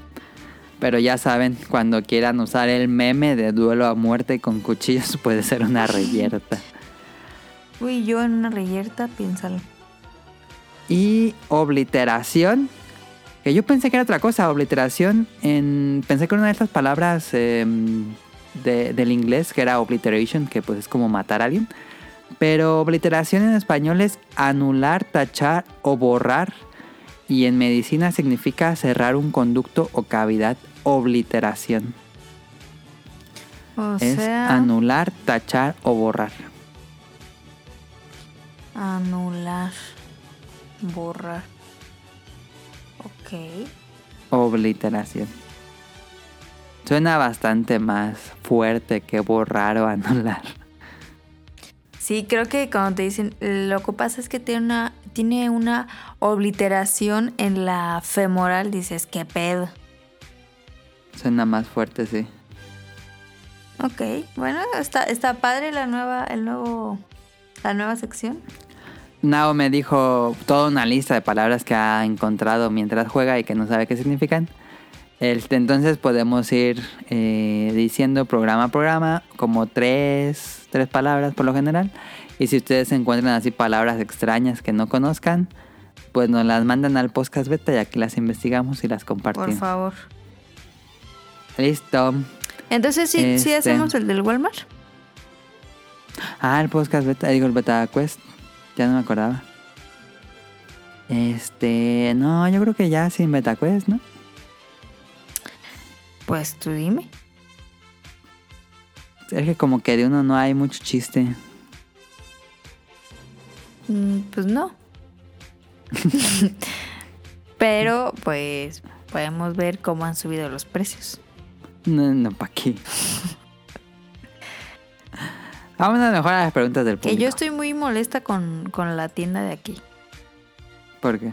Pero ya saben, cuando quieran usar el meme de duelo a muerte con cuchillos, puede ser una reyerta. Uy, yo en una reyerta, piénsalo. Y obliteración, que yo pensé que era otra cosa, obliteración, en, pensé que era una de estas palabras eh, de- del inglés, que era obliteration, que pues es como matar a alguien. Pero obliteración en español es anular, tachar o borrar. Y en medicina significa cerrar un conducto o cavidad, obliteración. O es sea, anular, tachar o borrar. anular, borrar. Ok. Obliteración. Suena bastante más fuerte que borrar o anular. Sí, creo que cuando te dicen, lo que pasa es que tiene una, tiene una obliteración en la femoral, dices, ¿qué pedo? Suena más fuerte, sí. Ok, bueno, está, está padre la nueva, el nuevo, la nueva sección. Nao me dijo toda una lista de palabras que ha encontrado mientras juega y que no sabe qué significan. Este, entonces podemos ir eh, diciendo programa a programa como tres, tres palabras por lo general. Y si ustedes encuentran así palabras extrañas que no conozcan, pues nos las mandan al podcast beta y aquí las investigamos y las Por compartimos. favor. Listo. Entonces, ¿sí, sí Este. hacemos el del Walmart? Ah, el podcast beta, digo el beta quest. Ya no me acordaba. Este, no, yo creo que ya sin beta quest, ¿no? Pues tú dime. Es que como que de uno no hay mucho chiste. Mm, Pues no. Pero, pues, podemos ver cómo han subido los precios. No, no, ¿para qué? Vámonos mejor a las preguntas del Que público. yo estoy muy molesta con, con la tienda de aquí. ¿Por qué?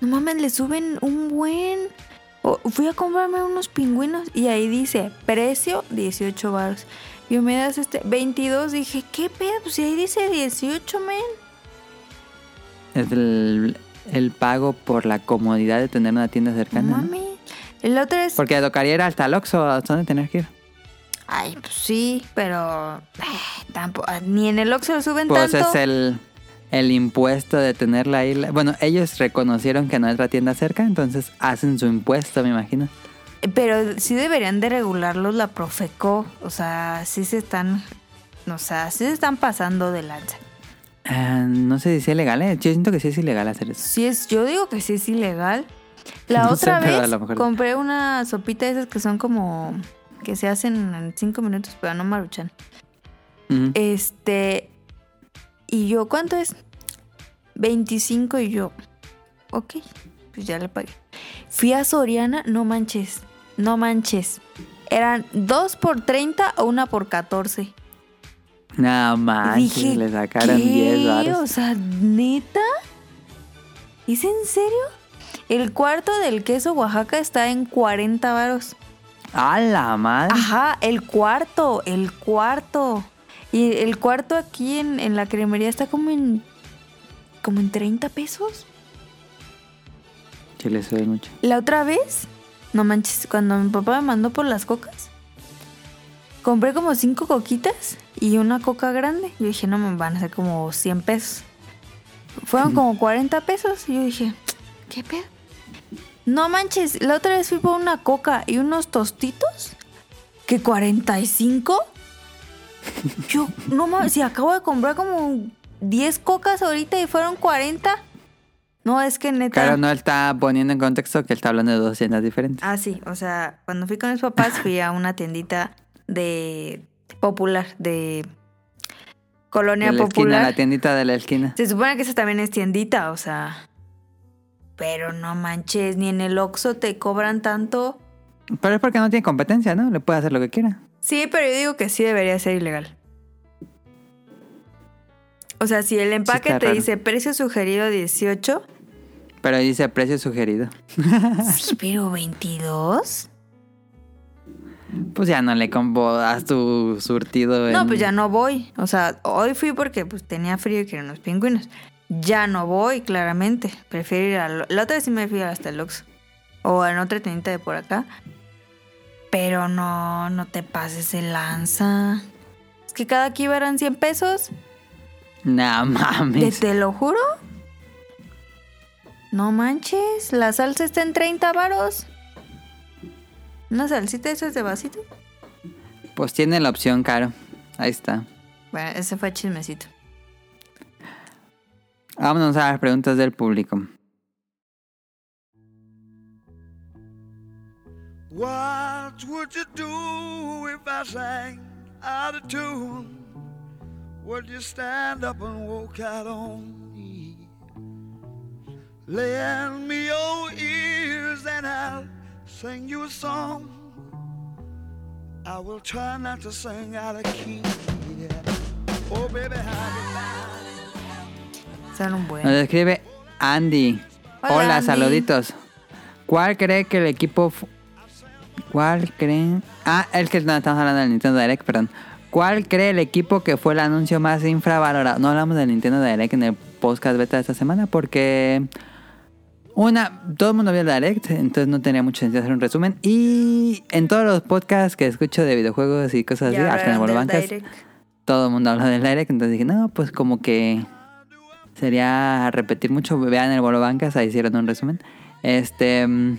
No mames, le suben un buen. Fui a comprarme unos pingüinos y ahí dice precio 18 baros. Y me das este 22. Dije, ¿qué pedo? Pues si ahí dice 18, men. Es el, el pago por la comodidad de tener una tienda No cercana. ¿no? mames. El otro es. Porque tocaría ir hasta el Oxxo, ¿hasta dónde tener que ir? Ay, pues sí, pero. eh, tampoco. Ni en el Oxxo le suben Pues tanto. es el, el impuesto de tenerla ahí. Bueno, ellos reconocieron que no es la tienda cerca, entonces hacen su impuesto, me imagino. Pero sí deberían de regularlos la Profeco. O sea, sí se están. O sea, sí se están pasando de lanza. Ah, no sé si es legal, ¿eh? Yo siento que sí es ilegal hacer eso. Sí es, yo digo que sí es ilegal. La No otra vez compré una sopita de esas que son como que se hacen en cinco minutos, pero no maruchan. Este y yo ¿cuánto es? 25 y yo. Ok, pues ya le pagué. Fui a Soriana, no manches, no manches. Eran dos por 30 o una por 14. Nada más, Dije, le sacaron ¿qué? 10 baros. O sea, ¿neta? ¿Es en serio? El cuarto del queso Oaxaca está en 40 varos. ¡A la madre! Ajá, el cuarto, el cuarto. Y el cuarto aquí en, en la cremería está como en... como en 30 pesos. Sí, le sube mucho. La otra vez, no manches, cuando mi papá me mandó por las cocas, compré como cinco coquitas y una coca grande. Yo dije, no, me van a ser como 100 pesos. Fueron como 40 pesos y yo dije, ¿qué pedo? No manches, la otra vez fui por una coca y unos tostitos. ¿Que 45? Yo, no mames, si acabo de comprar como 10 cocas ahorita y fueron 40. No, es que neta. Claro, no está poniendo en contexto que él está hablando de dos tiendas diferentes. Ah, sí, o sea, cuando fui con mis papás fui a una tiendita de popular, de colonia de la esquina, popular. la tiendita de la esquina. Se supone que esa también es tiendita, o sea. Pero no manches, ni en el Oxxo te cobran tanto. Pero es porque no tiene competencia, ¿no? Le puede hacer lo que quiera. Sí, pero yo digo que sí debería ser ilegal. O sea, si el empaque te raro. dice precio sugerido 18, Pero dice precio sugerido. sí, pero 22. Pues ya no le haz tu surtido. No, pues ya no voy. O sea, hoy fui porque pues tenía frío y quería unos pingüinos. Ya no voy, claramente. Prefiero ir a... La otra vez sí me fui hasta el Oxxo. O en otra tiendita de por acá. Pero no, no te pases el lanza. Es que cada kiva eran 100 pesos. Nah, ¿Te, mames. te lo juro? No manches. La salsa está en 30 varos. Una salsita esas de vasito. Pues tiene la opción, caro. Ahí está. Bueno, ese fue chismecito. Vámonos a las preguntas del público. What would you do if I sang out of tune? Would you stand up and walk out on? Lend me your ears and I'll sing you a song. I will try not to sing out of key. Yeah. Oh, baby, how you Son un buen. Nos escribe Andy. Hola, Hola, Andy. saluditos. ¿Cuál cree que el equipo... ¿Cuál creen? Ah, es que no estamos hablando del Nintendo Direct, perdón. ¿Cuál cree el equipo que fue el anuncio más infravalorado? No hablamos del Nintendo Direct en el podcast beta de esta semana porque... Una, todo el mundo vio el Direct, entonces no tenía mucho sentido hacer un resumen. Y en todos los podcasts que escucho de videojuegos y cosas así, hasta en el del Bolobancas, Direct. todo el mundo habla del Direct, entonces dije, no, pues como que sería repetir mucho. Vean el Bolo Bancas, ahí hicieron un resumen. Este, mm,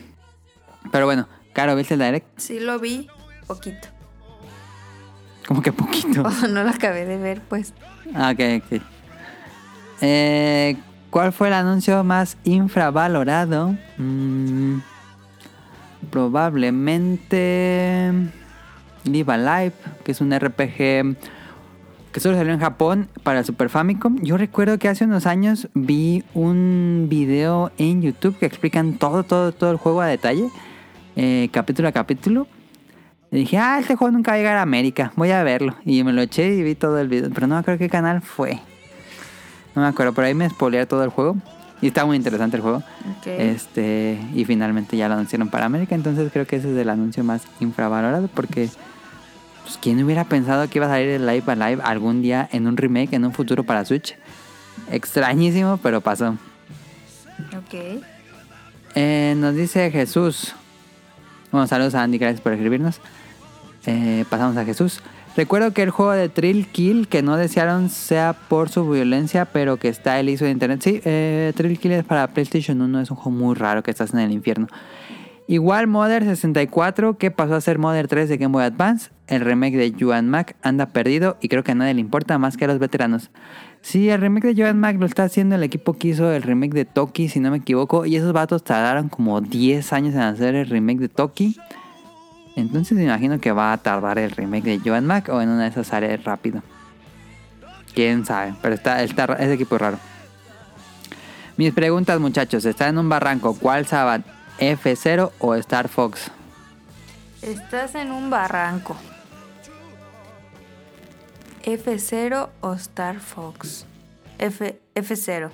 pero bueno, Caro, ¿viste el Direct? Sí lo vi, poquito. Como que poquito. no lo acabé de ver, pues. Ah, ok, ok. Eh, ¿Cuál fue el anuncio más infravalorado? Mm, probablemente Live Alive, que es un RPG que solo salió en Japón para Super Famicom. Yo recuerdo que hace unos años vi un video en YouTube que explican todo, todo, todo el juego a detalle, eh, capítulo a capítulo. Y dije, ah, este juego nunca va a llegar a América, voy a verlo. Y me lo eché y vi todo el video, pero no acuerdo qué canal fue. No me acuerdo, por ahí me spoileé todo el juego. Y está muy interesante el juego. Este, y finalmente ya lo anunciaron para América, entonces creo que ese es el anuncio más infravalorado porque pues quién hubiera pensado que iba a salir el Live Alive algún día en un remake en un futuro para Switch. Extrañísimo, pero pasó. Ok. Eh, nos dice Jesús. Bueno, saludos a Andy, gracias por escribirnos. Eh, pasamos a Jesús. Recuerdo que el juego de Trill Kill, que no desearon sea por su violencia, pero que está el ISO de internet. Sí, eh, Trill Kill es para PlayStation 1, es un juego muy raro que estás en el infierno. Igual Mother 64, que pasó a ser Mother 3 de Game Boy Advance. El remake de Yuan Mac anda perdido y creo que a nadie le importa más que a los veteranos. Sí, el remake de Yuan Mac lo está haciendo el equipo que hizo el remake de Toki, si no me equivoco. Y esos vatos tardaron como 10 años en hacer el remake de Toki. Entonces me imagino que va a tardar el remake de Joan Mac o en una de esas sale rápido. Quién sabe, pero está, está ese equipo es raro. Mis preguntas, muchachos, está en un barranco. ¿Cuál Sabat? ¿F0 o Star Fox? Estás en un barranco. F0 o Star Fox. F, F0.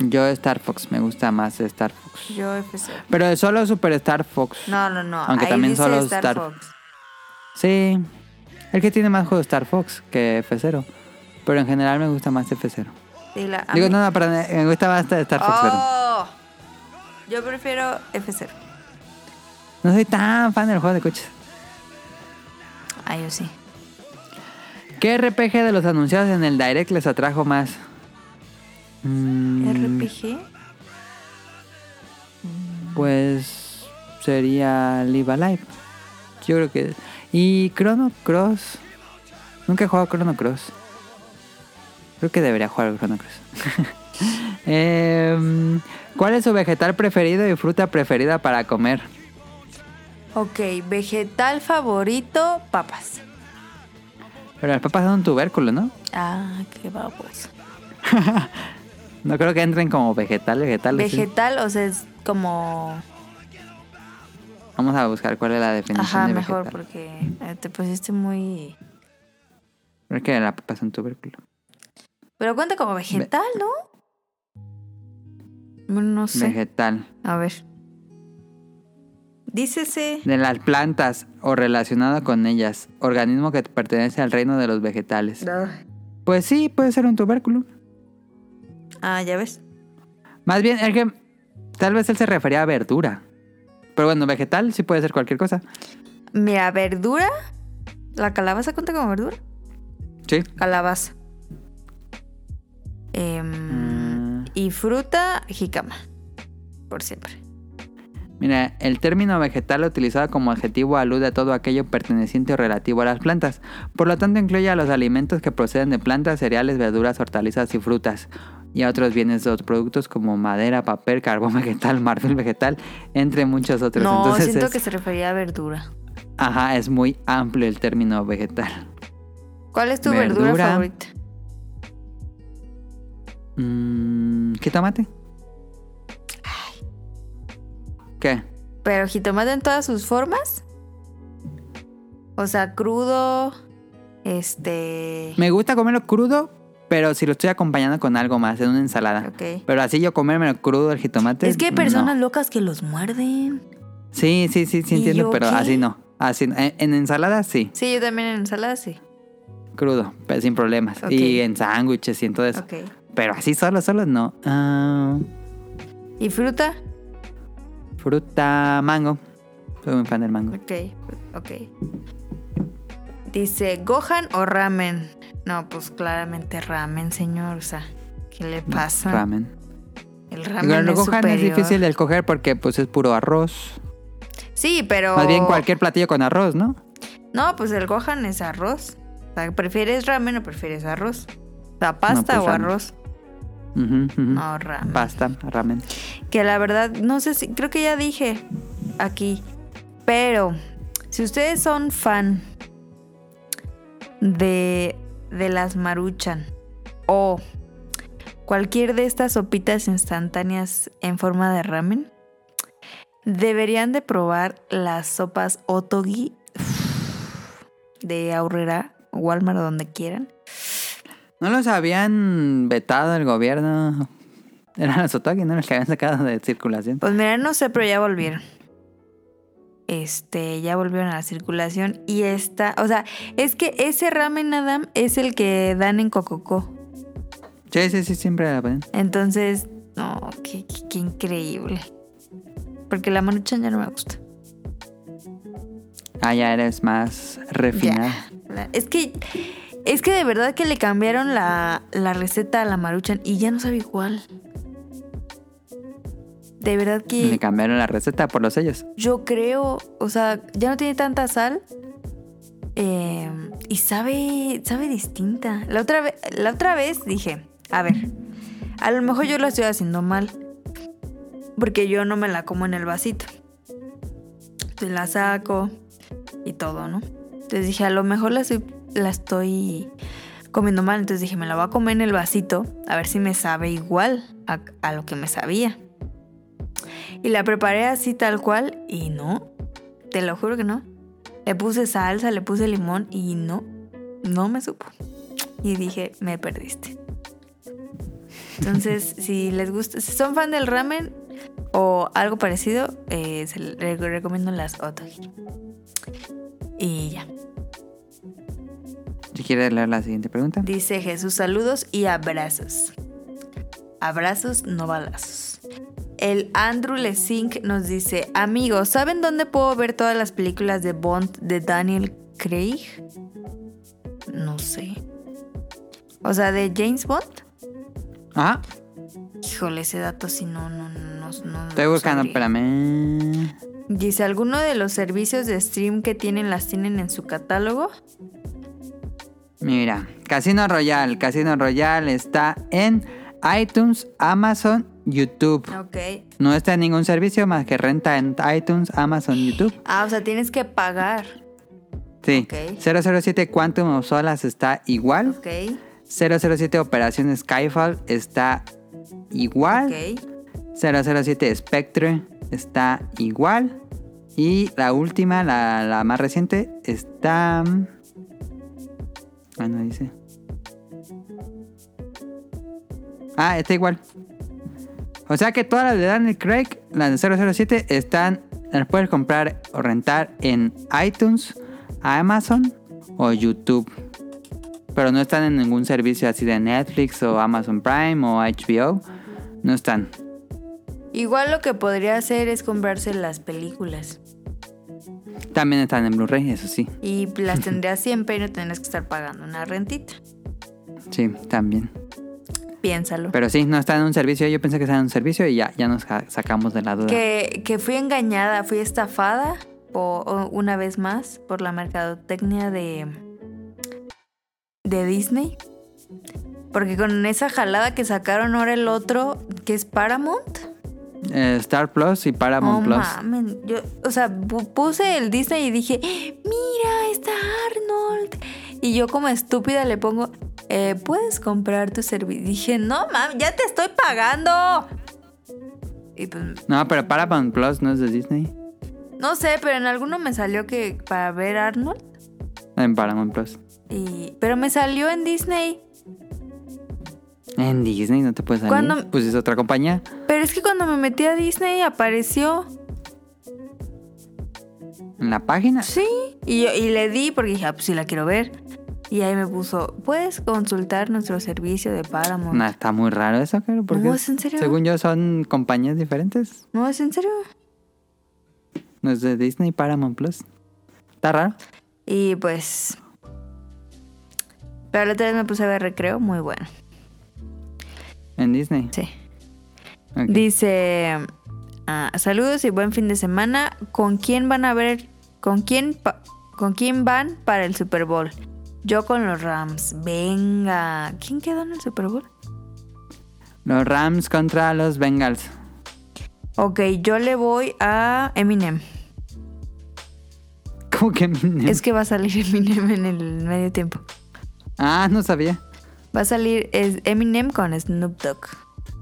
Yo Star Fox, me gusta más Star Fox. Yo F0. Pero solo Super Star Fox. No, no, no. Aunque Ahí también dice solo Star, Star- Fox. Sí, el que tiene más juegos Star Fox que F0. Pero en general me gusta más F0. Sí, la- a Digo, no, no, perdón, me gusta más Star Fox. Oh, yo prefiero F0. No soy tan fan del juego de coches. Ah, yo sí. ¿Qué RPG de los anunciados en el Direct les atrajo más? Mm, RPG. Pues sería Live Alive. Yo creo que... Y Chrono Cross. Nunca he jugado Chrono Cross. Creo que debería jugar Chrono Cross. Em, ¿Cuál es su vegetal preferido y fruta preferida para comer? Ok, vegetal favorito, papas. Pero las papas son un tubérculo, ¿no? Ah, qué babos. No creo que entren como vegetal, vegetal. Vegetal, o sea, es como... Vamos a buscar cuál es la definición Ajá, de mejor, vegetal. porque eh, te pusiste muy... Creo que la papa es un tubérculo. Pero cuenta como vegetal, ¿no? Bueno, no sé. Vegetal. A ver. Dícese... De las plantas o relacionado con ellas. Organismo que pertenece al reino de los vegetales. Pues sí, puede ser un tubérculo. Ah, ya ves. Más bien, es que tal vez él se refería a verdura. Pero bueno, vegetal sí puede ser cualquier cosa. Mira, verdura. ¿La calabaza cuenta como verdura? Sí. Calabaza. Em, Mm, Y fruta, jicama. Por siempre. Mira, el término vegetal utilizado como adjetivo alude a todo aquello perteneciente o relativo a las plantas. Por lo tanto, incluye a los alimentos que proceden de plantas, cereales, verduras, hortalizas y frutas. Y a otros bienes o productos como madera, papel, carbón vegetal, marfil vegetal, entre muchos otros. No, Entonces siento es- que se refería a verdura. Ajá, es muy amplio el término vegetal. ¿Cuál es tu verdura, Verdura. favorita? Mm, ¿Jitomate? ¿Qué? ¿Pero jitomate en todas sus formas? O sea, crudo, este... Me gusta comerlo crudo, pero si lo estoy acompañando con algo más, en una ensalada. Ok. Pero así yo comérmelo crudo el jitomate. Es que hay personas no. locas que los muerden. Sí, sí, sí, sí ¿Y entiendo, pero qué? así no. Así. En, en ensalada sí, Sí, yo también en ensalada sí. crudo, pero sin problemas. Y en sándwiches y en todo eso. Ok. Pero así solo, solo no. Ah, ¿Y fruta? fruta, mango. Soy muy fan del mango. Ok, ok. Dice, ¿Gohan o ramen? No, pues claramente ramen, señor. O sea, ¿qué le pasa? Ramen. El ramen el es es difícil de escoger porque pues es puro arroz. Sí, pero... Más bien cualquier platillo con arroz, ¿no? No, pues el Gohan es arroz. O sea, ¿prefieres ramen o prefieres arroz? O sea, pasta pues o ramen. arroz. No, ramen. Pasta, ramen. Que la verdad, no sé si, creo que ya dije aquí. Pero, si ustedes son fan de, de las maruchan o cualquier de estas sopitas instantáneas en forma de ramen, deberían de probar las sopas Otogi de Aurrera, Walmart, donde quieran. ¿No los habían vetado el gobierno? Eran los Otogi, ¿no? Los que habían sacado de circulación. Pues mira, no sé, pero ya volvieron. Este, ya volvieron a la circulación y esta, o sea, es que ese ramen Adam es el que dan en Cococo. Sí, sí, sí, siempre la ponen. Entonces, no, qué, qué- qué increíble. Porque la maruchan ya no me gusta. Ah, ya eres más refinada. Ya. Es que, es que de verdad que le cambiaron la, la receta a la maruchan y ya no sabe igual. De verdad que Le cambiaron la receta por los sellos. yo creo, o sea, ya no tiene tanta sal. eh, y sabe, sabe distinta. La otra, vez, la otra vez dije, a ver, a lo mejor yo lo estoy haciendo mal. Porque yo no me la como en el vasito. Entonces la saco y todo, ¿no? Entonces dije, a lo mejor la estoy, la estoy comiendo mal. Entonces dije, me la voy a comer en el vasito. A ver si me sabe igual a, a lo que me sabía. Y la preparé así tal cual y no. Te lo juro que no. Le puse salsa, le puse limón y no. No me supo. Y dije, me perdiste. Entonces, si les gusta, si son fan del ramen o algo parecido, eh, se le re- recomiendo las otogi. Y ya. Si quieres leer la siguiente pregunta. Dice Jesús, saludos y abrazos. Abrazos, no balazos. El Andrew Lesink nos dice, amigos, ¿saben dónde puedo ver todas las películas de Bond de Daniel Craig? No sé. O sea, de James Bond. Ah, Híjole, ese dato sí no, no, no, no. estoy buscando, espérame. Dice, ¿alguno de los servicios de stream que tienen las tienen en su catálogo? Mira, Casino Royale. Casino Royale está en iTunes, Amazon, YouTube. Ok. No está en ningún servicio más que renta en iTunes, Amazon, YouTube. Ah, o sea, tienes que pagar. Sí. Ok. 007 Quantum of Solace está igual. Ok. 007 Operación Skyfall está igual. Ok. 007 Spectre está igual. Y la última, la, la más reciente, está... Ah, no dice. Ah, está igual. O sea que todas las de Daniel Craig, las de 007, están... Las puedes comprar o rentar en iTunes, Amazon o YouTube. Pero no están en ningún servicio así de Netflix o Amazon Prime o HBO. No están. Igual lo que podría hacer es comprarse las películas. También están en Blu-ray, eso sí. Y las tendrías siempre y no tendrías que estar pagando una rentita. Sí, también. Piénsalo. Pero sí, no está en un servicio. Yo pensé que estaba en un servicio y ya, ya nos sacamos de la duda. Que, que fui engañada, fui estafada po- o- una vez más por la mercadotecnia de, de Disney. Porque con esa jalada que sacaron ahora el otro, que es Paramount. Eh, Star Plus y Paramount No Plus. mamen, yo, o sea, pu- puse el Disney y dije, mira, está Arnold. Y yo como estúpida le pongo, eh, puedes comprar tu servicio. Dije, no mames, ya te estoy pagando. Y pues, No, pero Paramount Plus no es de Disney. no sé, pero en alguno me salió que para ver Arnold. En Paramount Plus. Y, pero me salió en Disney. En Disney no te puedes salir. ¿Cuándo? Pues es otra compañía. Pero es que cuando me metí a Disney apareció. En la página. Sí. Y, yo, y le di porque dije, ah, pues sí la quiero ver. Y ahí me puso, puedes consultar nuestro servicio de Paramount. No, está muy raro eso, claro. Porque No, ¿es en serio? Según yo son compañías diferentes. No, ¿es en serio? No es de Disney, Paramount Plus. Está raro. Y pues... Pero la otra vez me puse a ver Recreo, muy bueno. En Disney. Sí. Dice... ah, saludos y buen fin de semana. ¿Con quién van a ver? ¿Con quién, ¿Con quién van para el Super Bowl? Yo con los Rams. Venga. ¿Quién quedó en el Super Bowl? Los Rams contra los Bengals. Ok, yo le voy a Eminem. ¿Cómo que Eminem? Es que va a salir Eminem en el medio tiempo. Ah, no sabía. Va a salir es Eminem con Snoop Dogg.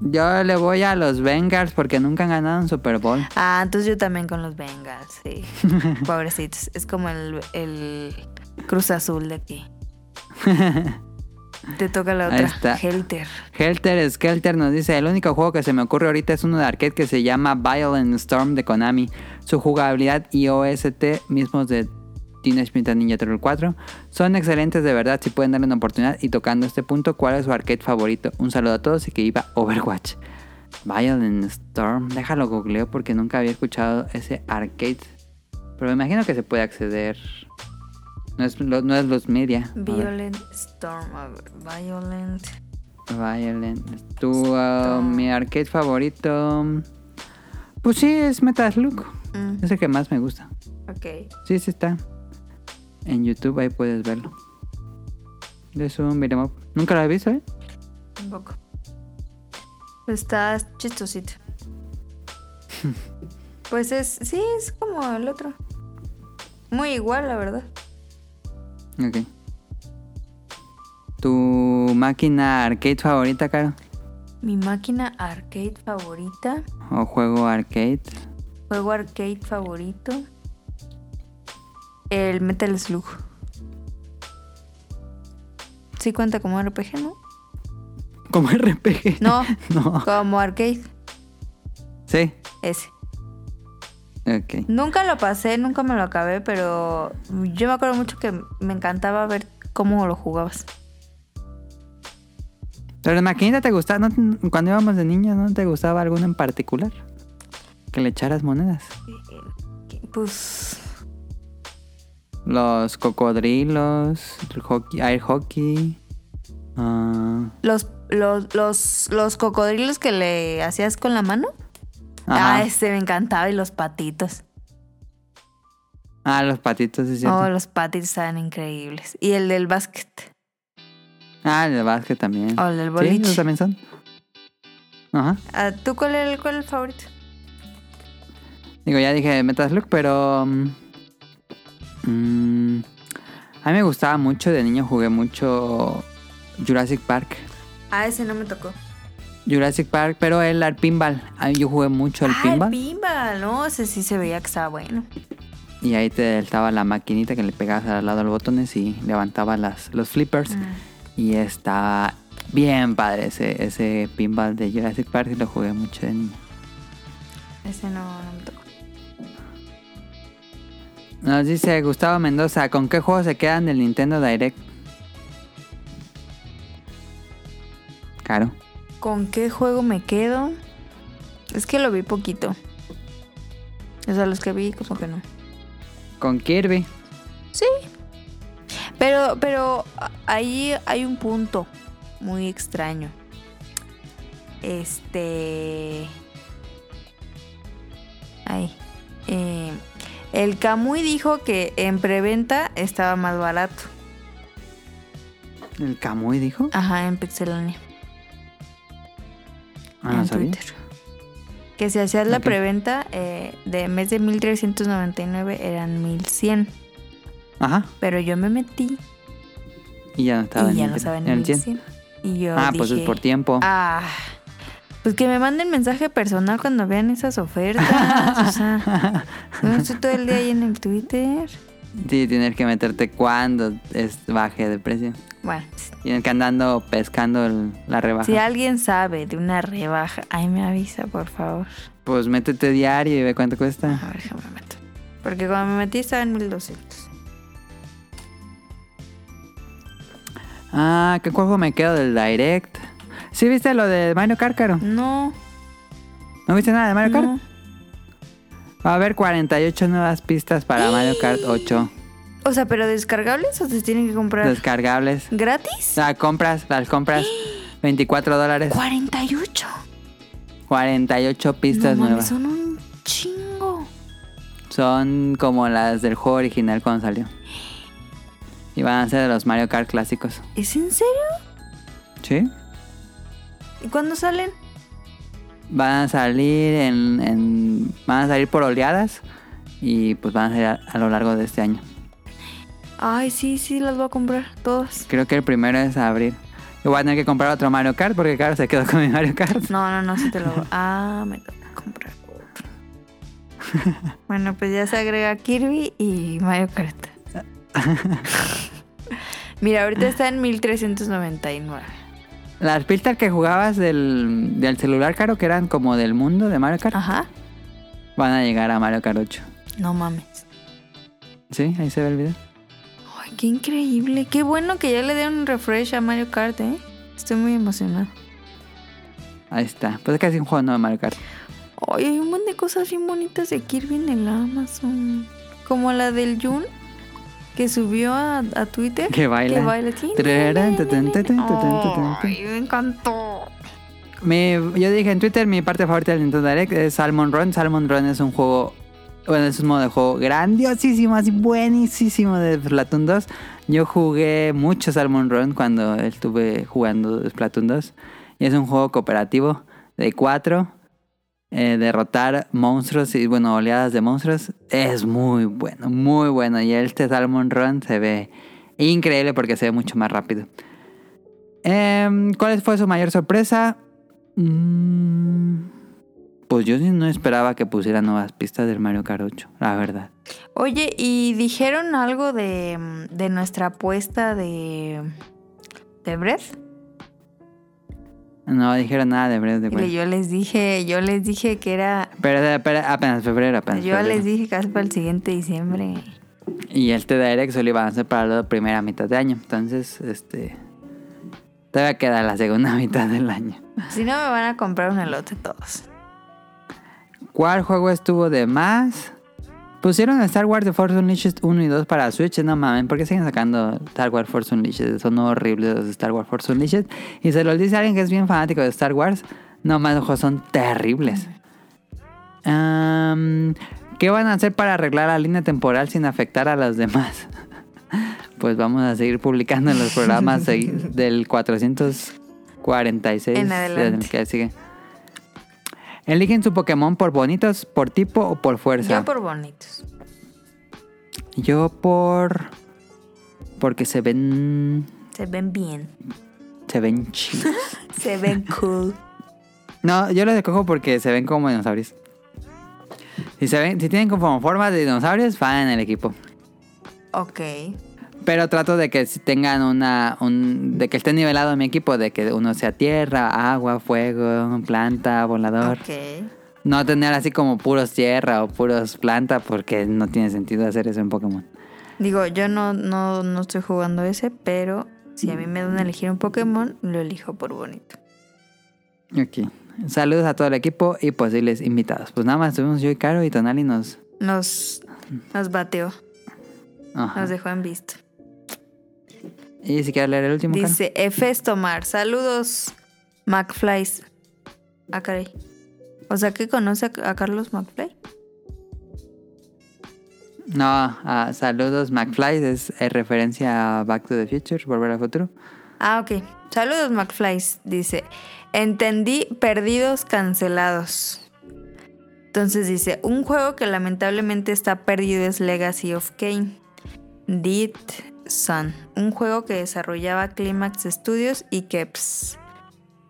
Yo le voy a los Bengals porque nunca han ganado un Super Bowl. Ah, entonces yo también con los Bengals, sí. Pobrecitos. Es como el, el Cruz Azul de aquí. Te toca la Ahí otra. está. Helter. Helter Skelter nos dice, el único juego que se me ocurre ahorita es uno de arcade que se llama Violent Storm de Konami. Su jugabilidad y OST mismos de Teenage Mutant Ninja Turtle 4 son excelentes de verdad si pueden darle una oportunidad. Y tocando este punto, ¿cuál es su arcade favorito? Un saludo a todos y que iba Overwatch. Violent Storm, déjalo googleo porque nunca había escuchado ese arcade. Pero me imagino que se puede acceder. No es, lo- no es los media. Violent Storm. a ver, Violent. Violent. Tu, uh, mi arcade favorito. Pues sí, es Metal Slug. Mm, Es el que más me gusta. ok. Sí, sí está. En YouTube ahí puedes verlo. Es un up. Nunca lo he visto, ¿eh? Un poco. Está chistosito. pues es. Sí, es como el otro. Muy igual, la verdad. Ok. ¿Tu máquina arcade favorita, Caro? Mi máquina arcade favorita. ¿O juego arcade? Juego arcade favorito. El Metal Slug. Sí cuenta como RPG, ¿no? Como RPG. No, No. como arcade. Sí. Ese. Nunca lo pasé, nunca me lo acabé, pero yo me acuerdo mucho que me encantaba ver cómo lo jugabas. ¿Pero la maquinita te gustaba? ¿No- cuando íbamos de niños, ¿no te gustaba alguno en particular? Que le echaras monedas. Pues Los cocodrilos, el hockey, air hockey. ah, los, los, los, los cocodrilos que le hacías con la mano. Ajá. Ah, ese me encantaba y los patitos. Ah, los patitos, sí, es cierto. Oh, los patitos estaban increíbles. Y el del básquet. Ah, el de básquet también. O el del Sí, boliche. esos también son. Ajá. Ah, ¿Tú cuál es el, cuál es el favorito? Digo, ya dije Metal Slug, pero... mm, mm, a mí me gustaba mucho, de niño jugué mucho Jurassic Park. Ah, ese no me tocó. Jurassic Park, pero el al pinball. Yo jugué mucho el ah, pinball. el pinball. No, ese sí se veía que estaba bueno. Y ahí te estaba la maquinita que le pegabas al lado de los botones y levantaba las, los flippers. Mm. Y estaba bien padre ese, ese pinball de Jurassic Park y lo jugué mucho de niño. Ese no, no me tocó. Nos dice Gustavo Mendoza, ¿con qué juegos se quedan del Nintendo Direct? Caro. ¿Con qué juego me quedo? Es que lo vi poquito. O sea, los que vi como que no. Con Kirby. Sí. Pero, pero ahí hay un punto muy extraño. Este. Ay. eh, el Kamui dijo que en preventa estaba más barato. ¿El Kamui dijo? Ajá, en Pixelania. Ah, en sabía. Twitter. Que si hacías la preventa eh, de vez de 1399 eran 1100. Ajá. Pero yo me metí Y ya no estaba y en ya el- no estaba en en el 100. 1100. Y yo Ah, pues es por tiempo. Ah, pues que me manden mensaje personal cuando vean esas ofertas. o sea, no estoy todo el día ahí en el Twitter. Sí, tienes que meterte cuando es baje de precio. Bueno, Tienes que andando pescando el- la rebaja. si alguien sabe de una rebaja, ahí me avisa, por favor. Pues métete diario y ve cuánto cuesta. A ver, déjame meto. Porque cuando me metí estaba en 1200. Ah, ¿qué juego me quedo del Direct? ¿Sí viste lo de Mario Kart, Caro? No, ¿No viste nada de Mario Kart? Va a haber 48 nuevas pistas para Mario Kart 8. O sea, pero descargables o se tienen que comprar Descargables. gratis? Las compras, las compras. 24 dólares. 48. 48 pistas no mames, nuevas. son un chingo. Son como las del juego original cuando salió. Y van a ser de los Mario Kart clásicos. ¿Es en serio? ¿Sí? ¿Y cuándo salen? Van a salir en, en- Van a salir por oleadas. Y pues van a salir a, a lo largo de este año. Ay, sí, sí, las voy a comprar todas. Creo que el primero es abril. Yo voy a tener que comprar otro Mario Kart porque claro, se quedó con mi Mario Kart. No, no, no, sí te lo. Ah, me toca comprar otro. bueno, pues ya se agrega Kirby y Mario Kart. Mira, ahorita está en 1399. Las pistas que jugabas del, del celular, caro, que eran como del mundo de Mario Kart, Ajá. van a llegar a Mario Kart 8. No mames. ¿Sí? Ahí se ve el video. Ay, qué increíble. Qué bueno que ya le den un refresh a Mario Kart, ¿eh? Estoy muy emocionada. Ahí está. Pues es casi un juego nuevo de Mario Kart. Ay, hay un montón de cosas bien bonitas de Kirby en el Amazon. Como la del Jun que subió a, a Twitter. Que baila. Que baila. Ay, me encantó. Mi- yo dije en Twitter, mi parte favorita del Nintendo Direct es Salmon Run. Salmon Run es un juego, bueno, es un modo de juego grandiosísimo, así buenísimo de Splatoon 2. Yo jugué mucho Salmon Run cuando estuve jugando Splatoon 2. Y es un juego cooperativo de cuatro. Eh, derrotar monstruos y, bueno, oleadas de monstruos. Es muy bueno, muy bueno. Y este Salmon Run se ve increíble porque se ve mucho más rápido. Em, ¿Cuál fue su mayor sorpresa? Mm, pues yo no esperaba que pusiera nuevas pistas del Mario Kart 8, la verdad. Oye, ¿y dijeron algo de, de nuestra apuesta de, de Breath? No dijeron nada de Y Wild. yo les dije, yo les dije que era... Pero, pero apenas febrero, apenas Yo febrero. les dije casi para el siguiente diciembre. Y este Direct solo iba a ser para la primera mitad de año. Entonces, este... Todavía queda la segunda mitad del año. Si no, me van a comprar un elote todos. ¿Cuál juego estuvo de más? Pusieron Star Wars The Force Unleashed 1 y 2 para Switch. No mames, ¿por qué siguen sacando Star Wars Force Unleashed? Son horribles los Star Wars Force Unleashed. Y se los dice alguien que es bien fanático de Star Wars. No más, ojos son terribles. Am, ¿Qué van a hacer para arreglar la línea temporal sin afectar a los demás? pues vamos a seguir publicando en los programas del 446 En adelante. del que sigue. Eligen su Pokémon por bonitos, por tipo o por fuerza. Yo por bonitos. Yo por. Porque se ven. Se ven bien. Se ven chidos. Se ven cool. No, yo los escojo porque se ven como dinosaurios. Si, se ven, si tienen como formas de dinosaurios, van en el equipo. Ok. Pero trato de que tengan una. Un, de que esté nivelado mi equipo, de que uno sea tierra, agua, fuego, planta, volador. Ok. No tener así como puros tierra o puros planta, porque no tiene sentido hacer eso en Pokémon. Digo, yo no, no, no estoy jugando ese, pero si a mí me dan a elegir un Pokémon, lo elijo por bonito. Ok. Saludos a todo el equipo y posibles invitados. Pues nada más estuvimos yo y Caro y Tonali nos. Nos, nos bateó, Ajá. nos dejó en visto. Y si quieres leer el último. Dice Efes Tomar, saludos McFlys. Ah, caray. O sea que conoce a, Carlos McFly. No, ah, saludos McFly es, es referencia a Back to the Future, Volver al Futuro. Ah, ok. Saludos McFlys. Dice, entendí perdidos cancelados. Entonces dice, un juego que lamentablemente está perdido es Legacy of Kane. Dead Sun. Un juego que desarrollaba Climax Studios y que ps,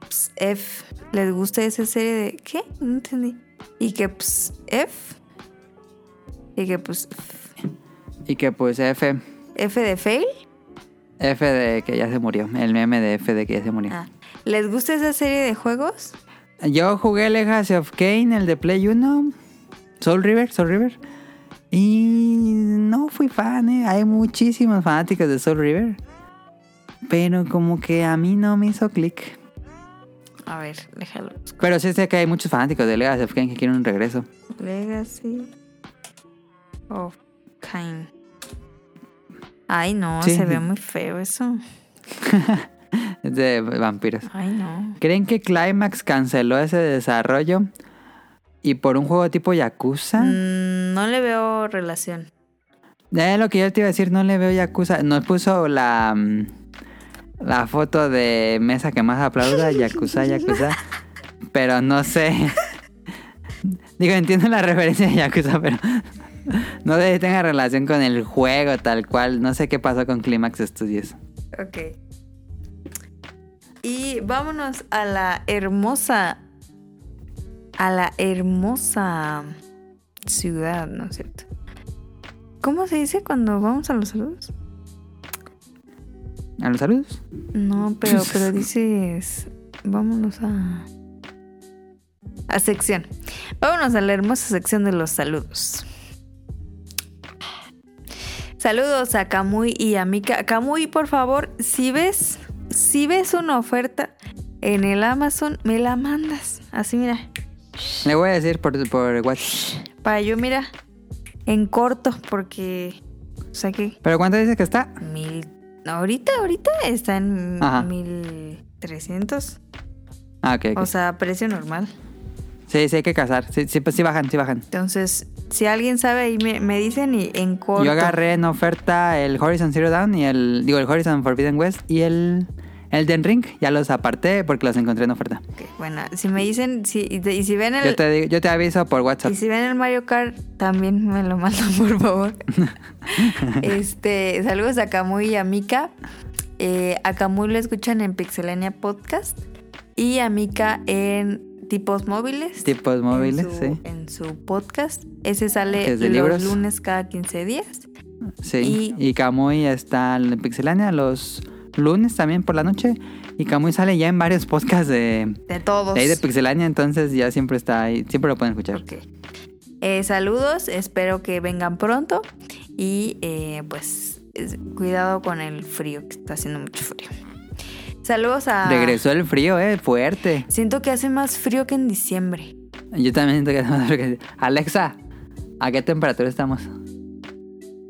ps, F. ¿Les gusta esa serie de qué? No entendí. Y que ps, F. Y que pues F, Y que pues F, F de fail. F de que ya se murió. El meme de F de que ya se murió. Ah. ¿Les gusta esa serie de juegos? Yo jugué Legacy of Kane, el de Play 1. Soul River, Soul River. Y no fui fan, ¿eh? Hay muchísimos fanáticos de Soul River. Pero como que a mí no me hizo clic. A ver, déjalo. Pero sí sé que hay muchos fanáticos de Legacy of Kane que quieren un regreso. Legacy of Kain. Ay, no, Sí. se ve muy feo eso. Es de vampiros. Ay, no. ¿Creen que Climax canceló ese desarrollo? Y por un juego tipo Yakuza. Mm, no le veo relación. Es lo que yo te iba a decir, no le veo Yakuza. Nos puso la, mm, la foto de mesa que más aplauda, Yakuza, Yakuza. Pero no sé. Digo, entiendo la referencia de Yakuza, pero no sé si tenga relación con el juego tal cual. No sé qué pasó con Climax Studios. Ok. Y vámonos a la hermosa. A la hermosa ciudad, ¿no es cierto? ¿Cómo se dice cuando vamos a los saludos? ¿A los saludos? No, pero, pero dices. Vámonos a. A sección. Vámonos a la hermosa sección de los saludos. Saludos a Kamui y a Mika. Kamui, por favor, si ves, si ves una oferta en el Amazon, me la mandas. Así, mira. Le voy a decir por, por WhatsApp. Para yo, mira, en corto, porque. O sea que. ¿Pero cuánto dice que está? Mil. Ahorita, ahorita está en Ajá. mil trescientos. Ah, ok. ok. O sea, precio normal. sí, sí, hay que casar. Sí, sí, pues sí bajan, sí bajan. Entonces, si alguien sabe ahí me, me dicen y en corto. Yo agarré en oferta el Horizon Zero Dawn y el. Digo, el Horizon Forbidden West y el. El Den Ring. Ya los aparté porque los encontré en oferta. Ok, bueno, si me dicen, si, y, si ven el. Yo te, digo- yo te aviso por WhatsApp. Y si ven el Mario Kart, también me lo mandan, por favor. este, saludos a Kamui y a Mika. Eh, a Kamui lo escuchan en Pixelania Podcast y a Mika en Tipos Móviles. Tipos móviles, en su, sí. En su podcast. Ese sale es de los libros. lunes cada 15 días. Sí. y- Y, Kamui está en Pixelania los lunes también por la noche. Y Kamui sale ya en varios podcasts de, De todos. de ahí de Pixelania, entonces ya siempre está ahí. Siempre lo pueden escuchar. Ok. Eh, saludos, espero que vengan pronto y eh, pues es- cuidado con el frío, que está haciendo mucho frío. Saludos a... Regresó el frío, eh, fuerte. Siento que hace más frío que en diciembre. Yo también siento que Alexa, ¿a qué temperatura estamos?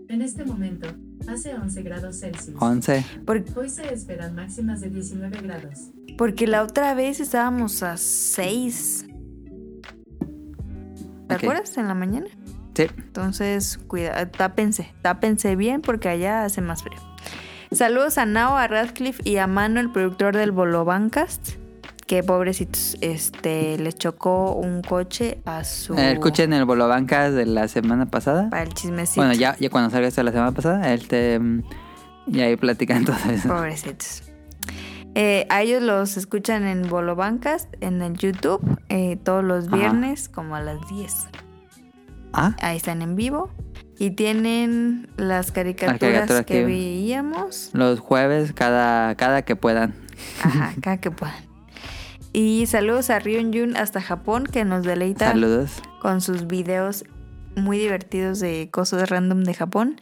En este momento, hace 11 grados Celsius. 11. Por- Hoy se esperan máximas de 19 grados. porque la otra vez estábamos a 6. ¿Te acuerdas? En la mañana. Sí. Entonces, cuida, tápense, tápense bien porque allá hace más frío. Saludos a Nao, a Radcliffe y a Mano, el productor del Bolobancast. Que pobrecitos, este, les chocó un coche a su. Eh, Escuchen el Bolobancas de la semana pasada. Para el chismecito. Bueno, ya, ya cuando salga esto la semana pasada, este, y ahí platican todo eso. Pobrecitos. Eh, a ellos los escuchan en Bolobancast, en el YouTube, eh, todos los Ajá. viernes, como a las 10. Ah, Ahí están en vivo. Y tienen las caricaturas, caricaturas que, que- veíamos. los jueves, cada, cada que puedan. Ajá, cada que puedan. Y saludos a Ryun Jun hasta Japón, que nos deleita Saludos. con sus videos muy divertidos de cosas random de Japón,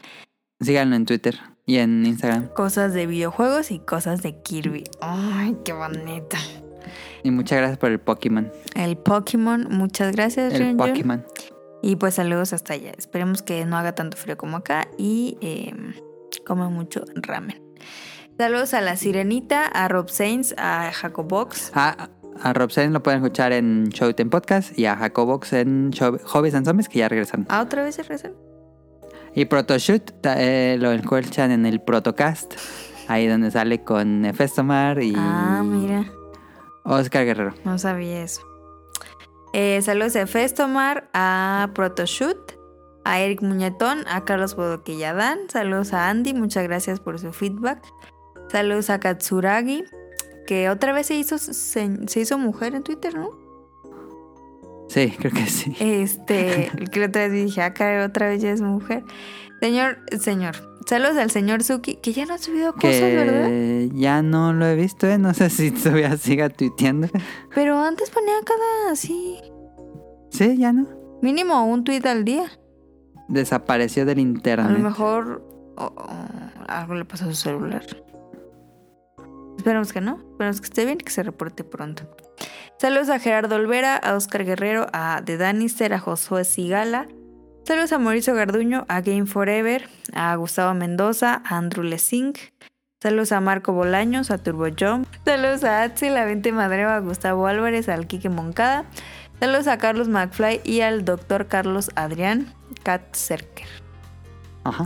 Síganlo en Twitter y en Instagram. cosas de videojuegos y cosas de Kirby. Ay, qué bonita. Y muchas gracias por el Pokémon. El Pokémon, muchas gracias, El. Pokémon. Y pues saludos hasta allá. Esperemos que no haga tanto frío como acá y eh, coma mucho ramen. Saludos a la Sirenita, a Rob Sainz, a Jacobox. Ah, a Robsen lo pueden escuchar en Showtime Podcast y a Jacobox en Show- Hobbies and Zombies que ya regresaron. ¿Ah, otra vez se rezan? Y Protoshoot eh, lo escuchan en el Protocast, ahí donde sale con Festomar y Ah, mira. Oscar Guerrero. No sabía eso. Eh, saludos a Festomar, a Protoshoot, a Eric Muñetón, a Carlos Bodoquilladán. Saludos a Andy, muchas gracias por su feedback. Saludos a Katsuragi, que otra vez se hizo, se, se hizo mujer en Twitter, ¿no? Sí, creo que sí. Este, que la otra vez dije, ah, caray, otra vez ya es mujer. Señor, señor, saludos al señor Suki, que ya no ha subido cosas, ¿verdad? Que ya no lo he visto, ¿eh? No sé si todavía siga tuiteando. Pero antes ponía cada así, Sí, ya no. mínimo un tweet al día. Desapareció del A internet. lo mejor algo le pasó a su celular. Esperemos que no. Esperemos que esté bien y que se reporte pronto. Saludos a Gerardo Olvera, a Oscar Guerrero, a The Danister, a Josué Sigala. Saludos a Mauricio Garduño, a Game Forever, a Gustavo Mendoza, a Andrew Lesing. Saludos a Marco Bolaños, a Turbo Jump. Saludos a Axel, a Vente Madreo, a Gustavo Álvarez, al Quique Moncada. Saludos a Carlos McFly y al doctor Carlos Adrián Katzerker. Ajá.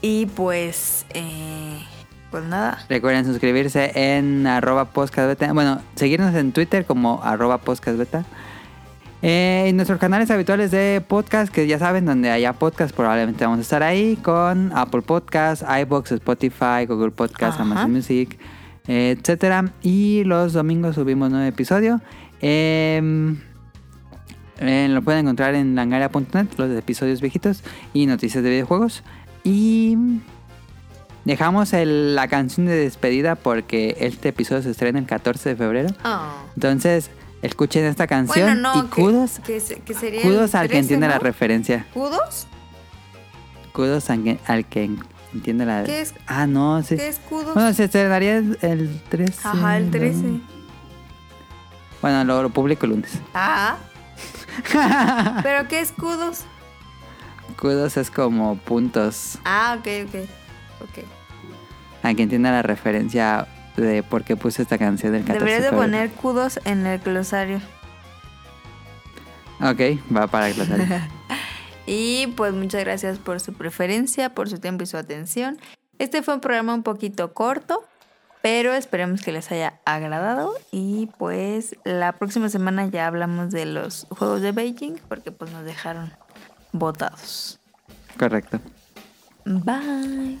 Y pues, eh, pues nada. Recuerden suscribirse en arroba podcastbeta. Bueno, seguirnos en Twitter como arroba podcastbeta. Eh, y nuestros canales habituales de podcast, que ya saben, donde haya podcast, probablemente vamos a estar ahí con Apple Podcasts, iBox, Spotify, Google Podcasts, Ajá. Amazon Music, etcétera. Y los domingos subimos nuevo episodio. Em, eh, lo pueden encontrar en langaria.net, los episodios viejitos y noticias de videojuegos. Y dejamos el- la canción de despedida porque este episodio se estrena el 14 de febrero. Oh. Entonces, escuchen esta canción Bueno, no, y que- kudos, que, se- que sería kudos al que 13, entiende la ¿no? referencia. ¿Kudos? Kudos al que, al que entiende la... ¿Qué es- Ah, no, sí. ¿Qué es kudos? Bueno, se estrenaría el, el 13. Ajá, el ¿no? 13. Bueno, lo, lo publico el lunes. Ah. ¿Pero qué es kudos? Kudos es como puntos. Ah, ok, ok. Ok. A que entienda la referencia de por qué puse esta canción del 14 Deberías de poner kudos en el glosario. Ok, va para el glosario. Y pues muchas gracias por su preferencia, por su tiempo y su atención. Este fue un programa un poquito corto, pero esperemos que les haya agradado. Y pues la próxima semana ya hablamos de los Juegos de Beijing, porque pues nos dejaron votados. Correcto. Bye.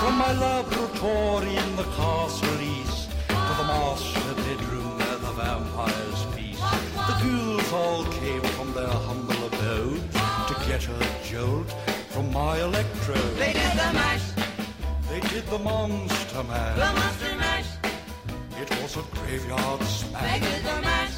From my laboratory in the castle east to the master bedroom where the vampires feast. The ghouls all came from their humble abode to get a jolt from my electrode. They did the mash, They did the monster mash. the monster mash. It was a graveyard They smash. did the mash,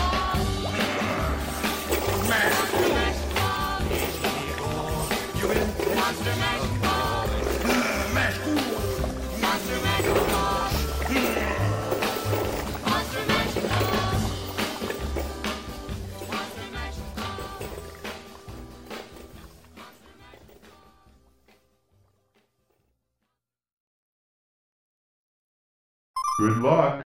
Good luck.